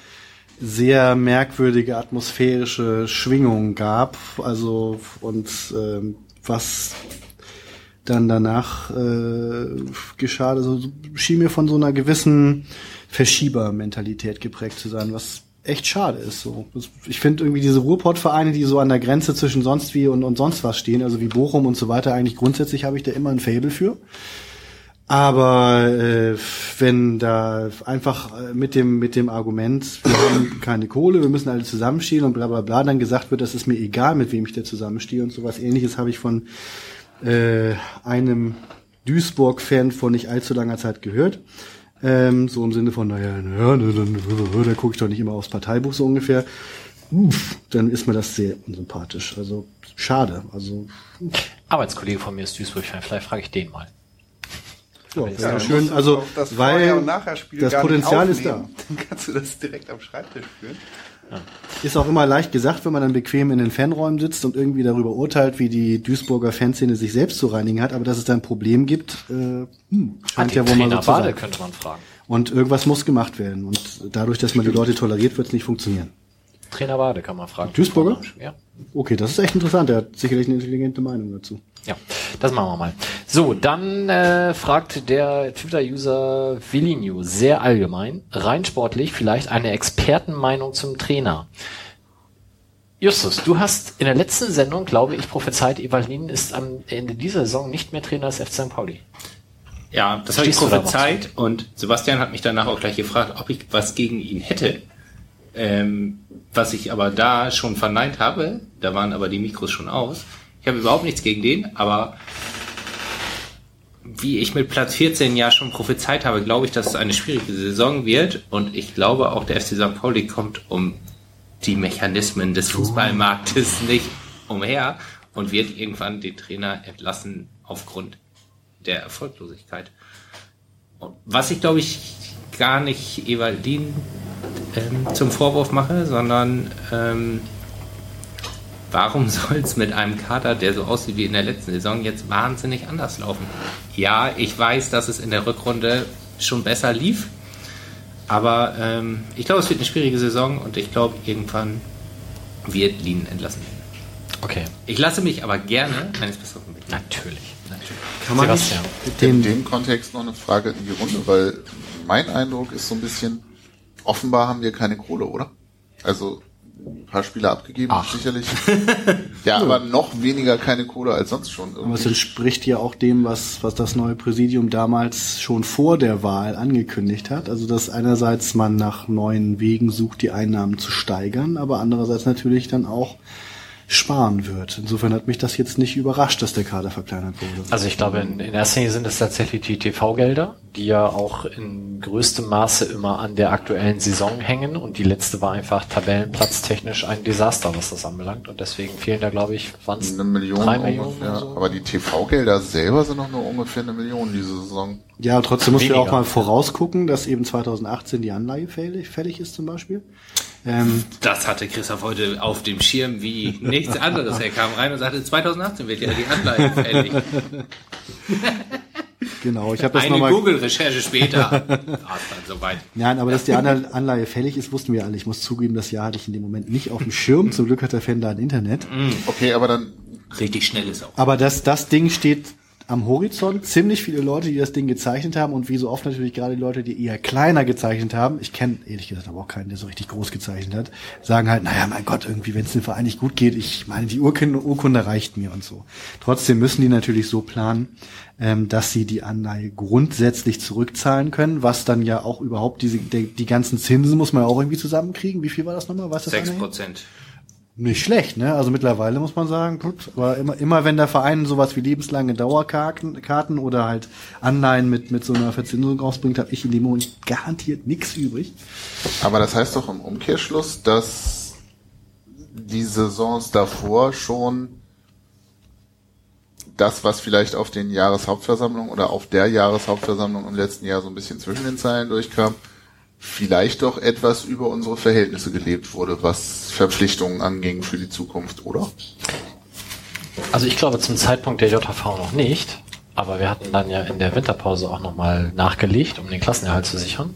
sehr merkwürdige atmosphärische Schwingungen gab. Also und ähm, was dann danach äh, geschah, also schien mir von so einer gewissen Verschiebermentalität geprägt zu sein, was echt schade ist. So, ich finde irgendwie diese Ruhrpottvereine, die so an der Grenze zwischen sonst wie und, und sonst was stehen, also wie Bochum und so weiter, eigentlich grundsätzlich habe ich da immer ein Fable für. Aber äh, wenn da einfach äh, mit dem mit dem Argument, wir haben keine Kohle, wir müssen alle zusammenstehen und bla bla bla, dann gesagt wird, das ist mir egal, mit wem ich da zusammenstehe und sowas ähnliches habe ich von äh, einem Duisburg-Fan vor nicht allzu langer Zeit gehört. Ähm, so im Sinne von, naja, dann, da gucke ich doch nicht immer aufs Parteibuch so ungefähr. Uff, dann ist mir das sehr unsympathisch. Also schade. Also
Arbeitskollege von mir ist Duisburg-Fan, vielleicht frage ich den mal.
ja,
Ja,
schön. Also
das
weil
Vorher- und Nachherspiel
das Potenzial ist da.
Dann kannst du das direkt am Schreibtisch führen.
Ist auch immer leicht gesagt, wenn man dann bequem in den Fanräumen sitzt und irgendwie darüber urteilt, wie die Duisburger Fanszene sich selbst zu reinigen hat, aber dass es da ein Problem gibt, äh, hm, scheint ja wohl mal so zu sein.
könnte man fragen.
Und irgendwas muss gemacht werden. Und dadurch, dass man die Leute toleriert, wird es nicht funktionieren.
Trainer Bade kann man fragen.
Duisburger?
Ja.
Okay, das ist echt interessant. Er hat sicherlich eine intelligente Meinung dazu.
Ja, das machen wir mal. So, dann äh, fragt der Twitter-User Villinio sehr allgemein, rein sportlich, vielleicht eine Expertenmeinung zum Trainer. Justus, du hast in der letzten Sendung, glaube ich, prophezeit, Evalin ist am Ende dieser Saison nicht mehr Trainer des FC St. Pauli.
Ja, das habe ich prophezeit und Sebastian hat mich danach auch gleich gefragt, ob ich was gegen ihn hätte. Ähm, was ich aber da schon verneint habe, da waren aber die Mikros schon aus. Ich habe überhaupt nichts gegen den, aber wie ich mit Platz 14 ja schon prophezeit habe, glaube ich, dass es eine schwierige Saison wird und ich glaube auch der FC St. Pauli kommt um die Mechanismen des Fußballmarktes nicht umher und wird irgendwann den Trainer entlassen aufgrund der Erfolglosigkeit. Und was ich glaube ich gar nicht Evaldin ähm, zum Vorwurf mache, sondern ähm, warum soll es mit einem Kader, der so aussieht wie in der letzten Saison, jetzt wahnsinnig anders laufen? Ja, ich weiß, dass es in der Rückrunde schon besser lief, aber ähm, ich glaube, es wird eine schwierige Saison und ich glaube, irgendwann wird Lien entlassen werden.
Okay,
Ich lasse mich aber gerne eines Besseren bitten.
natürlich. natürlich.
Kann man
Sebastian.
nicht
In dem Kontext noch eine Frage in die Runde, weil mein Eindruck ist so ein bisschen, offenbar haben wir keine Kohle, oder? Also ein paar Spiele abgegeben, sicherlich. ja, aber noch weniger keine Kohle als sonst schon.
aber es
Irgendwie.
entspricht ja auch dem, was, was das neue Präsidium damals schon vor der Wahl angekündigt hat. Also, dass einerseits man nach neuen Wegen sucht, die Einnahmen zu steigern, aber andererseits natürlich dann auch sparen wird. Insofern hat mich das jetzt nicht überrascht, dass der Kader verkleinert wurde.
Also ich glaube, in, in erster Linie sind es tatsächlich die TV-Gelder, die ja auch in größtem Maße immer an der aktuellen Saison hängen und die letzte war einfach tabellenplatztechnisch ein Desaster, was das anbelangt und deswegen fehlen da, glaube ich, waren es
eine Million
drei Millionen
ungefähr.
oder so?
Aber die TV-Gelder selber sind noch nur ungefähr eine Million diese Saison.
Ja, trotzdem muss wir
Weniger.
auch mal vorausgucken, dass eben 2018 die Anleihe fällig, fällig ist zum Beispiel. Ähm,
Das hatte Christoph heute auf dem Schirm wie nichts anderes. Er kam rein und sagte, 2018 wird ja die Anleihe fällig.
genau, ich habe das
Eine
nochmal...
Google-Recherche später war es dann soweit.
Nein, aber dass die Anle- Anleihe fällig ist, wussten wir alle. Ich muss zugeben, das Jahr hatte ich in dem Moment nicht auf dem Schirm. Zum Glück hat der Fan da ein Internet.
Okay, aber dann
Richtig schnell ist auch.
Aber das, das Ding steht am Horizont. Ziemlich viele Leute, die das Ding gezeichnet haben und wie so oft natürlich gerade die Leute, die eher kleiner gezeichnet haben, ich kenne ehrlich gesagt aber auch keinen, der so richtig groß gezeichnet hat, sagen halt, naja, mein Gott, irgendwie, wenn es dem Verein nicht gut geht, ich meine, die Urkunde, Urkunde reicht mir und so. Trotzdem müssen die natürlich so planen, ähm, dass sie die Anleihe grundsätzlich zurückzahlen können, was dann ja auch überhaupt diese, die, die ganzen Zinsen muss man ja auch irgendwie zusammenkriegen. Wie viel war das nochmal?
Sechs? Prozent.
Nicht schlecht, ne? Also mittlerweile muss man sagen, gut, aber immer, immer wenn der Verein sowas wie lebenslange Dauerkarten Karten oder halt Anleihen mit, mit so einer Verzinsung rausbringt, habe ich in dem Moment garantiert nichts übrig.
Aber das heißt doch im Umkehrschluss, dass die Saisons davor schon das, was vielleicht auf den Jahreshauptversammlungen oder auf der Jahreshauptversammlung im letzten Jahr so ein bisschen zwischen den Zeilen durchkam, vielleicht doch etwas über unsere Verhältnisse gelebt wurde, was Verpflichtungen anging für die Zukunft, oder?
Also ich glaube zum Zeitpunkt der JHV noch nicht, aber wir hatten dann ja in der Winterpause auch nochmal nachgelegt, um den Klassenerhalt zu sichern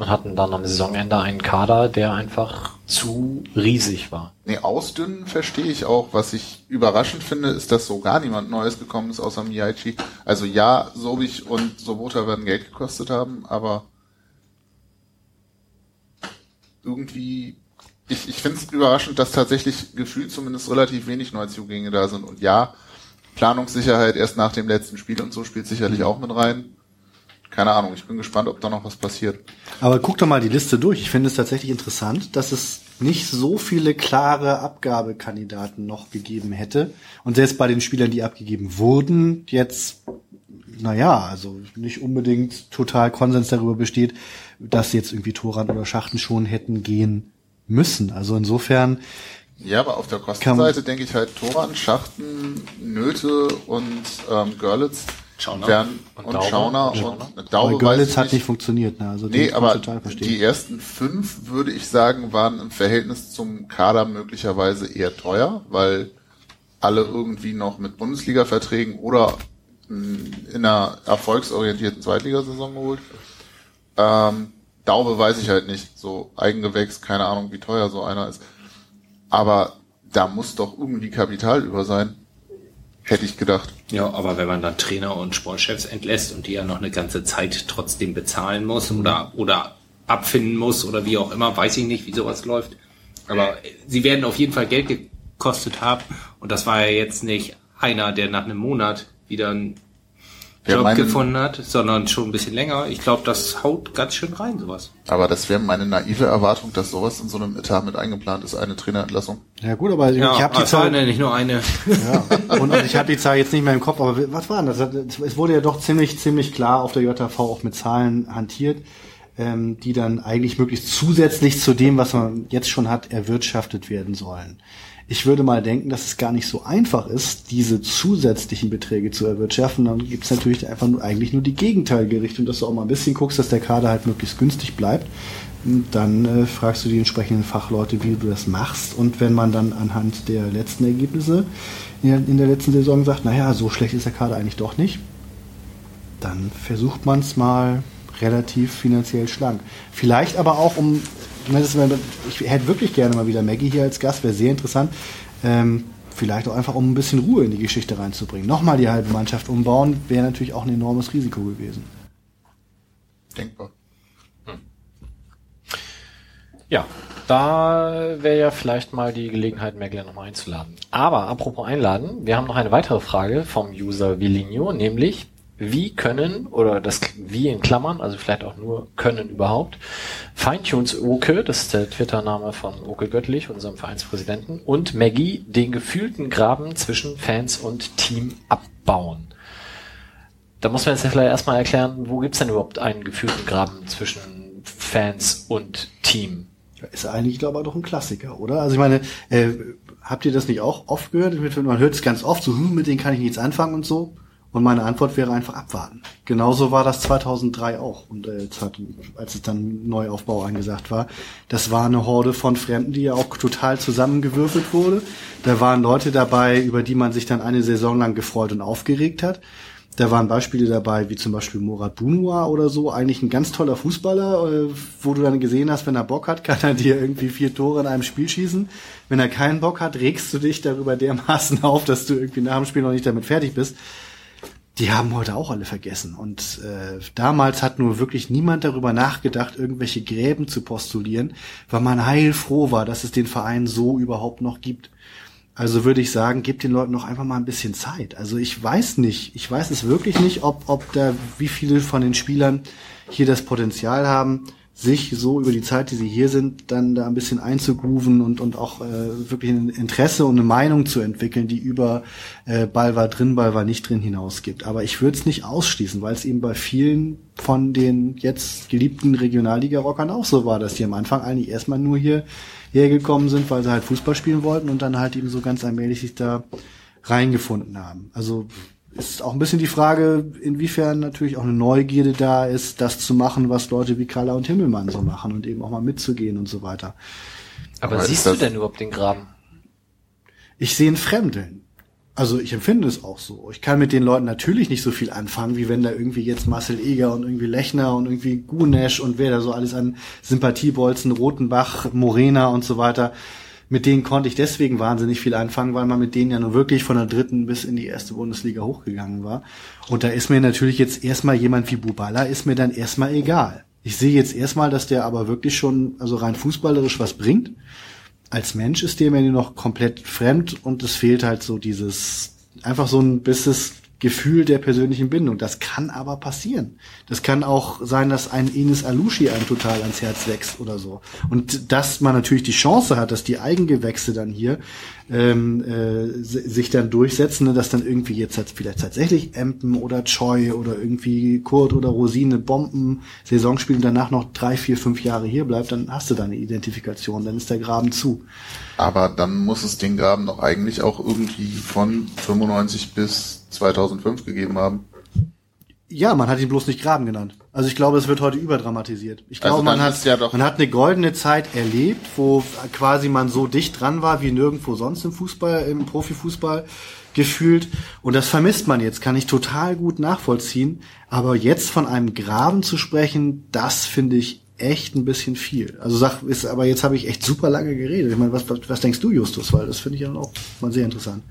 und hatten dann am Saisonende einen Kader, der einfach zu riesig war.
Nee, ausdünnen verstehe ich auch. Was ich überraschend finde, ist, dass so gar niemand Neues gekommen ist außer Miyaichi. Also ja, Sobich und Sobota werden Geld gekostet haben, aber irgendwie, ich, ich finde es überraschend, dass tatsächlich gefühlt zumindest relativ wenig Neuzugänge da sind. Und ja, Planungssicherheit erst nach dem letzten Spiel und so spielt sicherlich auch mit rein. Keine Ahnung, ich bin gespannt, ob da noch was passiert.
Aber guck doch mal die Liste durch. Ich finde es tatsächlich interessant, dass es nicht so viele klare Abgabekandidaten noch gegeben hätte. Und selbst bei den Spielern, die abgegeben wurden, jetzt, naja, also nicht unbedingt total Konsens darüber besteht, dass jetzt irgendwie Toran oder Schachten schon hätten gehen müssen. Also insofern.
Ja, aber auf der Kostenseite denke ich halt Toran, Schachten, Nöte und ähm, Görlitz
Schauner.
werden
Und
und. Schauner
Und
und,
Schauner.
eine Daube
Görlitz hat
nicht.
nicht funktioniert. Ne? Also
Nee, aber
total verstehen.
die ersten fünf, würde ich sagen, waren im Verhältnis zum Kader möglicherweise eher teuer, weil alle irgendwie noch mit Bundesliga-Verträgen oder in einer erfolgsorientierten Zweitligasaison geholt. Ähm, Daube weiß ich halt nicht. So Eigengewächs, keine Ahnung, wie teuer so einer ist. Aber da muss doch irgendwie Kapital über sein. Hätte ich gedacht.
Ja, aber wenn man dann Trainer und Sportchefs entlässt und die ja noch eine ganze Zeit trotzdem bezahlen muss oder, oder abfinden muss oder wie auch immer, weiß ich nicht, wie sowas läuft. Aber sie werden auf jeden Fall Geld gekostet haben und das war ja jetzt nicht einer, der nach einem Monat wieder einen Job
meinen-
gefunden hat, sondern schon ein bisschen länger. Ich glaube, das haut ganz schön rein, sowas.
Aber das wäre meine naive Erwartung, dass sowas in so einem Etat mit eingeplant ist, eine Trainerentlassung.
ja gut, aber
Ja,
ich habe die Zahl,
ja nicht nur eine.
ja, und ich habe die Zahl jetzt nicht mehr im Kopf, aber was war denn das? Es wurde ja doch ziemlich, ziemlich klar auf der JV auch mit Zahlen hantiert, ähm, die dann eigentlich möglichst zusätzlich zu dem, was man jetzt schon hat, erwirtschaftet werden sollen. Ich würde mal denken, dass es gar nicht so einfach ist, diese zusätzlichen Beträge zu erwirtschaften. Dann gibt es natürlich einfach nur, eigentlich nur die gegenteilige Richtung, dass du auch mal ein bisschen guckst, dass der Kader halt möglichst günstig bleibt. Und dann äh, fragst du die entsprechenden Fachleute, wie du das machst. Und wenn man dann anhand der letzten Ergebnisse in der, in der letzten Saison sagt, naja, so schlecht ist der Kader eigentlich doch nicht, dann versucht man es mal relativ finanziell schlank. Vielleicht aber auch um, ich hätte wirklich gerne mal wieder Maggie hier als Gast, wäre sehr interessant. Ähm, vielleicht auch einfach, um ein bisschen Ruhe in die Geschichte reinzubringen. Nochmal die halbe Mannschaft umbauen, wäre natürlich auch ein enormes Risiko gewesen.
Denkbar.
Ja, da wäre ja vielleicht mal die Gelegenheit, Megler nochmal einzuladen. Aber apropos einladen, wir haben noch eine weitere Frage vom User Viligno, nämlich wie können, oder das wie in Klammern, also vielleicht auch nur können überhaupt, Feintunes Oke, das ist der Twitter-Name von Oke Göttlich, unserem Vereinspräsidenten, und Maggie den gefühlten Graben zwischen Fans und Team abbauen. Da muss man jetzt vielleicht erstmal erklären, wo gibt's denn überhaupt einen gefühlten Graben zwischen Fans und Team?
Ist eigentlich, glaube ich, doch ein Klassiker, oder? Also ich meine, äh, habt ihr das nicht auch oft gehört? Man hört es ganz oft so, hm, mit denen kann ich nichts anfangen und so. Und meine Antwort wäre einfach abwarten. Genauso war das 2003 auch. Und äh, als es dann Neuaufbau angesagt war, das war eine Horde von Fremden, die ja auch total zusammengewürfelt wurde. Da waren Leute dabei, über die man sich dann eine Saison lang gefreut und aufgeregt hat. Da waren Beispiele dabei, wie zum Beispiel Murat Bunua oder so, eigentlich ein ganz toller Fußballer, äh, wo du dann gesehen hast, wenn er Bock hat, kann er dir irgendwie vier Tore in einem Spiel schießen. Wenn er keinen Bock hat, regst du dich darüber dermaßen auf, dass du irgendwie nach dem Spiel noch nicht damit fertig bist. Die haben heute auch alle vergessen. Und äh, damals hat nur wirklich niemand darüber nachgedacht, irgendwelche Gräben zu postulieren, weil man heilfroh war, dass es den Verein so überhaupt noch gibt. Also würde ich sagen, gebt den Leuten noch einfach mal ein bisschen Zeit. Also ich weiß nicht, ich weiß es wirklich nicht, ob, ob da, wie viele von den Spielern hier das Potenzial haben, sich so über die Zeit, die sie hier sind, dann da ein bisschen einzugrooven und, und auch äh, wirklich ein Interesse und eine Meinung zu entwickeln, die über äh, Ball war drin, Ball war nicht drin hinausgibt. Aber ich würde es nicht ausschließen, weil es eben bei vielen von den jetzt geliebten Regionalliga-Rockern auch so war, dass die am Anfang eigentlich erstmal nur hier hergekommen sind, weil sie halt Fußball spielen wollten und dann halt eben so ganz allmählich sich da reingefunden haben. Also ist auch ein bisschen die Frage, inwiefern natürlich auch eine Neugierde da ist, das zu machen, was Leute wie Kalla und Himmelmann so machen und eben auch mal mitzugehen und so weiter.
Aber,
Aber
siehst du denn überhaupt den Graben?
Ich sehe ein Fremdeln. Also ich empfinde es auch so. Ich kann mit den Leuten natürlich nicht so viel anfangen, wie wenn da irgendwie jetzt Marcel Eger und irgendwie Lechner und irgendwie Gunesch und wer da so alles an Sympathiebolzen, Rotenbach, Morena und so weiter. Mit denen konnte ich deswegen wahnsinnig viel anfangen, weil man mit denen ja nur wirklich von der dritten bis in die erste Bundesliga hochgegangen war. Und da ist mir natürlich jetzt erstmal jemand wie Bubala ist mir dann erstmal egal. Ich sehe jetzt erstmal, dass der aber wirklich schon, also rein fußballerisch was bringt als Mensch ist der mir noch komplett fremd und es fehlt halt so dieses, einfach so ein bisschen Gefühl der persönlichen Bindung. Das kann aber passieren. Das kann auch sein, dass ein Ines Alushi einem total ans Herz wächst oder so. Und dass man natürlich die Chance hat, dass die Eigengewächse dann hier ähm, äh, sich dann durchsetzen, ne, dass dann irgendwie jetzt halt vielleicht tatsächlich Empen oder Choi oder irgendwie Kurt oder Rosine Bomben Saison spielen danach noch drei, vier, fünf Jahre hier bleibt, dann hast du deine Identifikation, dann ist der Graben zu.
Aber dann muss es den Graben doch eigentlich auch irgendwie von 95 bis 2005 gegeben haben.
Ja, man hat ihn bloß nicht Graben genannt. Also ich glaube, es wird heute überdramatisiert. Ich glaube,
Also
man
dann
hat,
ja doch-
man hat eine goldene Zeit erlebt, wo quasi man so dicht dran war wie nirgendwo sonst im Fußball, im Profifußball gefühlt. Und das vermisst man jetzt, kann ich total gut nachvollziehen. Aber jetzt von einem Graben zu sprechen, das finde ich echt ein bisschen viel. Also sag, ist, aber jetzt habe ich echt super lange geredet. Ich meine, was, was, was denkst du, Justus? Weil das finde ich ja auch mal sehr interessant.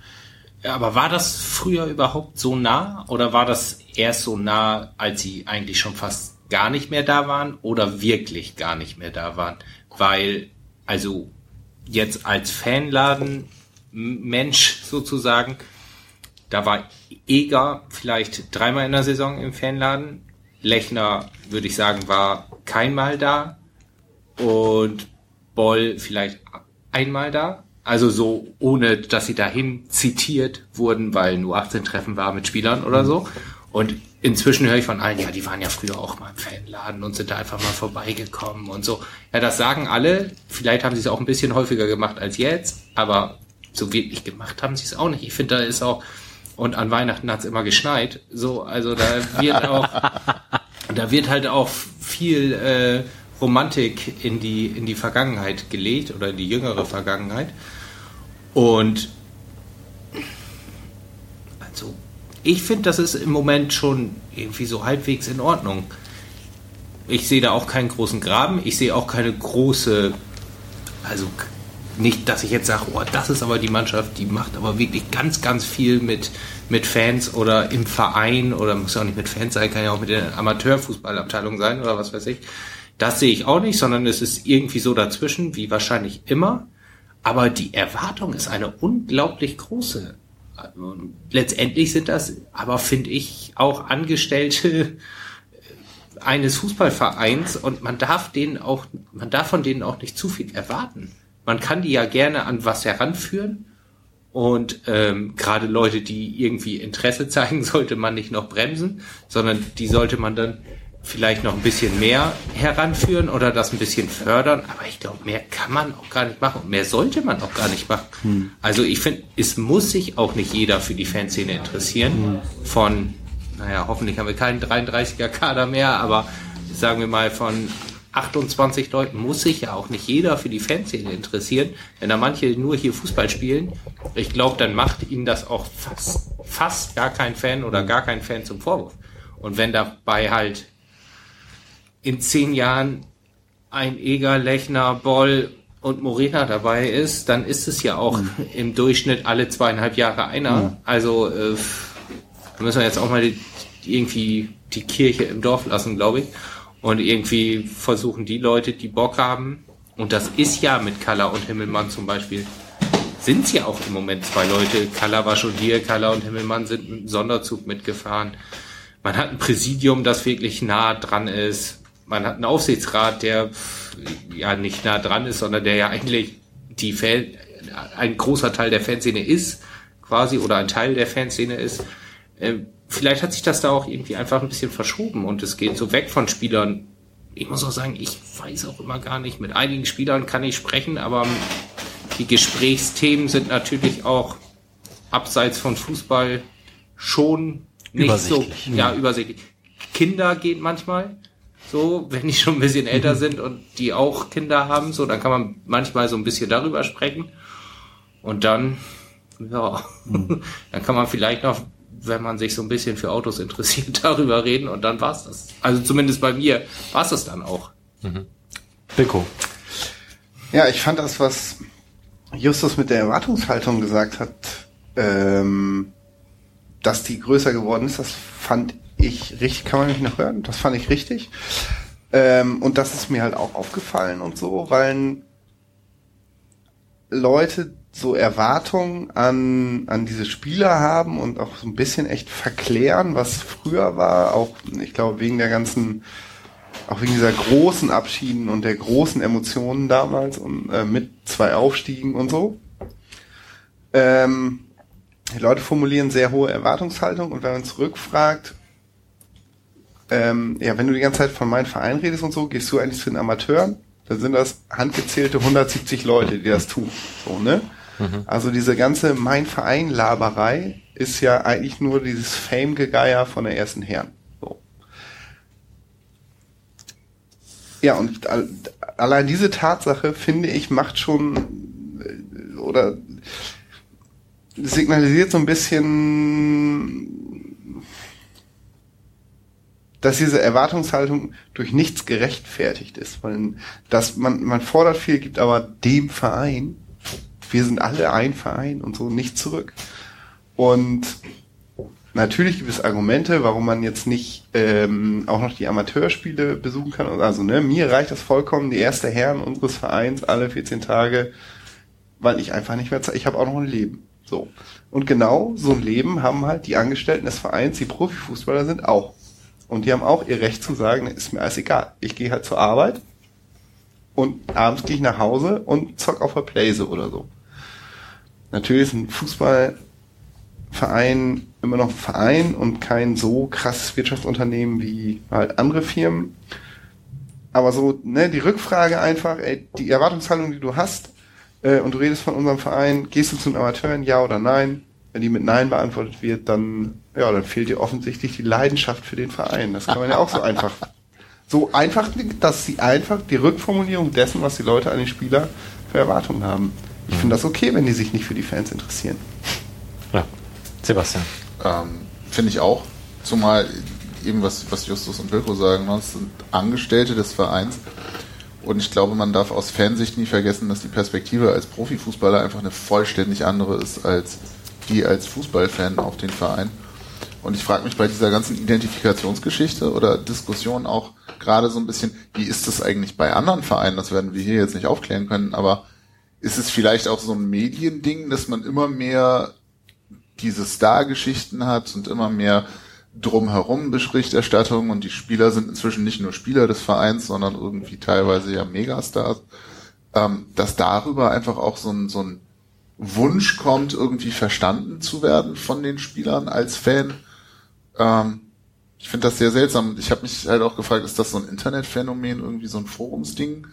Aber war das früher überhaupt so nah oder war das erst so nah, als sie eigentlich schon fast gar nicht mehr da waren oder wirklich gar nicht mehr da waren? Weil, also jetzt als Fanladen M- Mensch sozusagen, da war Eger vielleicht dreimal in der Saison im Fanladen. Lechner, würde ich sagen, war keinmal da. Und Boll vielleicht einmal da. Also so, ohne dass sie dahin zitiert wurden, weil nur 18 Treffen war mit Spielern oder so. Und inzwischen höre ich von allen, ja, die waren ja früher auch mal im Fanladen und sind da einfach mal vorbeigekommen und so. Ja, das sagen alle. Vielleicht haben sie es auch ein bisschen häufiger gemacht als jetzt, aber so wirklich gemacht haben sie es auch nicht. Ich finde, da ist auch, und an Weihnachten hat es immer geschneit. So, also da wird auch, da wird halt auch viel äh, Romantik in die, in die Vergangenheit gelegt oder in die jüngere Vergangenheit. Und also ich finde, das ist im Moment schon irgendwie so halbwegs in Ordnung. Ich sehe da auch keinen großen Graben. Ich sehe auch keine große, also nicht, dass ich jetzt sage, oh, das ist aber die Mannschaft, die macht aber wirklich ganz, ganz viel mit, mit Fans oder im Verein oder muss ja auch nicht mit Fans sein, kann ja auch mit der Amateurfußballabteilung sein oder was weiß ich. Das sehe ich auch nicht, sondern es ist irgendwie so dazwischen, wie wahrscheinlich immer. Aber die Erwartung ist eine unglaublich große. Letztendlich sind das, aber finde ich, auch Angestellte eines Fußballvereins und man darf denen auch, man darf von denen auch nicht zu viel erwarten. Man kann die ja gerne an was heranführen und ähm, gerade Leute, die irgendwie Interesse zeigen, sollte man nicht noch bremsen, sondern die sollte man dann vielleicht noch ein bisschen mehr heranführen oder das ein bisschen fördern. Aber ich glaube, mehr kann man auch gar nicht machen und mehr sollte man auch gar nicht machen. Also ich finde, es muss sich auch nicht jeder für die Fanszene interessieren. Von, naja, hoffentlich haben wir keinen 33er Kader mehr, aber sagen wir mal von 28 Leuten muss sich ja auch nicht jeder für die Fanszene interessieren. Wenn da manche nur hier Fußball spielen, ich glaube, dann macht ihnen das auch fast, fast gar kein Fan oder gar kein Fan zum Vorwurf. Und wenn dabei halt in zehn Jahren ein Eger, Lechner, Boll und Morena dabei ist, dann ist es ja auch im Durchschnitt alle zweieinhalb Jahre einer. Also äh, da müssen wir jetzt auch mal die, irgendwie die Kirche im Dorf lassen, glaube ich. Und irgendwie versuchen die Leute, die Bock haben, und das ist ja mit Kalla und Himmelmann zum Beispiel, sind es ja auch im Moment zwei Leute. Kalla war schon hier, Kalla und Himmelmann sind mit dem Sonderzug mitgefahren. Man hat ein Präsidium, das wirklich nah dran ist. Man hat einen Aufsichtsrat, der ja nicht nah dran ist, sondern der ja eigentlich die Fan, ein großer Teil der Fanszene ist, quasi, oder ein Teil der Fanszene ist. Ähm, vielleicht hat sich das da auch irgendwie einfach ein bisschen verschoben und es geht so weg von Spielern. Ich muss auch sagen, ich weiß auch immer gar nicht. Mit einigen Spielern kann ich sprechen, aber die Gesprächsthemen sind natürlich auch abseits von Fußball schon nicht so ja, übersichtlich. Kinder geht manchmal so, wenn die schon ein bisschen älter sind und die auch Kinder haben, so, dann kann man manchmal so ein bisschen darüber sprechen. Und dann ja, dann kann man vielleicht noch, wenn man sich so ein bisschen für Autos interessiert, darüber reden und dann war's das. Also zumindest bei mir war's das dann auch.
Bilko.
Ja, ich fand das, was Justus mit der Erwartungshaltung gesagt hat, ähm, dass die größer geworden ist, das fand ich richtig, kann man mich noch hören? Das fand ich richtig. Ähm, und das ist mir halt auch aufgefallen und so, weil Leute so Erwartungen an, an diese Spieler haben und auch so ein bisschen echt verklären, was früher war, auch, ich glaube, wegen der ganzen, auch wegen dieser großen Abschieden und der großen Emotionen damals und äh, mit zwei Aufstiegen und so. Ähm, die Leute formulieren sehr hohe Erwartungshaltung und wenn man zurückfragt, ähm, ja, wenn du die ganze Zeit von meinem Verein redest und so, gehst du eigentlich zu den Amateuren, dann sind das handgezählte 170 Leute, die das tun. So, ne? Also diese ganze Mein Verein Laberei ist ja eigentlich nur dieses Fame-Gegeier von der ersten Herren. So. Ja, und all- allein diese Tatsache, finde ich, macht schon äh, oder signalisiert so ein bisschen, dass diese Erwartungshaltung durch nichts gerechtfertigt ist. Weil dass man, man fordert viel, gibt aber dem Verein, wir sind alle ein Verein und so nicht zurück. Und natürlich gibt es Argumente, warum man jetzt nicht ähm, auch noch die Amateurspiele besuchen kann. Also ne, mir reicht das vollkommen, die erste Herren unseres Vereins alle 14 Tage, weil ich einfach nicht mehr Zeit, ich habe auch noch ein Leben. So. Und genau so ein Leben haben halt die Angestellten des Vereins, die Profifußballer sind, auch. Und die haben auch ihr Recht zu sagen, ist mir alles egal. Ich gehe halt zur Arbeit und abends gehe ich nach Hause und zock auf der Playse oder so. Natürlich ist ein Fußballverein immer noch ein Verein und kein so krasses Wirtschaftsunternehmen wie halt andere Firmen. Aber so, ne, die Rückfrage einfach, ey, die Erwartungshaltung, die du hast, äh, und du redest von unserem Verein, gehst du zu den Amateuren, ja oder nein? Wenn die mit Nein beantwortet wird, dann, ja, dann fehlt dir offensichtlich die Leidenschaft für den Verein. Das kann man ja auch so einfach. So einfach, dass sie einfach die Rückformulierung dessen, was die Leute an den Spieler für Erwartungen haben. Ich finde das okay, wenn die sich nicht für die Fans interessieren.
Ja. Sebastian.
Ähm, Finde ich auch. Zumal eben was, was Justus und Wilko sagen, ne, das sind Angestellte des Vereins. Und ich glaube, man darf aus Fansicht nie vergessen, dass die Perspektive als Profifußballer einfach eine vollständig andere ist als die als Fußballfan auf den Verein. Und ich frage mich bei dieser ganzen Identifikationsgeschichte oder Diskussion auch gerade so ein bisschen, wie ist das eigentlich bei anderen Vereinen? Das werden wir hier jetzt nicht aufklären können, aber ist es vielleicht auch so ein Mediending, dass man immer mehr diese Star-Geschichten hat und immer mehr drumherum Berichterstattung und die Spieler sind inzwischen nicht nur Spieler des Vereins, sondern irgendwie teilweise ja Megastars, ähm, dass darüber einfach auch so ein, so ein Wunsch kommt, irgendwie verstanden zu werden von den Spielern als Fan. Ähm, ich finde das sehr seltsam. Ich habe mich halt auch gefragt, ist das so ein Internetphänomen, irgendwie so ein Forumsding,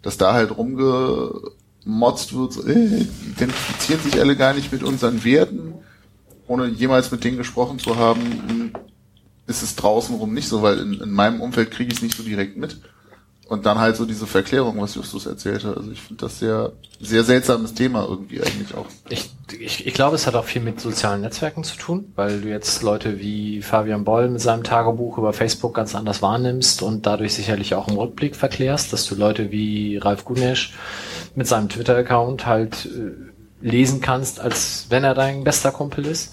dass da halt rumgemotzt wird, so, äh, identifizieren sich alle gar nicht mit unseren Werten, ohne jemals mit denen gesprochen zu haben, ist es draußen rum nicht so, weil in, in meinem Umfeld kriege ich es nicht so direkt mit. Und dann halt so diese Verklärung, was Justus erzählt hat. Also ich finde das sehr, sehr seltsames Thema irgendwie eigentlich auch.
Ich, ich, ich glaube, es hat auch viel mit sozialen Netzwerken zu tun, weil du jetzt Leute wie Fabian Boll mit seinem Tagebuch über Facebook ganz anders wahrnimmst und dadurch sicherlich auch im Rückblick verklärst, dass du Leute wie Ralf Gunesch mit seinem Twitter-Account halt äh, lesen kannst, als wenn er dein bester Kumpel ist.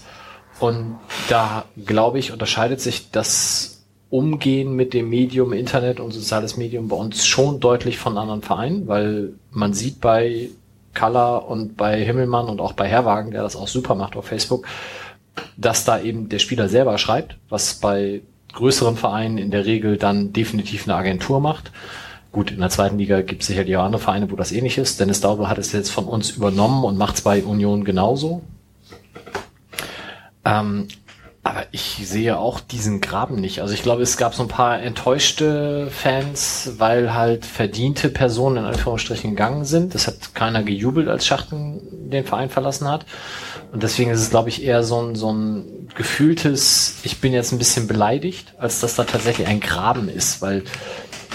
Und da, glaube ich, unterscheidet sich das Umgehen mit dem Medium Internet und soziales Medium bei uns schon deutlich von anderen Vereinen, weil man sieht bei Color und bei Himmelmann und auch bei Herwagen, der das auch super macht auf Facebook, dass da eben der Spieler selber schreibt, was bei größeren Vereinen in der Regel dann definitiv eine Agentur macht. Gut, in der zweiten Liga gibt es sicherlich auch andere Vereine, wo das ähnlich ist. Dennis Daube hat es jetzt von uns übernommen und macht es bei Union genauso. Ähm, aber ich sehe auch diesen Graben nicht. Also ich glaube, es gab so ein paar enttäuschte Fans, weil halt verdiente Personen in Anführungsstrichen gegangen sind. Das hat keiner gejubelt, als Schachten den Verein verlassen hat. Und deswegen ist es, glaube ich, eher so ein, so ein gefühltes, ich bin jetzt ein bisschen beleidigt, als dass da tatsächlich ein Graben ist, weil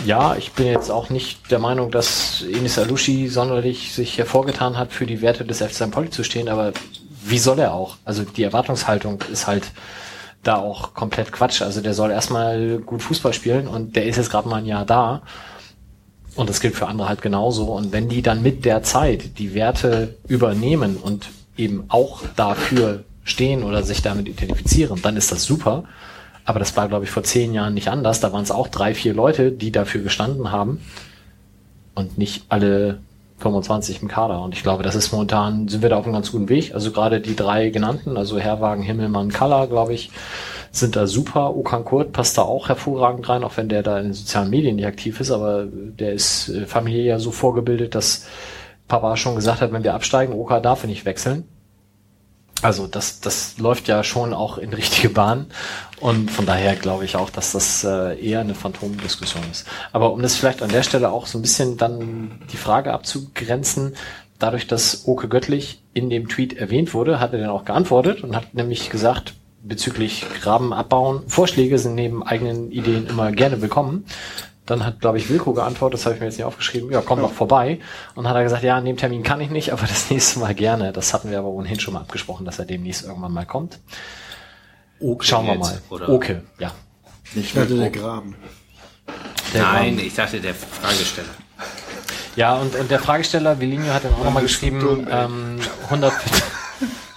ja, ich bin jetzt auch nicht der Meinung, dass Enis Alushi sonderlich sich hervorgetan hat, für die Werte des FC St. Pauli zu stehen, aber wie soll er auch? Also die Erwartungshaltung ist halt da auch komplett Quatsch. Also der soll erstmal gut Fußball spielen und der ist jetzt gerade mal ein Jahr da. Und das gilt für andere halt genauso. Und wenn die dann mit der Zeit die Werte übernehmen und eben auch dafür stehen oder sich damit identifizieren, dann ist das super. Aber das war, glaube ich, vor zehn Jahren nicht anders. Da waren es auch drei, vier Leute, die dafür gestanden haben und nicht alle 25 im Kader. Und ich glaube, das ist momentan, sind wir da auf einem ganz guten Weg. Also gerade die drei genannten, also Herwagen, Himmelmann, Kalla, glaube ich, sind da super. Okan Kurt passt da auch hervorragend rein, auch wenn der da in den sozialen Medien nicht aktiv ist, aber der ist äh, familiär ja so vorgebildet, dass Papa schon gesagt hat, wenn wir absteigen, Oka darf er nicht wechseln. Also das, das läuft ja schon auch in richtige Bahn und von daher glaube ich auch, dass das äh, eher eine Phantomdiskussion ist. Aber um das vielleicht an der Stelle auch so ein bisschen dann die Frage abzugrenzen, dadurch, dass Oke Göttlich in dem Tweet erwähnt wurde, hat er dann auch geantwortet und hat nämlich gesagt, bezüglich Graben abbauen, Vorschläge sind neben eigenen Ideen immer gerne willkommen. Dann hat, glaube ich, Wilko geantwortet, das habe ich mir jetzt nicht aufgeschrieben, ja, komm doch vorbei. Und hat er gesagt, ja, an dem Termin kann ich nicht, aber das nächste Mal gerne. Das hatten wir aber ohnehin schon mal abgesprochen, dass er demnächst irgendwann mal kommt.
Okay
Schauen wir
jetzt,
mal.
Oder?
Okay, ja.
Ich dachte, der Graben.
Der
Nein,
war-
ich dachte der Fragesteller.
Ja, und, und der Fragesteller, Vilinho hat dann auch nochmal geschrieben, ähm, 100,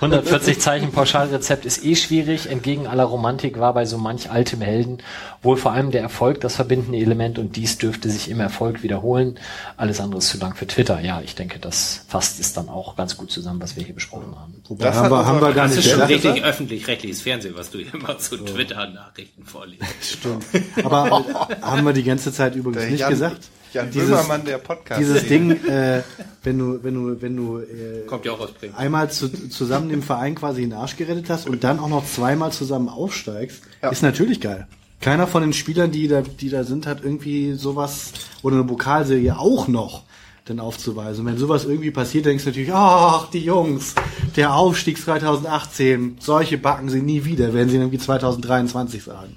140 Zeichen Pauschalrezept ist eh schwierig. Entgegen aller Romantik war bei so manch altem Helden wohl vor allem der Erfolg das verbindende Element und dies dürfte sich im Erfolg wiederholen. Alles andere ist zu lang für Twitter. Ja, ich denke, das fasst es dann auch ganz gut zusammen, was wir hier besprochen haben.
Wobei
Das
haben wir, haben wir gar
Das
nicht
ist schon
gesagt.
richtig öffentlich-rechtliches Fernsehen, was du hier immer zu Twitter-Nachrichten vorliest.
Stimmt. Aber äh, haben wir die ganze Zeit übrigens
Der
nicht
Jan,
gesagt?
Jan
Dieses-
Böhmermann, der Podcast.
Dieses Ding, äh, wenn du, wenn du, wenn du äh,
Kommt ja auch aus Bremen.
einmal zu, zusammen dem Verein quasi den Arsch gerettet hast und dann auch noch zweimal zusammen aufsteigst,
Ja.
ist natürlich geil. Keiner von den Spielern, die da, die da sind, hat irgendwie sowas oder eine Pokalserie auch noch dann aufzuweisen. Wenn sowas irgendwie passiert, denkst du natürlich, ach, die Jungs, der Aufstieg 2018, solche backen sie nie wieder, werden sie irgendwie 2023 sagen.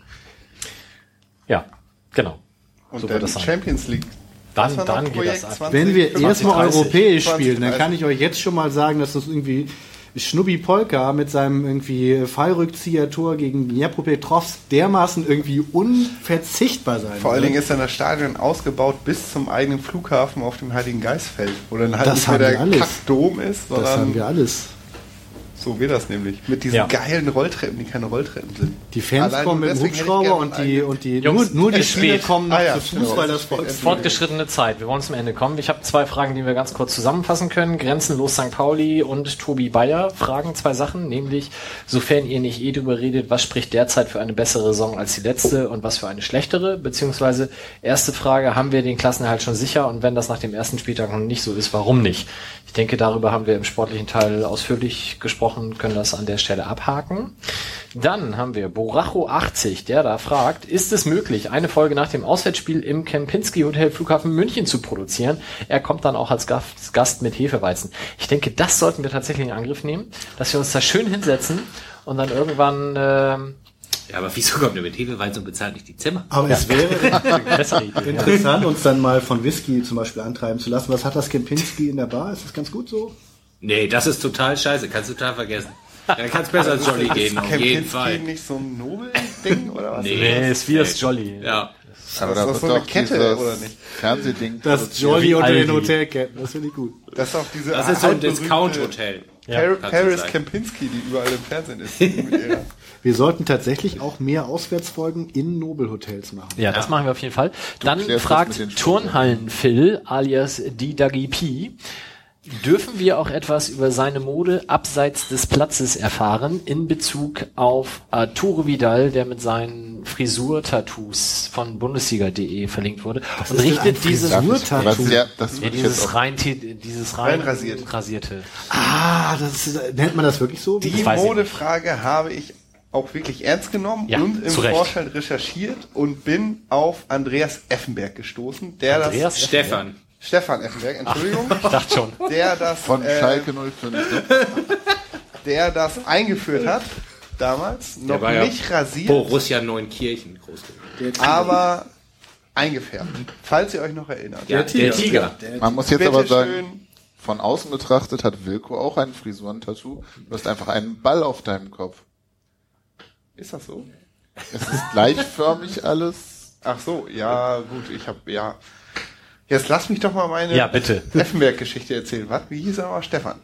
Ja, genau.
und
so
dann
das.
Champions League.
Dann, dann geht das ab.
20,
Wenn wir
25,
erstmal
30,
europäisch
20,
spielen, dann
30.
kann ich euch jetzt schon mal sagen, dass das irgendwie Schnubbi Polka mit seinem irgendwie Fallrückzieher-Tor gegen Dnepropetrovsk dermaßen irgendwie unverzichtbar sein
Vor allen. Dingen ist dann das Stadion ausgebaut bis zum eigenen Flughafen auf dem Heiligen Geistfeld, wo dann halt
Das
nicht mehr
haben wir
der
alles.
Kackdom ist,
Das haben
sondern
wir alles.
So wird das nämlich. Mit diesen
Ja.
geilen Rolltreppen, die keine Rolltreppen sind.
Die Fans
Allein
kommen mit dem Hubschrauber und die, und die
Jungs,
nur, nur die
spät.
kommen noch
Ah ja,
zu Fuß, weil
es
das. Volk
Fortgeschrittene Zeit. Wir wollen zum Ende kommen. Ich habe zwei Fragen, die wir ganz kurz zusammenfassen können. Grenzenlos St. Pauli und Tobi Bayer fragen zwei Sachen, nämlich, sofern ihr nicht eh drüber redet, was spricht derzeit für eine bessere Saison als die letzte und was für eine schlechtere? Beziehungsweise, erste Frage, haben wir den Klassenerhalt schon sicher? Und wenn das nach dem ersten Spieltag noch nicht so ist, warum nicht? Ich denke, darüber haben wir im sportlichen Teil ausführlich gesprochen, können das an der Stelle abhaken. Dann haben wir Boracho80, der da fragt, ist es möglich, eine Folge nach dem Auswärtsspiel im Kempinski Hotel Flughafen München zu produzieren? Er kommt dann auch als Gast, mit Hefeweizen. Ich denke, das sollten wir tatsächlich in Angriff nehmen, dass wir uns da schön hinsetzen und dann irgendwann ähm,
Ja, aber wieso kommt der mit Hefeweizen und bezahlt nicht die Zimmer?
Aber es wäre.
Ja.
interessant, uns dann mal von Whisky zum Beispiel antreiben zu lassen. Was hat das Kempinski in der Bar? Ist das ganz gut so?
Nee, das ist total scheiße, kannst du total vergessen. Da kann es besser als Jolly gehen, auf jeden
Kempinski
Fall.
nicht so ein Nobel-Ding oder was?
Nee.
Nee, ist wie das Jolly.
Ja.
Aber
Ist
da
das
wird
so eine
doch
Kette, oder nicht?
Fernsehding
Das. Jolly unter den Hotelketten, das finde ich gut.
Das ist auch diese
Das ist so ein Discount-Hotel. Du
Paris. Kempinski, die überall im Fernsehen ist.
Wir sollten tatsächlich auch mehr Auswärtsfolgen in Nobelhotels machen.
Ja, das machen wir auf jeden Fall. Dann
das
fragt
den
Turnhallen Phil alias die Dagi P. Dürfen wir auch etwas über seine Mode abseits des Platzes erfahren in Bezug auf Arturo Vidal, der mit seinen Frisur-Tattoos von Bundesliga.de verlinkt wurde und
ist
richtet dieses
Frisur-Tattoo?
Was ja, das
ja, dieses rein dieses rein
Reinrasiert.
rasierte.
Ah, das ist, nennt man das wirklich so?
Die Modefrage habe ich auch wirklich ernst genommen
Ja,
und im. Vorfeld recherchiert und bin auf Andreas Effenberg gestoßen, der
Andreas
das
Stefan.
Stefan Effenberg, Entschuldigung,
Ich dachte schon.
der das
von
äh,
Schalke 05. ne?
der das eingeführt hat damals, noch
Der war ja
nicht rasiert,
Borussia Neunkirchen groß geworden.
aber eingefärbt. Falls ihr euch noch erinnert.
Ja, der Tiger.
Man muss jetzt
Bitte
aber sagen,
schön
von außen betrachtet hat Wilko auch ein Frisurentattoo. Du hast einfach einen Ball auf deinem Kopf.
Ist das so?
Es ist gleichförmig alles.
Ach so, ja, gut, ich habe ja. Jetzt lass mich doch mal meine
Ja, bitte.
Effenberg-Geschichte erzählen. Was? Wie hieß er aber? Stefan.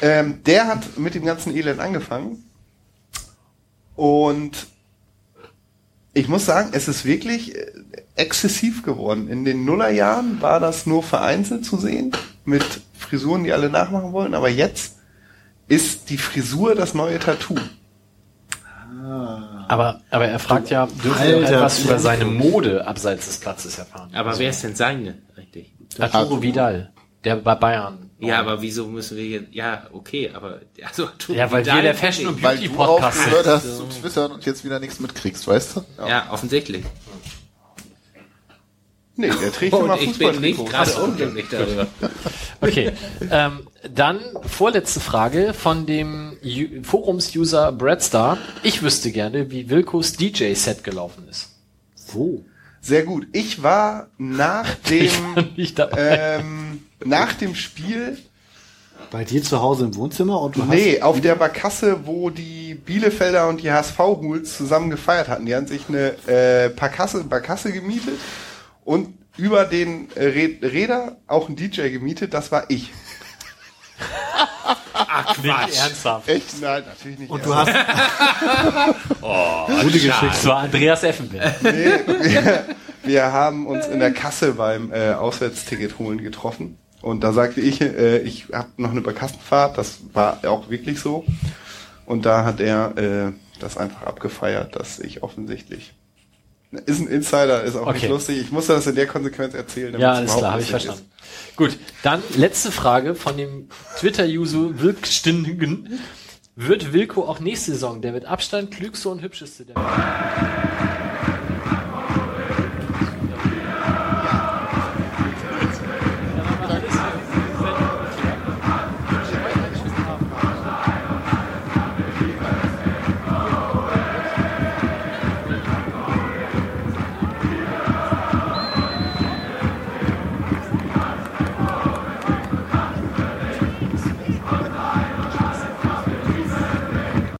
ähm, der hat mit dem ganzen Elend angefangen. Und ich muss sagen, es ist wirklich äh, exzessiv geworden. In den Nullerjahren war das nur vereinzelt zu sehen, mit Frisuren, die alle nachmachen wollen. Aber jetzt ist die Frisur das neue Tattoo.
Aber, aber er fragt ja, dürfen wir
Alter,
etwas über seine Mode abseits des Platzes erfahren?
Aber wer ist denn seine, richtig?
Arturo Vidal, der bei Bayern.
Ja, aber wieso müssen wir jetzt, ja, okay, aber, also, Arturo
Ja, weil
Vidal-
wir der Fashion- und
Weil
Beauty
du
Podcast
aufgehört
sind.
hast zu twittern und jetzt wieder nichts mitkriegst, weißt du?
Ja, offensichtlich.
Nee, der trägt
Und
immer
ich bin nicht gerade unglücklich darüber.
Okay, ähm, dann vorletzte Frage von dem Forums-User Bradstar. Ich wüsste gerne, wie Wilkos DJ-Set gelaufen ist.
Wo?
Sehr gut. Ich war nach dem
dabei.
ähm, nach dem Spiel
Bei dir zu Hause im Wohnzimmer und du hast.
Nee, auf der Barkasse, wo die Bielefelder und die HSV-Hools zusammen gefeiert hatten. Die haben sich eine äh, Barkasse, Barkasse gemietet und über den äh, Rä- Räder auch ein DJ gemietet. Das war ich.
Nicht ernsthaft.
Echt? Nein, natürlich nicht.
Und du hast.
Gute Geschichte. Das war Andreas Effenberg.
Nee, wir, wir haben uns in der Kasse beim äh, Auswärtsticket holen getroffen. Und da sagte ich, äh, ich habe noch eine Barkassenfahrt. Das war auch wirklich so. Und da hat er äh, das einfach abgefeiert, dass ich offensichtlich. Ist ein Insider, ist auch nicht
Okay.
lustig. Ich musste das in der Konsequenz erzählen. damit
Ja,
es
alles klar, habe ich verstanden. Gut, dann letzte Frage von dem Twitter-User Wilkstündigen. Wird Wilko auch nächste Saison der mit Abstand klügste und hübscheste der Welt?